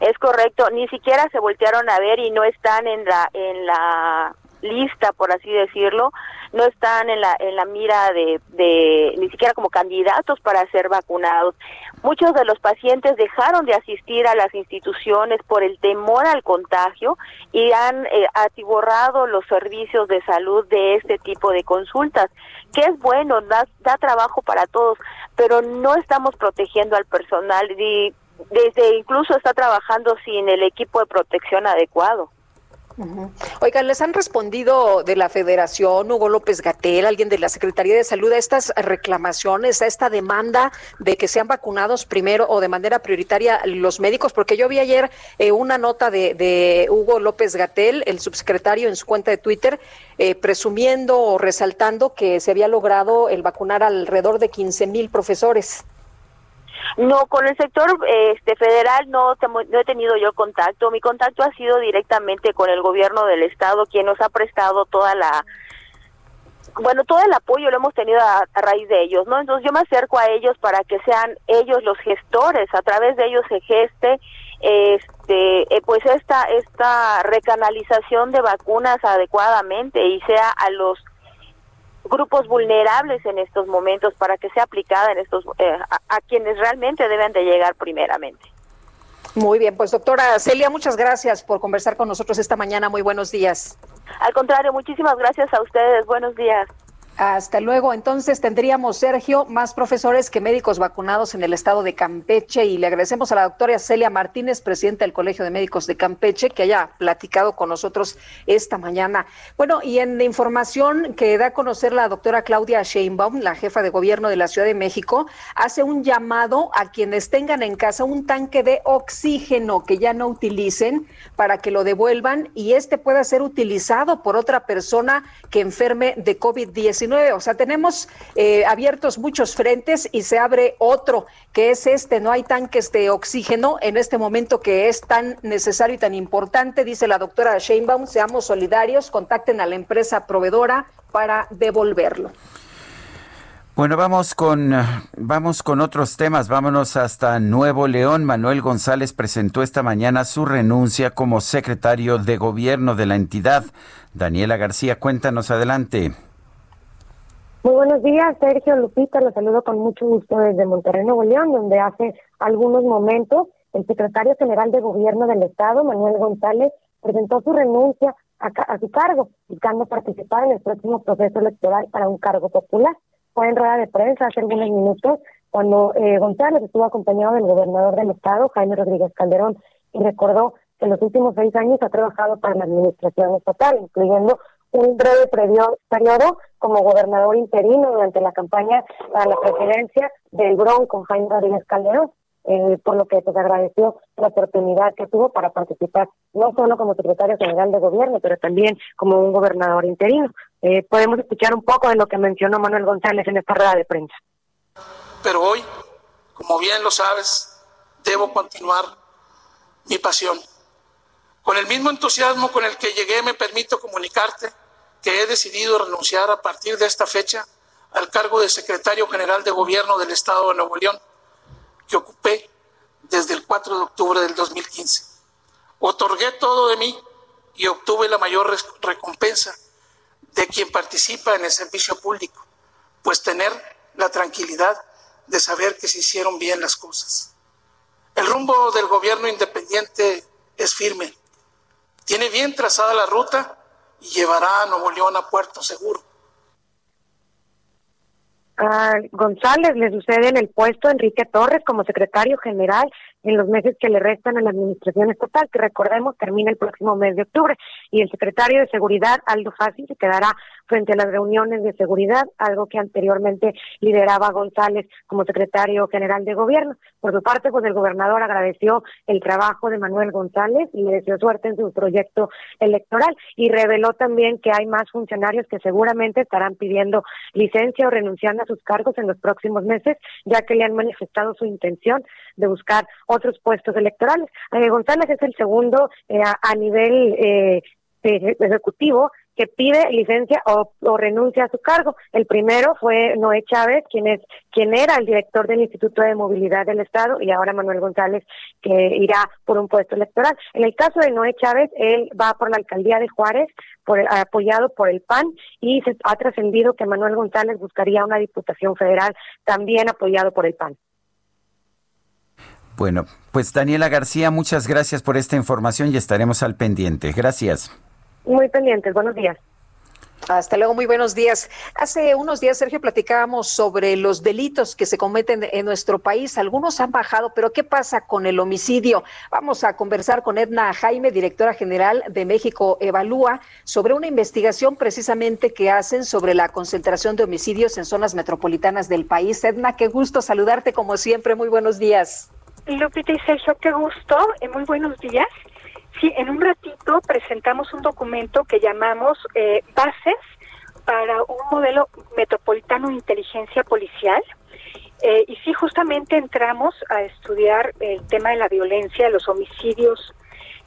Es correcto, ni siquiera se voltearon a ver y no están en la en la lista, por así decirlo, no están en la, en la mira de, de, ni siquiera como candidatos para ser vacunados. Muchos de los pacientes dejaron de asistir a las instituciones por el temor al contagio y han eh, atiborrado los servicios de salud de este tipo de consultas, que es bueno, da, da trabajo para todos, pero no estamos protegiendo al personal y desde incluso está trabajando sin el equipo de protección adecuado. Oigan, ¿les han respondido de la Federación, Hugo López Gatel, alguien de la Secretaría de Salud, a estas reclamaciones, a esta demanda de que sean vacunados primero o de manera prioritaria los médicos? Porque yo vi ayer eh, una nota de, Hugo López Gatel, el subsecretario, en su cuenta de Twitter, eh, presumiendo o resaltando que se había logrado el vacunar alrededor de 15 mil profesores. No, con el sector este federal no, no he tenido yo contacto. Mi contacto ha sido directamente con el gobierno del estado, quien nos ha prestado toda la bueno, todo el apoyo lo hemos tenido a, raíz de ellos, ¿no? Entonces yo me acerco a ellos para que sean ellos los gestores, a través de ellos se geste este eh, pues esta esta recanalización de vacunas adecuadamente y sea a los grupos vulnerables en estos momentos para que sea aplicada en estos eh, a, quienes realmente deben de llegar primeramente. Muy bien, pues doctora Celia, muchas gracias por conversar con nosotros esta mañana. Muy buenos días. Al contrario, muchísimas gracias a ustedes. Buenos días. Hasta luego. Entonces tendríamos, Sergio, más profesores que médicos vacunados en el estado de Campeche y le agradecemos a la doctora Celia Martínez, presidenta del Colegio de Médicos de Campeche, que haya platicado con nosotros esta mañana. Bueno, y en información que da a conocer la doctora Claudia Sheinbaum, la jefa de gobierno de la Ciudad de México, hace un llamado a quienes tengan en casa un tanque de oxígeno que ya no utilicen para que lo devuelvan y este pueda ser utilizado por otra persona que enferme de COVID-19 o sea, tenemos eh, abiertos muchos frentes y se abre otro, que es este, no hay tanques de oxígeno en este momento que es tan necesario y tan importante, dice la doctora Sheinbaum, seamos solidarios, contacten a la empresa proveedora para devolverlo. Bueno, vamos con, vamos con otros temas. Vámonos hasta Nuevo León. Manuel González presentó esta mañana su renuncia como secretario de gobierno de la entidad. Daniela García, cuéntanos adelante. Muy buenos días, Sergio Lupita. Los saludo con mucho gusto desde Monterrey, Nuevo León, donde hace algunos momentos el secretario general de Gobierno del Estado, Manuel González, presentó su renuncia a, su cargo, buscando participar en el próximo proceso electoral para un cargo popular. Fue en rueda de prensa hace algunos minutos cuando eh, González estuvo acompañado del gobernador del Estado, Jaime Rodríguez Calderón, y recordó que en los últimos seis años ha trabajado para la administración estatal, incluyendo un breve periodo como gobernador interino durante la campaña para la presidencia del Bronco, Jaime Rodríguez Calderón, eh, por lo que pues agradeció la oportunidad que tuvo para participar no solo como secretario general de gobierno, pero también como un gobernador interino. Eh, podemos escuchar un poco de lo que mencionó Manuel González en esta rueda de prensa. Pero hoy, como bien lo sabes, debo continuar mi pasión. Con el mismo entusiasmo con el que llegué, me permito comunicarte que he decidido renunciar a partir de esta fecha al cargo de secretario general de gobierno del Estado de Nuevo León, que ocupé desde el 4 de octubre del 2015. Otorgué todo de mí y obtuve la mayor recompensa de quien participa en el servicio público, pues tener la tranquilidad de saber que se hicieron bien las cosas. El rumbo del gobierno independiente es firme. Tiene bien trazada la ruta y llevará a Nuevo León a puerto seguro. A González le sucede en el puesto Enrique Torres como secretario general en los meses que le restan a la administración estatal, que recordemos termina el próximo mes de octubre. Y el secretario de Seguridad, Aldo Fácil, se quedará frente a las reuniones de seguridad, algo que anteriormente lideraba González como secretario general de gobierno. Por su parte, pues el gobernador agradeció el trabajo de Manuel González y le deseó suerte en su proyecto electoral y reveló también que hay más funcionarios que seguramente estarán pidiendo licencia o renunciando a sus cargos en los próximos meses, ya que le han manifestado su intención de buscar otros puestos electorales. Eh, González es el segundo eh, a, nivel eh, ejecutivo que pide licencia o, renuncia a su cargo. El primero fue Noé Chávez, quien es quien era el director del Instituto de Movilidad del Estado y ahora Manuel González que irá por un puesto electoral. En el caso de Noé Chávez, él va por la alcaldía de Juárez, por apoyado por el PAN y se ha trascendido que Manuel González buscaría una diputación federal también apoyado por el PAN. Bueno, pues Daniela García, muchas gracias por esta información y estaremos al pendiente. Gracias. Muy pendientes, buenos días. Hasta luego, muy buenos días. Hace unos días, Sergio, platicábamos sobre los delitos que se cometen en nuestro país. Algunos han bajado, pero ¿qué pasa con el homicidio? Vamos a conversar con Edna Jaime, directora general de México Evalúa, sobre una investigación precisamente que hacen sobre la concentración de homicidios en zonas metropolitanas del país. Edna, qué gusto saludarte como siempre. Muy buenos días. Lupita y Sergio, qué gusto. Eh, muy buenos días. Sí, en un ratito presentamos un documento que llamamos eh, Bases para un modelo metropolitano de inteligencia policial. Eh, y sí, justamente entramos a estudiar el tema de la violencia, los homicidios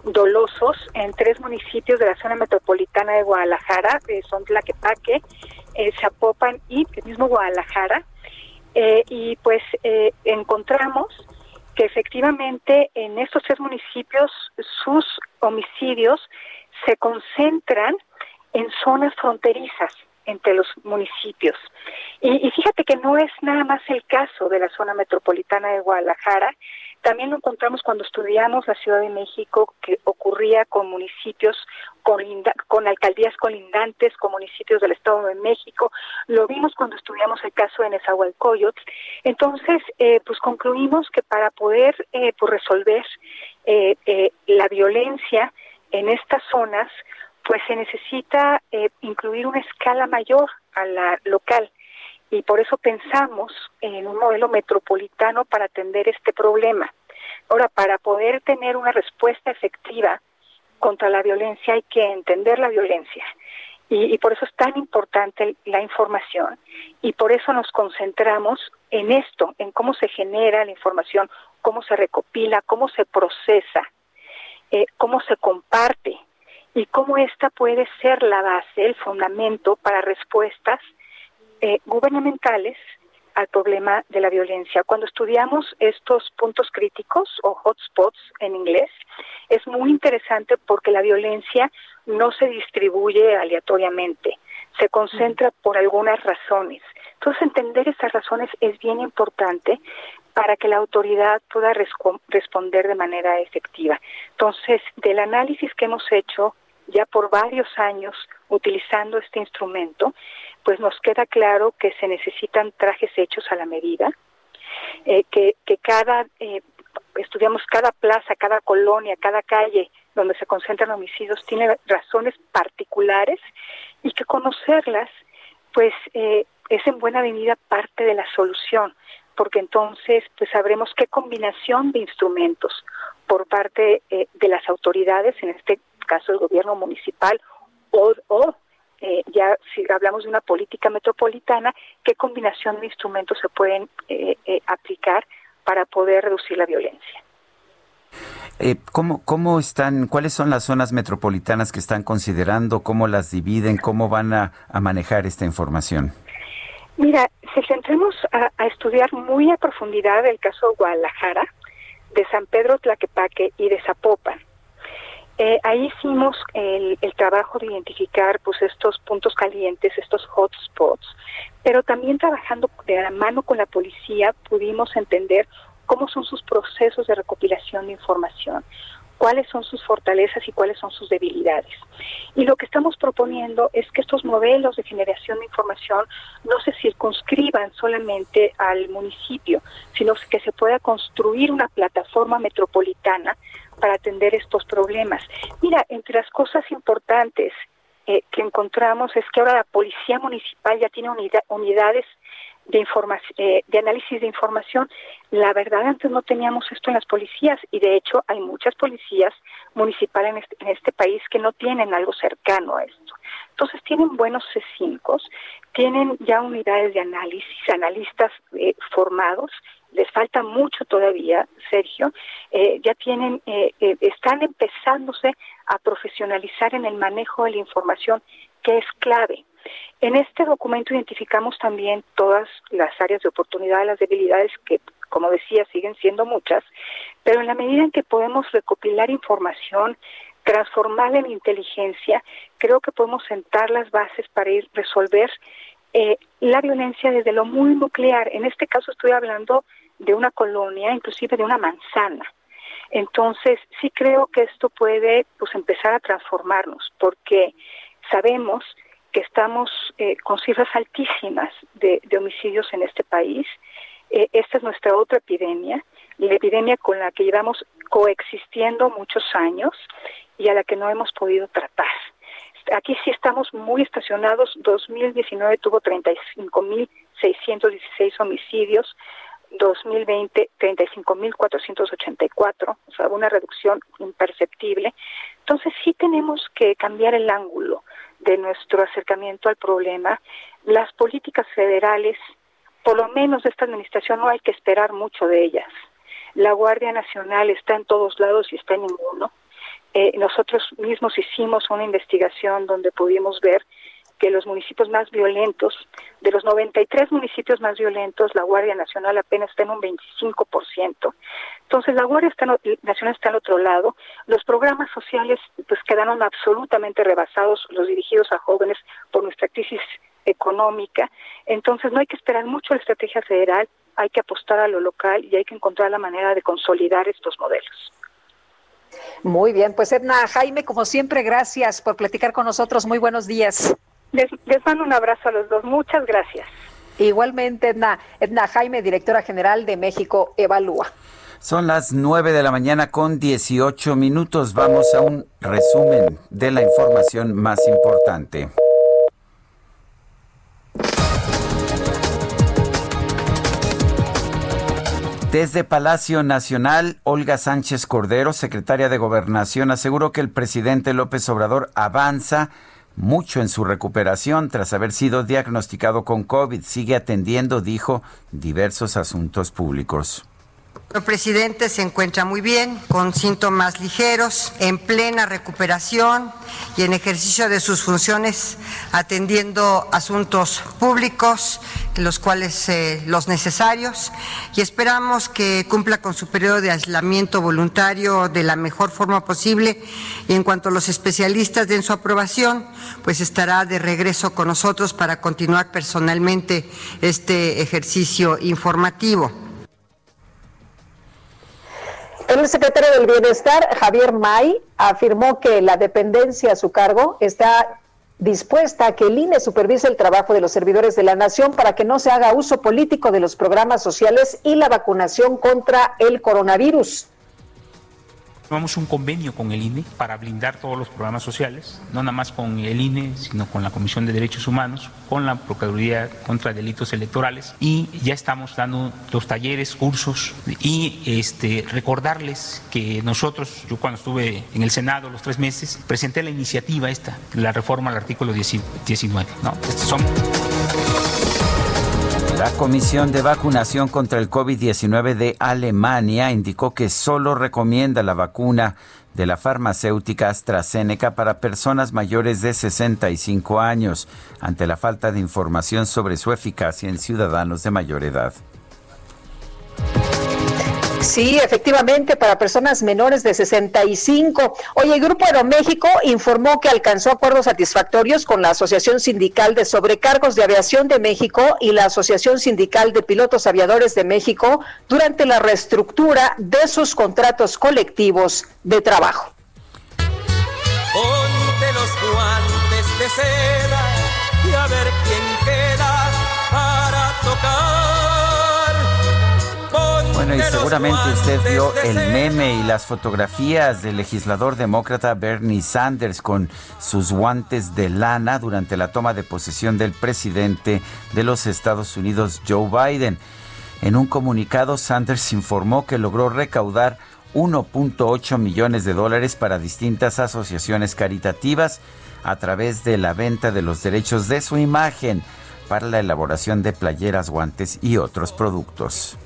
dolosos en tres municipios de la zona metropolitana de Guadalajara, que son Tlaquepaque, eh, Zapopan y el mismo Guadalajara. Eh, y pues encontramos que efectivamente en estos tres municipios sus homicidios se concentran en zonas fronterizas entre los municipios. Y, fíjate que no es nada más el caso de la zona metropolitana de Guadalajara, también lo encontramos cuando estudiamos la Ciudad de México, que ocurría con municipios, con, alcaldías colindantes, con municipios del Estado de México. Lo vimos cuando estudiamos el caso de Nezahualcóyotl. Entonces, eh, pues concluimos que para poder eh, pues resolver eh, eh, la violencia en estas zonas, pues se necesita eh, incluir una escala mayor a la local y por eso pensamos en un modelo metropolitano para atender este problema. Ahora, para poder tener una respuesta efectiva contra la violencia hay que entender la violencia. Y, por eso es tan importante la información y por eso nos concentramos en esto, en cómo se genera la información, cómo se recopila, cómo se procesa, eh, cómo se comparte y cómo esta puede ser la base, el fundamento para respuestas eh, gubernamentales al problema de la violencia. Cuando estudiamos estos puntos críticos o hotspots en inglés, es muy interesante porque la violencia no se distribuye aleatoriamente, se concentra por algunas razones. Entonces, entender estas razones es bien importante para que la autoridad pueda responder de manera efectiva. Entonces, del análisis que hemos hecho ya por varios años utilizando este instrumento, pues nos queda claro que se necesitan trajes hechos a la medida, eh, que, que cada, eh, estudiamos cada plaza, cada colonia, cada calle donde se concentran homicidios tiene razones particulares y que conocerlas, pues eh, es en buena medida parte de la solución, porque entonces pues sabremos qué combinación de instrumentos por parte de las autoridades, en este caso el gobierno municipal o, o eh, ya si hablamos de una política metropolitana, qué combinación de instrumentos se pueden eh, eh, aplicar para poder reducir la violencia. ¿cómo, ¿Cómo están, cuáles son las zonas metropolitanas que están considerando, cómo las dividen, cómo van a, manejar esta información? Mira, si centremos a, a, estudiar muy a profundidad el caso de Guadalajara, de San Pedro Tlaquepaque y de Zapopan, eh, ahí hicimos el, el, trabajo de identificar pues estos puntos calientes, estos hotspots, pero también trabajando de la mano con la policía pudimos entender cómo son sus procesos de recopilación de información, cuáles son sus fortalezas y cuáles son sus debilidades. Y lo que estamos proponiendo es que estos modelos de generación de información no se circunscriban solamente al municipio, sino que se pueda construir una plataforma metropolitana para atender estos problemas. Mira, entre las cosas importantes eh, que encontramos es que ahora la policía municipal ya tiene unidades de, eh, de análisis de información. La verdad, antes no teníamos esto en las policías y de hecho hay muchas policías municipales en este, en este país que no tienen algo cercano a esto. Entonces tienen buenos C5, tienen ya unidades de análisis, analistas eh, formados les falta mucho todavía, Sergio, eh, ya tienen, eh, eh, están empezándose a profesionalizar en el manejo de la información, que es clave. En este documento identificamos también todas las áreas de oportunidad, las debilidades que, como decía, siguen siendo muchas, pero en la medida en que podemos recopilar información, transformarla en inteligencia, creo que podemos sentar las bases para ir resolver eh, la violencia desde lo muy nuclear. En este caso estoy hablando de una colonia, inclusive de una manzana. Entonces, sí creo que esto puede pues empezar a transformarnos, porque sabemos que estamos eh, con cifras altísimas de, homicidios en este país. Eh, esta es nuestra otra epidemia, la epidemia con la que llevamos coexistiendo muchos años y a la que no hemos podido tratar. Aquí sí estamos muy estacionados. 2019 tuvo 35.616 homicidios, 2020 35.484, o sea, una reducción imperceptible. Entonces sí tenemos que cambiar el ángulo de nuestro acercamiento al problema. Las políticas federales, por lo menos de esta administración, no hay que esperar mucho de ellas. La Guardia Nacional está en todos lados y está en ninguno. Eh, nosotros mismos hicimos una investigación donde pudimos ver que los municipios más violentos, de los 93 municipios más violentos, la Guardia Nacional apenas está en un 25%. Entonces, la Guardia Nacional está al otro lado. Los programas sociales pues quedaron absolutamente rebasados, los dirigidos a jóvenes por nuestra crisis económica. Entonces, no hay que esperar mucho la estrategia federal, hay que apostar a lo local y hay que encontrar la manera de consolidar estos modelos. Muy bien, pues Edna Jaime, como siempre, gracias por platicar con nosotros. Muy buenos días. Les, mando un abrazo a los dos. Muchas gracias. Igualmente, Edna, Edna Jaime, directora general de México Evalúa. Son las 9 de la mañana con 18 minutos. Vamos a un resumen de la información más importante. Desde Palacio Nacional, Olga Sánchez Cordero, secretaria de Gobernación, aseguró que el presidente López Obrador avanza mucho en su recuperación tras haber sido diagnosticado con COVID. Sigue atendiendo, dijo, diversos asuntos públicos. El presidente se encuentra muy bien, con síntomas ligeros, en plena recuperación y en ejercicio de sus funciones, atendiendo asuntos públicos, los cuales eh, los necesarios, y esperamos que cumpla con su periodo de aislamiento voluntario de la mejor forma posible. Y en cuanto a los especialistas den su aprobación, pues estará de regreso con nosotros para continuar personalmente este ejercicio informativo. El secretario del Bienestar, Javier May, afirmó que la dependencia a su cargo está dispuesta a que el INE supervise el trabajo de los servidores de la nación para que no se haga uso político de los programas sociales y la vacunación contra el coronavirus. Tomamos un convenio con el INE para blindar todos los programas sociales, no nada más con el INE, sino con la Comisión de Derechos Humanos, con la Procuraduría contra Delitos Electorales y ya estamos dando los talleres, cursos y este, recordarles que nosotros, yo cuando estuve en el Senado los tres meses, presenté la iniciativa esta, la reforma al artículo 19. ¿no? Estos son la Comisión de Vacunación contra el COVID-19 de Alemania indicó que solo recomienda la vacuna de la farmacéutica AstraZeneca para personas mayores de 65 años, ante la falta de información sobre su eficacia en ciudadanos de mayor edad. Sí, efectivamente, para personas menores de 65. Oye, el Grupo Aeroméxico informó que alcanzó acuerdos satisfactorios con la Asociación Sindical de Sobrecargos de Aviación de México y la Asociación Sindical de Pilotos Aviadores de México durante la reestructura de sus contratos colectivos de trabajo. Ponte los guantes de seda Bueno, y seguramente usted vio el meme y las fotografías del legislador demócrata Bernie Sanders con sus guantes de lana durante la toma de posesión del presidente de los Estados Unidos, Joe Biden. En un comunicado, Sanders informó que logró recaudar 1.8 millones de dólares para distintas asociaciones caritativas a través de la venta de los derechos de su imagen para la elaboración de playeras, guantes y otros productos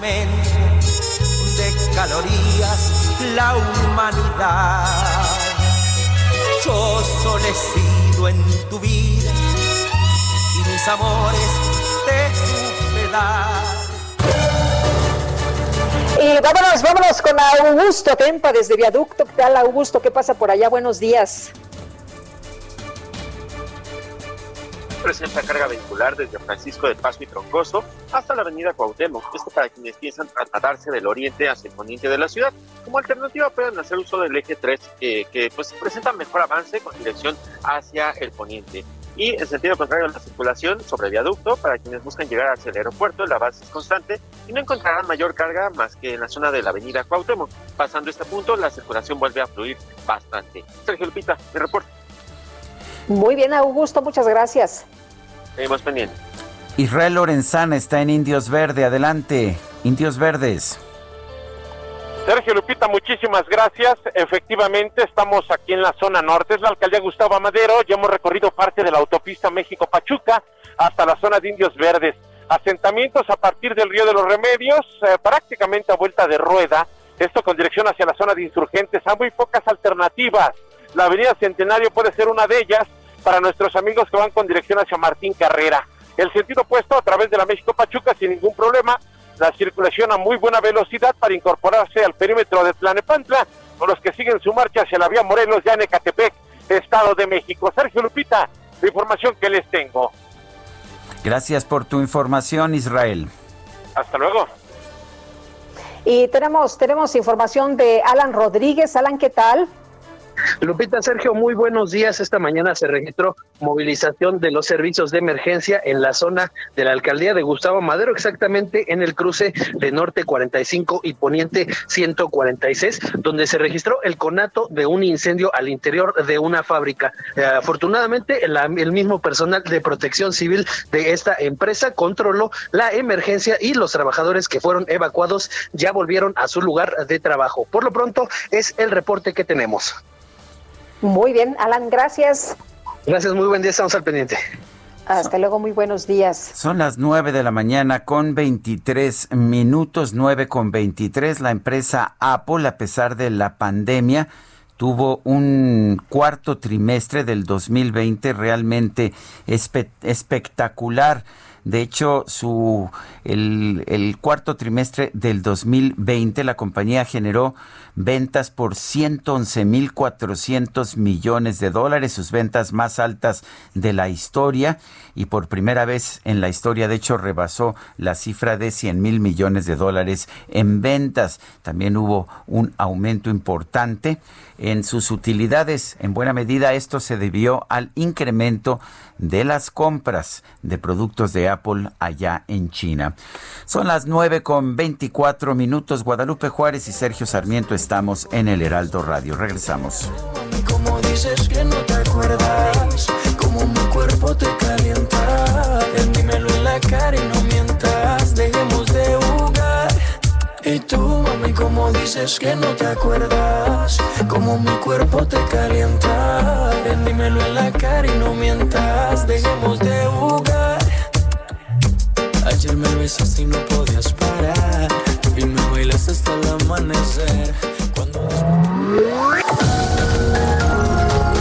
de calorías la humanidad. Yo solo en tu vida y mis amores te supe Y vámonos, vámonos con Augusto Tempa desde Viaducto. ¿Qué tal, Augusto? ¿Qué pasa por allá? Buenos días. Presenta carga vehicular desde Francisco de Paso y Troncoso hasta la avenida Cuauhtémoc. Esto para quienes piensan trasladarse del oriente hacia el poniente de la ciudad. Como alternativa pueden hacer uso del eje 3 que pues presenta mejor avance con dirección hacia el poniente. Y en sentido contrario a la circulación sobre viaducto, para quienes buscan llegar hacia el aeropuerto, la base es constante y no encontrarán mayor carga más que en la zona de la avenida Cuauhtémoc. Pasando este punto, la circulación vuelve a fluir bastante. Sergio Lupita, mi reporte. Muy bien, Augusto, muchas gracias. Seguimos pendientes. Israel Lorenzana está en Indios Verde. Adelante, Indios Verdes. Sergio Lupita, muchísimas gracias. Efectivamente, estamos aquí en la zona norte. Es la alcaldía Gustavo Amadero. Ya hemos recorrido parte de la autopista México-Pachuca hasta la zona de Indios Verdes. Asentamientos a partir del Río de los Remedios, eh, prácticamente a vuelta de rueda. Esto con dirección hacia la zona de insurgentes. Hay muy pocas alternativas la avenida Centenario puede ser una de ellas para nuestros amigos que van con dirección hacia Martín Carrera. El sentido opuesto a través de la México Pachuca sin ningún problema, la circulación a muy buena velocidad para incorporarse al perímetro de Tlanepantla, con los que siguen su marcha hacia la vía Morelos, ya en Ecatepec, Estado de México. Sergio Lupita, la información que les tengo. Gracias por tu información, Israel. Hasta luego. Y tenemos, tenemos información de Alan Rodríguez. Alan, ¿qué tal? Lupita Sergio, muy buenos días. Esta mañana se registró movilización de los servicios de emergencia en la zona de la alcaldía de Gustavo Madero, exactamente en el cruce de Norte 45 y Poniente 146, donde se registró el conato de un incendio al interior de una fábrica. Eh, afortunadamente, el mismo personal de protección civil de esta empresa controló la emergencia y los trabajadores que fueron evacuados ya volvieron a su lugar de trabajo. Por lo pronto, es el reporte que tenemos. Muy bien, Alan, gracias. Gracias, muy buen día, estamos al pendiente. Hasta luego, muy buenos días. Son las 9 de la mañana con 23 minutos, 9 con 23. La empresa Apple, a pesar de la pandemia, tuvo un cuarto trimestre del 2020 realmente espectacular. De hecho, su, el, cuarto trimestre del 2020 la compañía generó ventas por 111.400 millones de dólares, sus ventas más altas de la historia y por primera vez en la historia, de hecho, rebasó la cifra de 100 mil millones de dólares en ventas. También hubo un aumento importante en sus utilidades. En buena medida esto se debió al incremento de las compras de productos de Apple allá en China. Son las 9 con 24 minutos. Guadalupe Juárez y Sergio Sarmiento estamos en el Heraldo Radio. Regresamos. Como dices que no te acuerdas, como mi cuerpo te Y tú, mami, como dices que no te acuerdas, como mi cuerpo te calienta, dímelo en la cara y no mientas, dejemos de jugar. Ayer me besaste y no podías parar, y me bailas hasta el amanecer. Cuando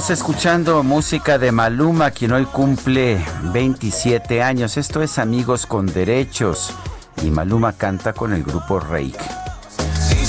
Seguimos escuchando música de Maluma, quien hoy cumple 27 años. Esto es Amigos con Derechos. Y Maluma canta con el grupo Reik. Si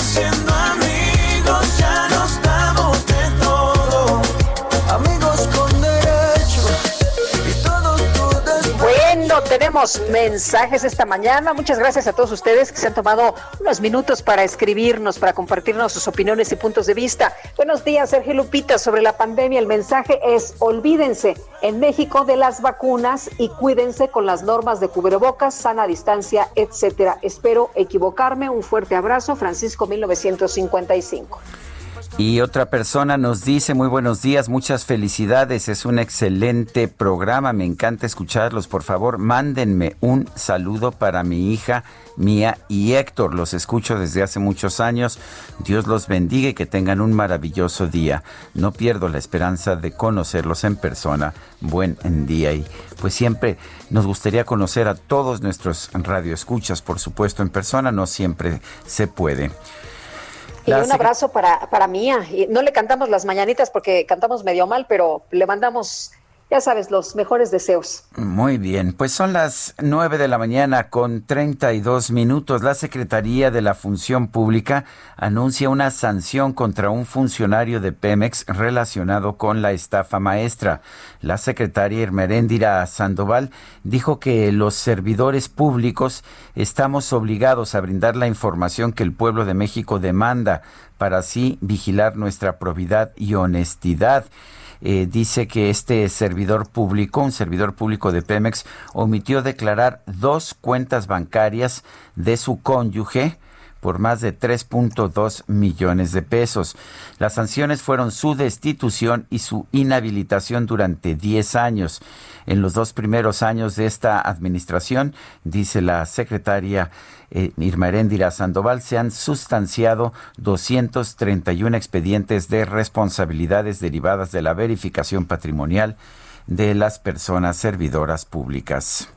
tenemos mensajes esta mañana. Muchas gracias a todos ustedes que se han tomado unos minutos para escribirnos, para compartirnos sus opiniones y puntos de vista. Buenos días, Sergio Lupita. Sobre la pandemia, el mensaje es olvídense en México de las vacunas y cuídense con las normas de cubrebocas, sana distancia, etcétera. Espero equivocarme. Un fuerte abrazo, Francisco 1955. Y otra persona nos dice, muy buenos días, muchas felicidades, es un excelente programa, me encanta escucharlos, por favor, mándenme un saludo para mi hija, Mía y Héctor, los escucho desde hace muchos años, Dios los bendiga y que tengan un maravilloso día, no pierdo la esperanza de conocerlos en persona, buen día y pues siempre nos gustaría conocer a todos nuestros radioescuchas, por supuesto en persona, no siempre se puede. Y un abrazo para, para Mía. Y no le cantamos las mañanitas porque cantamos medio mal, pero le mandamos, ya sabes, los mejores deseos. Muy bien, pues son las 9 de la mañana con 32 minutos. La Secretaría de la Función Pública anuncia una sanción contra un funcionario de Pemex relacionado con la estafa maestra. La secretaria Hermeréndira Sandoval dijo que los servidores públicos estamos obligados a brindar la información que el pueblo de México demanda para así vigilar nuestra probidad y honestidad eh, dice que este servidor público, un servidor público de Pemex, omitió declarar dos cuentas bancarias de su cónyuge por más de 3.2 millones de pesos. Las sanciones fueron su destitución y su inhabilitación durante 10 años. En los dos primeros años de esta administración, dice la secretaria eh, Irma Heréndira Sandoval, se han sustanciado 231 expedientes de responsabilidades derivadas de la verificación patrimonial de las personas servidoras públicas.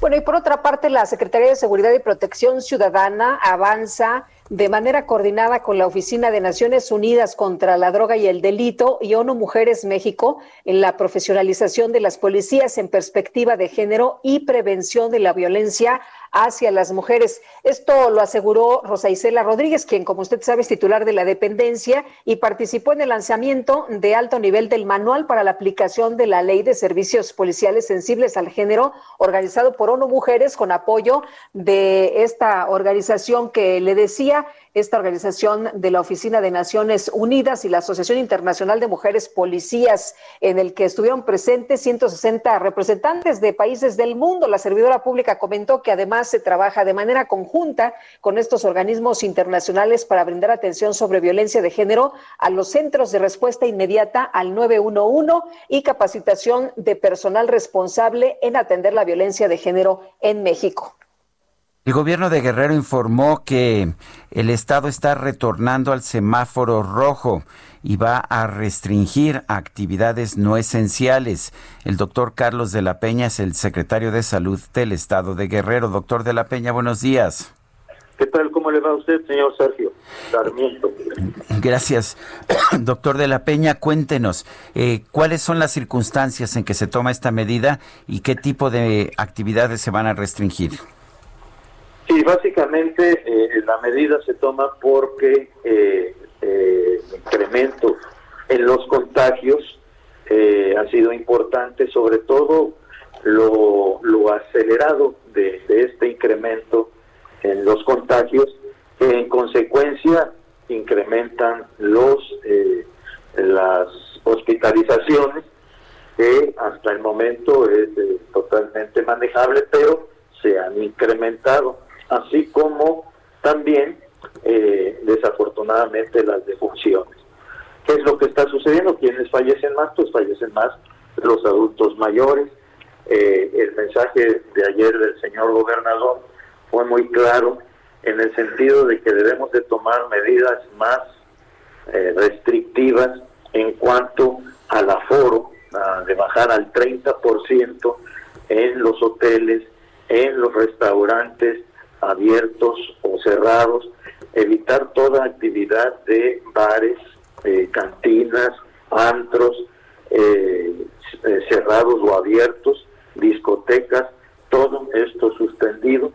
Bueno, y por otra parte, la Secretaría de Seguridad y Protección Ciudadana avanza de manera coordinada con la Oficina de Naciones Unidas contra la Droga y el Delito y ONU Mujeres México en la profesionalización de las policías en perspectiva de género y prevención de la violencia hacia las mujeres. Esto lo aseguró Rosa Isela Rodríguez, quien, como usted sabe, es titular de la dependencia y participó en el lanzamiento de alto nivel del manual para la aplicación de la Ley de Servicios Policiales Sensibles al Género, organizado por ONU Mujeres con apoyo de esta organización que le decía, esta organización de la Oficina de Naciones Unidas y la Asociación Internacional de Mujeres Policías, en el que estuvieron presentes 160 representantes de países del mundo. La servidora pública comentó que además se trabaja de manera conjunta con estos organismos internacionales para brindar atención sobre violencia de género a los centros de respuesta inmediata al 911 y capacitación de personal responsable en atender la violencia de género en México. El gobierno de Guerrero informó que el estado está retornando al semáforo rojo y va a restringir actividades no esenciales. El doctor Carlos de la Peña es el secretario de Salud del estado de Guerrero. Doctor de la Peña, buenos días. ¿Qué tal? ¿Cómo le va a usted, señor Sergio Sarmiento? Gracias. Doctor de la Peña, cuéntenos, eh, ¿cuáles son las circunstancias en que se toma esta medida y qué tipo de actividades se van a restringir? Sí, básicamente eh, la medida se toma porque eh, eh, incremento en los contagios eh, ha sido importante, sobre todo lo, lo acelerado de, de este incremento en los contagios, que en consecuencia incrementan los las hospitalizaciones, que hasta el momento es totalmente manejable, pero se han incrementado, así como también eh, desafortunadamente las defunciones. ¿Qué es lo que está sucediendo? ¿Quiénes fallecen más? Pues fallecen más los adultos mayores. Eh, el mensaje de ayer del señor gobernador fue muy claro en el sentido de que debemos de tomar medidas más eh, restrictivas en cuanto al aforo, a- de bajar al 30% en los hoteles, en los restaurantes abiertos o cerrados, evitar toda actividad de bares, eh, cantinas, antros, eh, eh, cerrados o abiertos, discotecas, todo esto suspendido.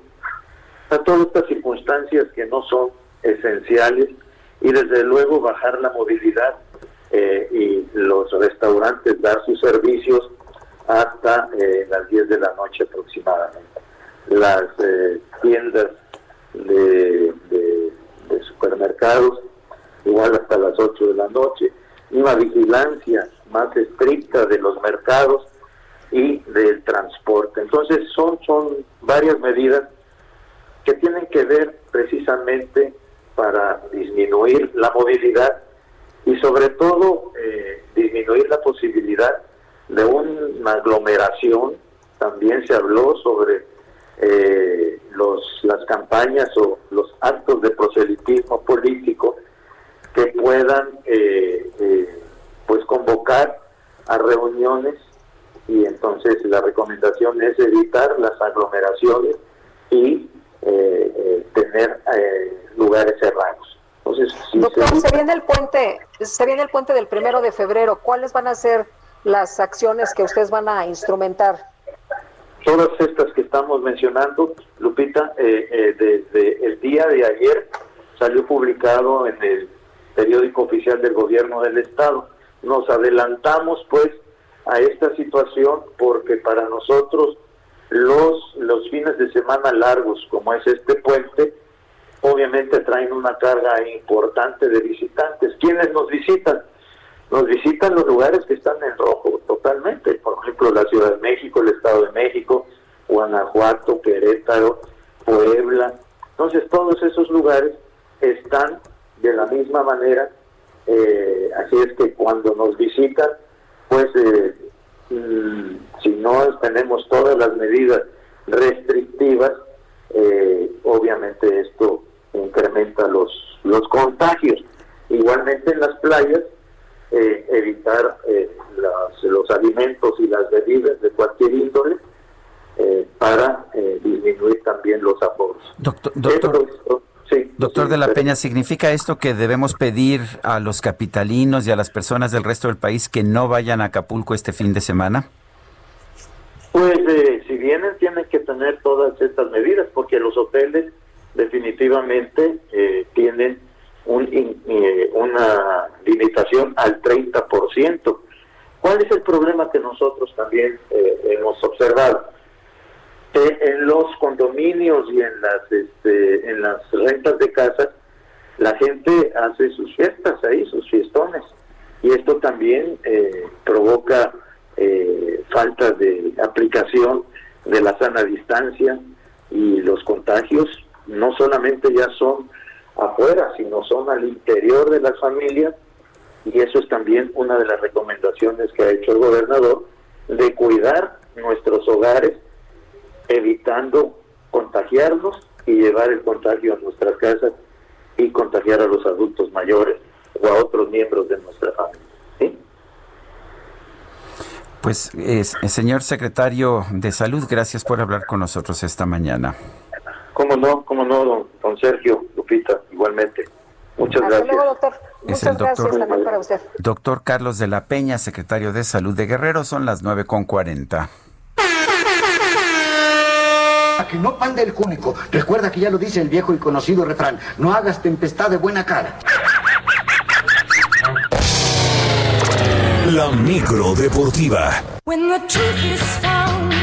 A todas estas circunstancias que no son esenciales y desde luego bajar la movilidad y los restaurantes dar sus servicios hasta las 10 de la noche aproximadamente. Las eh, tiendas de, de- supermercados igual hasta las 8 de la noche, una vigilancia más estricta de los mercados y del transporte. Entonces son, son varias medidas que tienen que ver precisamente para disminuir la movilidad y sobre todo eh, disminuir la posibilidad de una aglomeración. También se habló sobre eh, los, las campañas o los actos de proselitismo político que puedan eh, eh, pues convocar a reuniones y entonces la recomendación es evitar las aglomeraciones y eh, eh, tener eh, lugares cerrados. Entonces, si Doctor, se- se viene el puente, se viene el puente del primero de febrero. ¿Cuáles van a ser las acciones que ustedes van a instrumentar? Todas estas que estamos mencionando, Lupita, eh, eh, desde el día de ayer salió publicado en el periódico oficial del gobierno del estado. Nos adelantamos pues a esta situación porque para nosotros los, los fines de semana largos como es este puente, obviamente traen una carga importante de visitantes. ¿Quiénes nos visitan? Nos visitan los lugares que están en rojo totalmente, por ejemplo la Ciudad de México, el Estado de México, Guanajuato, Querétaro, Puebla. Entonces todos esos lugares están de la misma manera, eh, así es que cuando nos visitan, pues eh, mm, si no tenemos todas las medidas restrictivas, eh, obviamente esto incrementa los, los contagios. Igualmente en las playas, eh, evitar eh, las- los alimentos y las bebidas de cualquier índole eh, para eh, disminuir también los aforos. Doctor, doctor, Esto- sí, doctor sí, de la Peña, ¿significa esto que debemos pedir a los capitalinos y a las personas del resto del país que no vayan a Acapulco este fin de semana? Pues eh, si vienen tienen que tener todas estas medidas porque los hoteles definitivamente eh, tienen un eh, una limitación al 30%. ¿Cuál es el problema que nosotros también eh, hemos observado? Que en los condominios y en las este, en las rentas de casas la gente hace sus fiestas ahí, sus fiestones y esto también eh, provoca eh, falta de aplicación de la sana distancia y los contagios no solamente ya son afuera, sino son al interior de las familias y eso es también una de las recomendaciones que ha hecho el gobernador de cuidar nuestros hogares evitando contagiarnos y llevar el contagio a nuestras casas y contagiar a los adultos mayores o a otros miembros de nuestra familia. ¿sí? Pues, es- señor secretario de Salud, gracias por hablar con nosotros esta mañana. ¿Cómo no? ¿Cómo no, don don Sergio, Lupita, igualmente. Muchas Hasta gracias. luego, doctor. Es Muchas el doctor- gracias también para usted. Doctor Carlos de la Peña, secretario de Salud de Guerrero, son las 9.40. A que no pande el cúnico. Recuerda que ya lo dice el viejo y conocido refrán. No hagas tempestad de buena cara. La micro deportiva. When the truth is found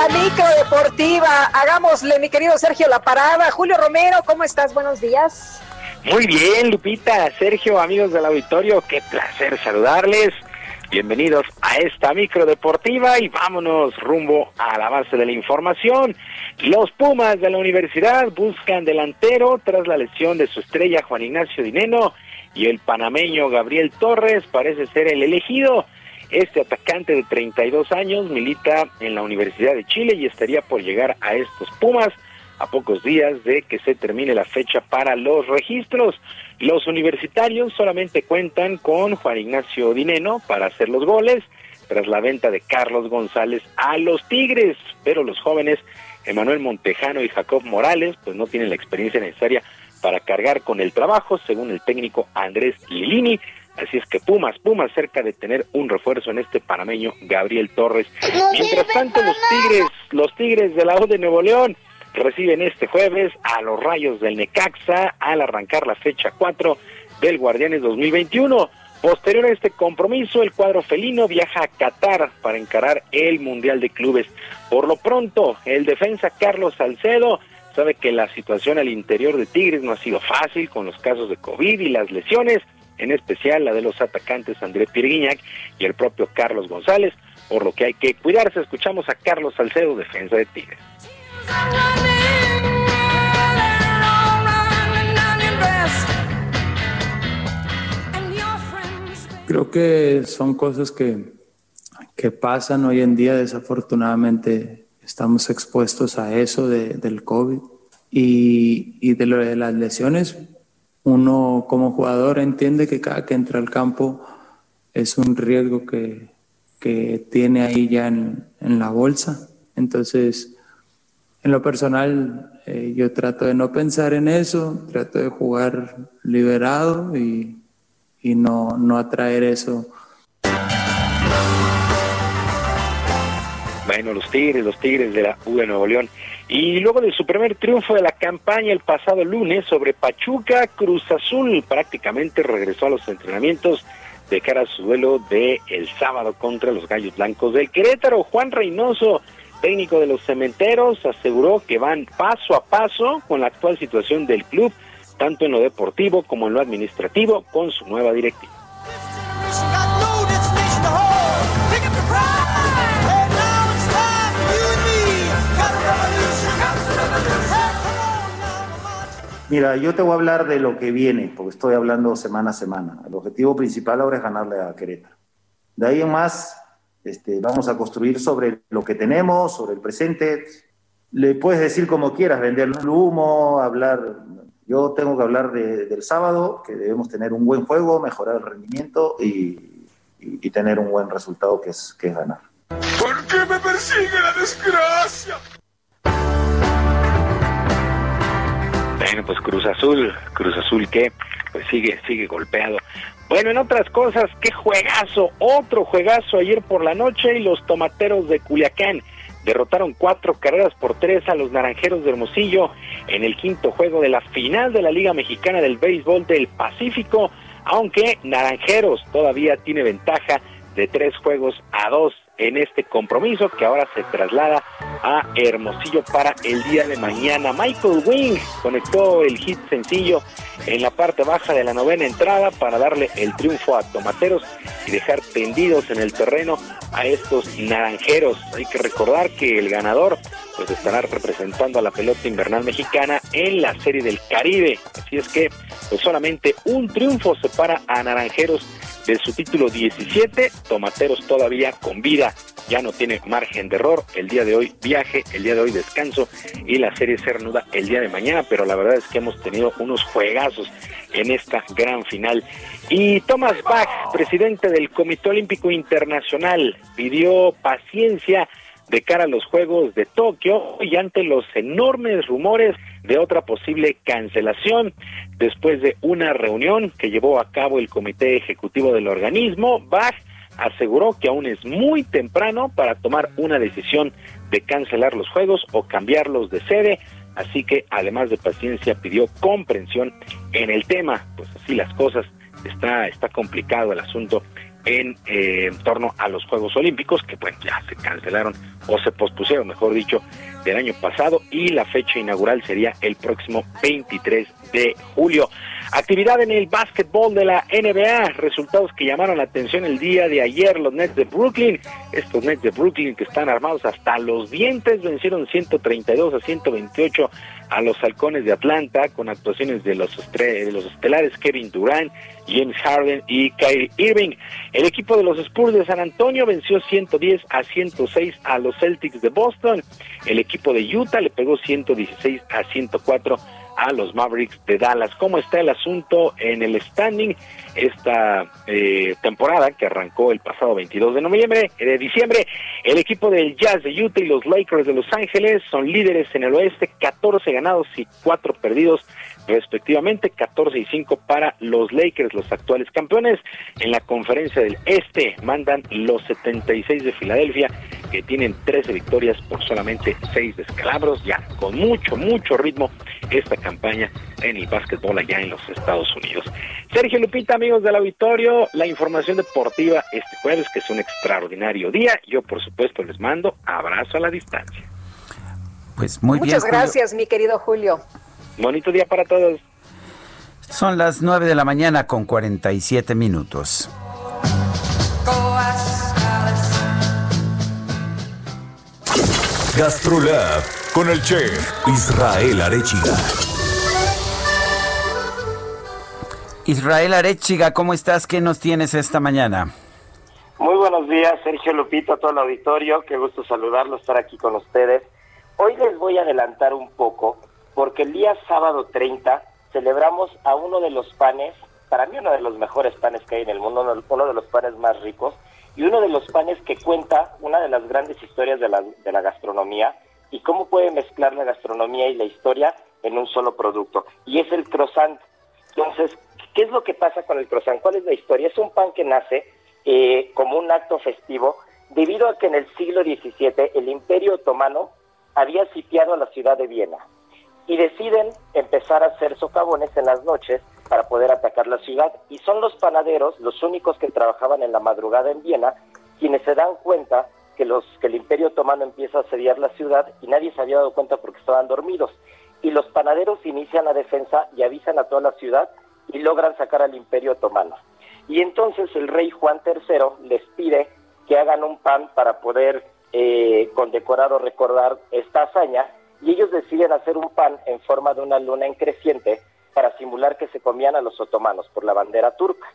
la micro deportiva. Hagámosle, mi querido Sergio, la parada. Julio Romero, ¿cómo estás? Buenos días. Muy bien, Lupita, Sergio, amigos del auditorio, qué placer saludarles. Bienvenidos a esta micro deportiva y vámonos rumbo a la base de la información. Los Pumas de la universidad buscan delantero tras la lesión de su estrella Juan Ignacio Dineno y el panameño Gabriel Torres parece ser el elegido. Este atacante de 32 años milita en la Universidad de Chile y estaría por llegar a estos Pumas a pocos días de que se termine la fecha para los registros. Los universitarios solamente cuentan con Juan Ignacio Dineno para hacer los goles tras la venta de Carlos González a los Tigres, pero los jóvenes Emanuel Montejano y Jacob Morales pues no tienen la experiencia necesaria para cargar con el trabajo, según el técnico Andrés Lilini. Así es que Pumas, Pumas cerca de tener un refuerzo en este panameño Gabriel Torres. Mientras tanto, los Tigres, los Tigres de la U de Nuevo León reciben este jueves a los Rayos del Necaxa al arrancar la fecha 4 del Guardianes 2021. Posterior a este compromiso, el cuadro felino viaja a Qatar para encarar el Mundial de Clubes. Por lo pronto, el defensa Carlos Salcedo sabe que la situación al interior de Tigres no ha sido fácil con los casos de COVID y las lesiones, en especial la de los atacantes André Pirguiñac y el propio Carlos González, por lo que hay que cuidarse. Escuchamos a Carlos Salcedo, defensa de Tigres. Creo que son cosas que, que pasan hoy en día. Desafortunadamente estamos expuestos a eso de- del COVID. Y, y de las lesiones, uno como jugador entiende que cada que entra al campo es un riesgo que, que tiene ahí ya en, en la bolsa. Entonces, en lo personal, eh, yo trato de no pensar en eso, trato de jugar liberado y, y no, no atraer eso Bueno, los Tigres, los Tigres de la U de Nuevo León. Y luego de su primer triunfo de la campaña el pasado lunes sobre Pachuca, Cruz Azul prácticamente regresó a los entrenamientos de cara a su duelo de el sábado contra los Gallos Blancos del Querétaro. Juan Reynoso, técnico de los Cementeros, aseguró que van paso a paso con la actual situación del club, tanto en lo deportivo como en lo administrativo, con su nueva directiva. Mira, yo te voy a hablar de lo que viene, porque estoy hablando semana a semana. El objetivo principal ahora es ganarle a Querétaro. De ahí en más, este, vamos a construir sobre lo que tenemos, sobre el presente. Le puedes decir como quieras, vender el humo, hablar. Yo tengo que hablar de- del sábado, que debemos tener un buen juego, mejorar el rendimiento y tener un buen resultado que es, que es ganar. ¿Por qué me persigue la desgracia? Bueno, pues Cruz Azul, Cruz Azul que pues sigue, sigue golpeado. Bueno, en otras cosas, qué juegazo, otro juegazo ayer por la noche y los tomateros de Culiacán derrotaron cuatro carreras por tres a los naranjeros de Hermosillo en el quinto juego de la final de la Liga Mexicana del Béisbol del Pacífico, aunque Naranjeros todavía tiene ventaja de tres juegos a dos en este compromiso que ahora se traslada a Hermosillo para el día de mañana. Michael Wing conectó el hit sencillo en la parte baja de la novena entrada para darle el triunfo a Tomateros y dejar tendidos en el terreno a estos naranjeros. Hay que recordar que el ganador pues estará representando a la pelota invernal mexicana en la Serie del Caribe. Así es que pues solamente un triunfo separa a Naranjeros de su título 17. Tomateros todavía con vida, ya no tiene margen de error. El día de hoy viaje, el día de hoy descanso y la serie se reanuda el día de mañana, pero la verdad es que hemos tenido unos juegazos en esta gran final. Y Thomas Bach, presidente del Comité Olímpico Internacional, pidió paciencia de cara a los Juegos de Tokio y ante los enormes rumores de otra posible cancelación. Después de una reunión que llevó a cabo el Comité Ejecutivo del organismo, Bach aseguró que aún es muy temprano para tomar una decisión de cancelar los Juegos o cambiarlos de sede, así que además de paciencia pidió comprensión en el tema, pues así las cosas, está, está complicado el asunto en, eh, torno a los Juegos Olímpicos, que bueno, ya se cancelaron o se pospusieron, mejor dicho, del año pasado y la fecha inaugural sería el próximo 23 de julio. Actividad en el básquetbol de la NBA, resultados que llamaron la atención el día de ayer, los Nets de Brooklyn, estos Nets de Brooklyn que están armados hasta los dientes, vencieron 132 a 128 a los halcones de Atlanta con actuaciones de los, de los estelares Kevin Durant, James Harden y Kyrie Irving. El equipo de los Spurs de San Antonio venció 110 a 106 a los Celtics de Boston. El equipo de Utah le pegó 116 a 104 a los Mavericks de Dallas. ¿Cómo está el asunto en el standing esta eh, temporada que arrancó el pasado 22 de noviembre, de diciembre? El equipo del Jazz de Utah y los Lakers de Los Ángeles son líderes en el oeste, 14 ganados y 4 perdidos respectivamente 14 y 5 para los Lakers, los actuales campeones. En la conferencia del Este mandan los 76 de Filadelfia, que tienen 13 victorias por solamente 6 descalabros, ya con mucho, mucho ritmo esta campaña en el básquetbol allá en los Estados Unidos. Sergio Lupita, amigos del auditorio, la información deportiva este jueves, que es un extraordinario día. Yo, por supuesto, les mando abrazo a la distancia. Pues muy Muchas gracias, mi querido Julio. Bonito día para todos. Son las 9 de la mañana con 47 minutos. Gastrolab con el chef Israel Arechiga. Israel Arechiga, ¿cómo estás? ¿Qué nos tienes esta mañana? Muy buenos días, Sergio Lupito, a todo el auditorio. Qué gusto saludarlos, estar aquí con ustedes. Hoy les voy a adelantar un poco, porque el día sábado 30 celebramos a uno de los panes, para mí uno de los mejores panes que hay en el mundo, uno de los panes más ricos, y uno de los panes que cuenta una de las grandes historias de la, gastronomía y cómo puede mezclar la gastronomía y la historia en un solo producto. Y es el croissant. Entonces, ¿qué es lo que pasa con el croissant? ¿Cuál es la historia? Es un pan que nace eh, como un acto festivo debido a que en el siglo XVII el Imperio Otomano había sitiado a la ciudad de Viena y deciden empezar a hacer socavones en las noches para poder atacar la ciudad. Y son los panaderos, los únicos que trabajaban en la madrugada en Viena, quienes se dan cuenta que, los, que el Imperio Otomano empieza a asediar la ciudad y nadie se había dado cuenta porque estaban dormidos. Y los panaderos inician la defensa y avisan a toda la ciudad y logran sacar al Imperio Otomano. Y entonces el rey Juan III les pide que hagan un pan para poder eh, condecorar o recordar esta hazaña y ellos deciden hacer un pan en forma de una luna en creciente para simular que se comían a los otomanos por la bandera turca.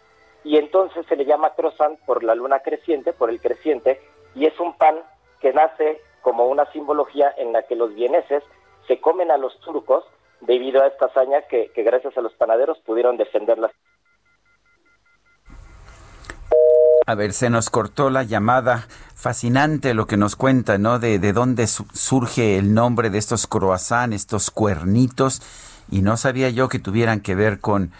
Y entonces se le llama croissant por la luna creciente, por el creciente, y es un pan que nace como una simbología en la que los vieneses se comen a los turcos debido a esta hazaña que, que gracias a los panaderos pudieron defender la A ver, se nos cortó la llamada. Fascinante lo que nos cuenta, ¿no? De, de dónde su- surge el nombre de estos croissants, estos cuernitos. Y no sabía yo que tuvieran que ver con,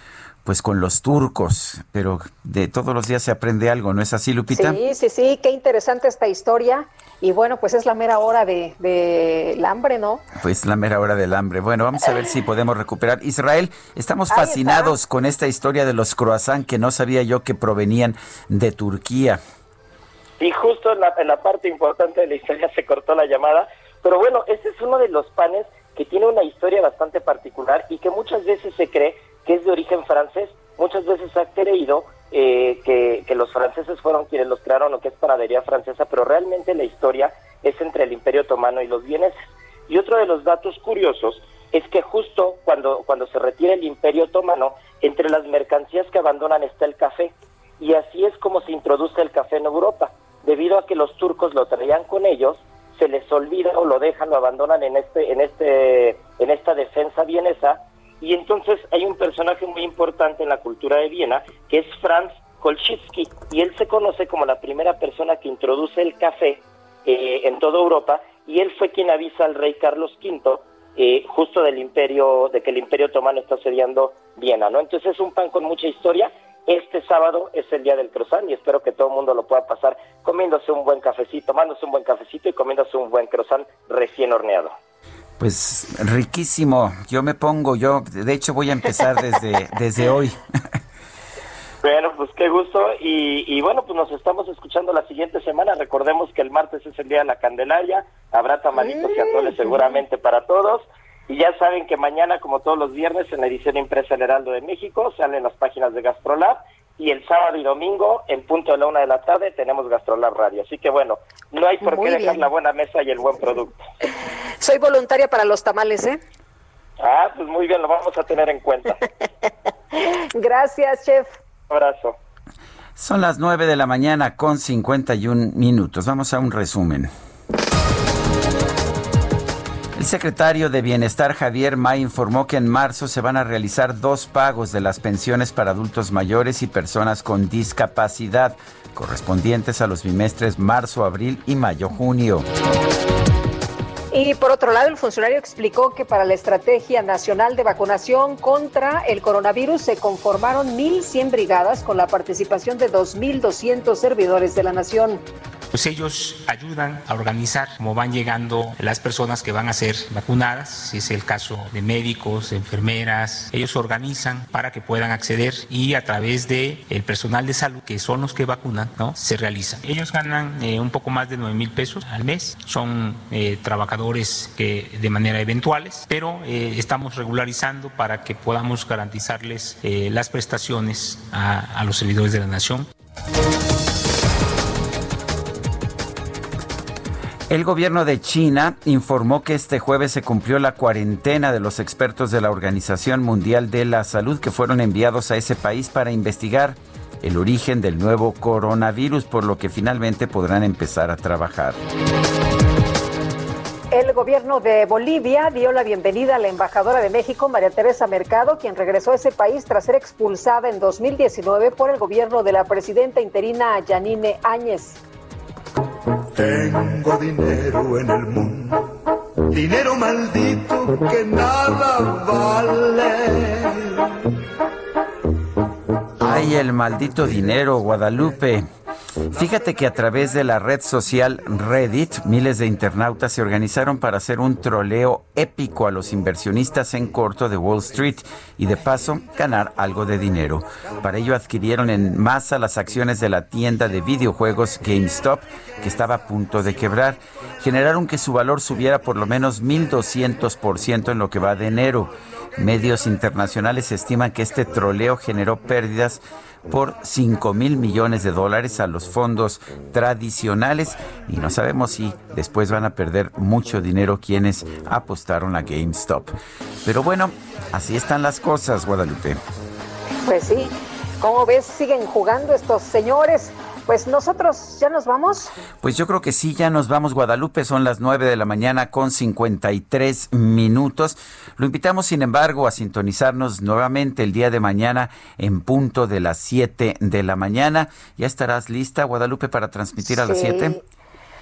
pues, con los turcos. Pero de todos los días se aprende algo, ¿no es así, Lupita? Sí, sí, sí, qué interesante esta historia. Y bueno, pues es la mera hora de, de el hambre, ¿no? Pues la mera hora del hambre. Bueno, vamos a ver si podemos recuperar. Israel, estamos está. fascinados con esta historia de los croissants que no sabía yo que provenían de Turquía. Y justo en la, en la parte importante de la historia se cortó la llamada. Pero bueno, este es uno de los panes que tiene una historia bastante particular y que muchas veces se cree que es de origen francés. Muchas veces ha creído eh, que, que los franceses fueron quienes los crearon o que es panadería francesa, pero realmente la historia es entre el Imperio Otomano y los vieneses. Y otro de los datos curiosos es que justo cuando, cuando se retira el Imperio Otomano, entre las mercancías que abandonan está el café. y así es como se introduce el café en Europa. Debido a que los turcos lo traían con ellos, se les olvida o lo dejan, lo abandonan en este, en este, en esta defensa vienesa, y entonces hay un personaje muy importante en la cultura de Viena, que es Franz Kolschitsky, y él se conoce como la primera persona que introduce el café eh, en toda Europa, y él fue quien avisa al rey Carlos V eh, justo del imperio, de que el imperio otomano está asediando Viena, ¿no? Entonces es un pan con mucha historia. Este sábado es el día del croissant y espero que todo el mundo lo pueda pasar comiéndose un buen cafecito, tomándose un buen cafecito y comiéndose un buen croissant recién horneado. Pues riquísimo. Yo me pongo, yo de hecho voy a empezar desde, desde hoy. Bueno, pues qué gusto. Y, y, bueno, pues nos estamos escuchando la siguiente semana. Recordemos que el martes es el día de la Candelaria. Habrá tamalitos y atoles seguramente para todos. Y ya saben que mañana, como todos los viernes, en la edición impresa El Heraldo de México, salen las páginas de Gastrolab. Y el sábado y domingo, en punto de la una de la tarde, tenemos Gastrolab Radio. Así que bueno, no hay por qué dejar la buena mesa y el buen producto. Soy voluntaria para los tamales, ¿eh? Ah, pues muy bien, lo vamos a tener en cuenta. Gracias, chef. abrazo. Son las 9 de la mañana con 51 minutos. Vamos a un resumen. El secretario de Bienestar Javier May informó que en marzo se van a realizar dos pagos de las pensiones para adultos mayores y personas con discapacidad, correspondientes a los bimestres marzo, abril y mayo-junio. Y por otro lado, el funcionario explicó que para la Estrategia Nacional de Vacunación contra el coronavirus se conformaron 1.100 brigadas con la participación de 2.200 servidores de la nación pues ellos ayudan a organizar cómo van llegando las personas que van a ser vacunadas, si es el caso de médicos, enfermeras, ellos organizan para que puedan acceder y a través de el personal de salud, que son los que vacunan, ¿no? se realizan. Ellos ganan eh, un poco más de 9 mil pesos al mes, son eh, trabajadores que de manera eventuales, pero eh, estamos regularizando para que podamos garantizarles eh, las prestaciones a, a los servidores de la nación. El gobierno de China informó que este jueves se cumplió la cuarentena de los expertos de la Organización Mundial de la Salud que fueron enviados a ese país para investigar el origen del nuevo coronavirus, por lo que finalmente podrán empezar a trabajar. El gobierno de Bolivia dio la bienvenida a la embajadora de México, María Teresa Mercado, quien regresó a ese país tras ser expulsada en 2019 por el gobierno de la presidenta interina Yanine Áñez. Tengo dinero en el mundo, dinero maldito que nada vale. Ay, el maldito dinero, Guadalupe. Fíjate que a través de la red social Reddit, miles de internautas se organizaron para hacer un troleo épico a los inversionistas en corto de Wall Street y de paso ganar algo de dinero. Para ello adquirieron en masa las acciones de la tienda de videojuegos GameStop, que estaba a punto de quebrar. Generaron que su valor subiera por lo menos 1.200% en lo que va de enero. Medios internacionales estiman que este troleo generó pérdidas por 5 mil millones de dólares a los fondos tradicionales y no sabemos si después van a perder mucho dinero quienes apostaron a GameStop. Pero bueno, así están las cosas, Guadalupe. Pues sí, como ves, siguen jugando estos señores. Pues nosotros ya nos vamos. Pues yo creo que sí, ya nos vamos, Guadalupe. Son las 9 de la mañana con 53 minutos. Lo invitamos, sin embargo, a sintonizarnos nuevamente el día de mañana en punto de las 7 de la mañana. ¿Ya estarás lista, Guadalupe, para transmitir a las 7?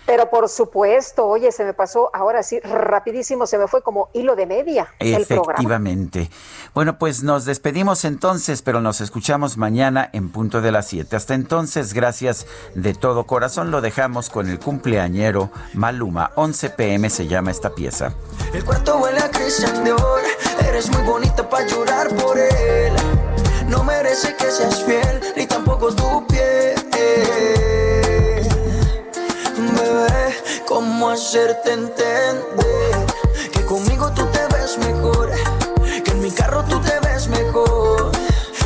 Pero por supuesto, oye, se me pasó ahora sí rapidísimo, se me fue como hilo de media el programa. Efectivamente. Bueno, pues nos despedimos entonces, pero nos escuchamos mañana en punto de las 7. Hasta entonces, gracias de todo corazón. Lo dejamos con el cumpleañero Maluma. 11 pm se llama esta pieza. El cuarto huele a eres muy bonita para llorar por él. No merece que seas fiel, ni tampoco tu piel. ¿Cómo hacerte entender? Que conmigo tú te ves mejor, que en mi carro tú te ves mejor.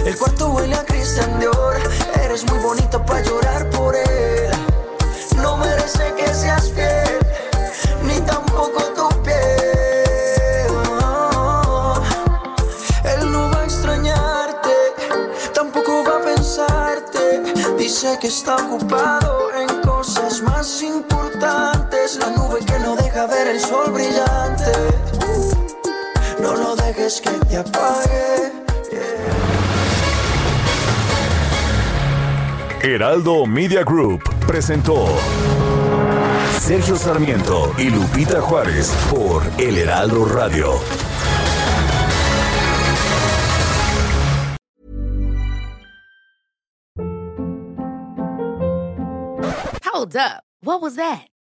El cuarto huele a Christian Dior, eres muy bonita para llorar por él. No merece que seas fiel, ni tampoco tu piel. Él no va a extrañarte, tampoco va a pensarte. Dice que está ocupado en cosas más importantes. La nube que no deja ver el sol brillante. No lo dejes que te apague. Heraldo Media Group presentó Sergio Sarmiento y Lupita Juárez por El Heraldo Radio. Hold up. What was that?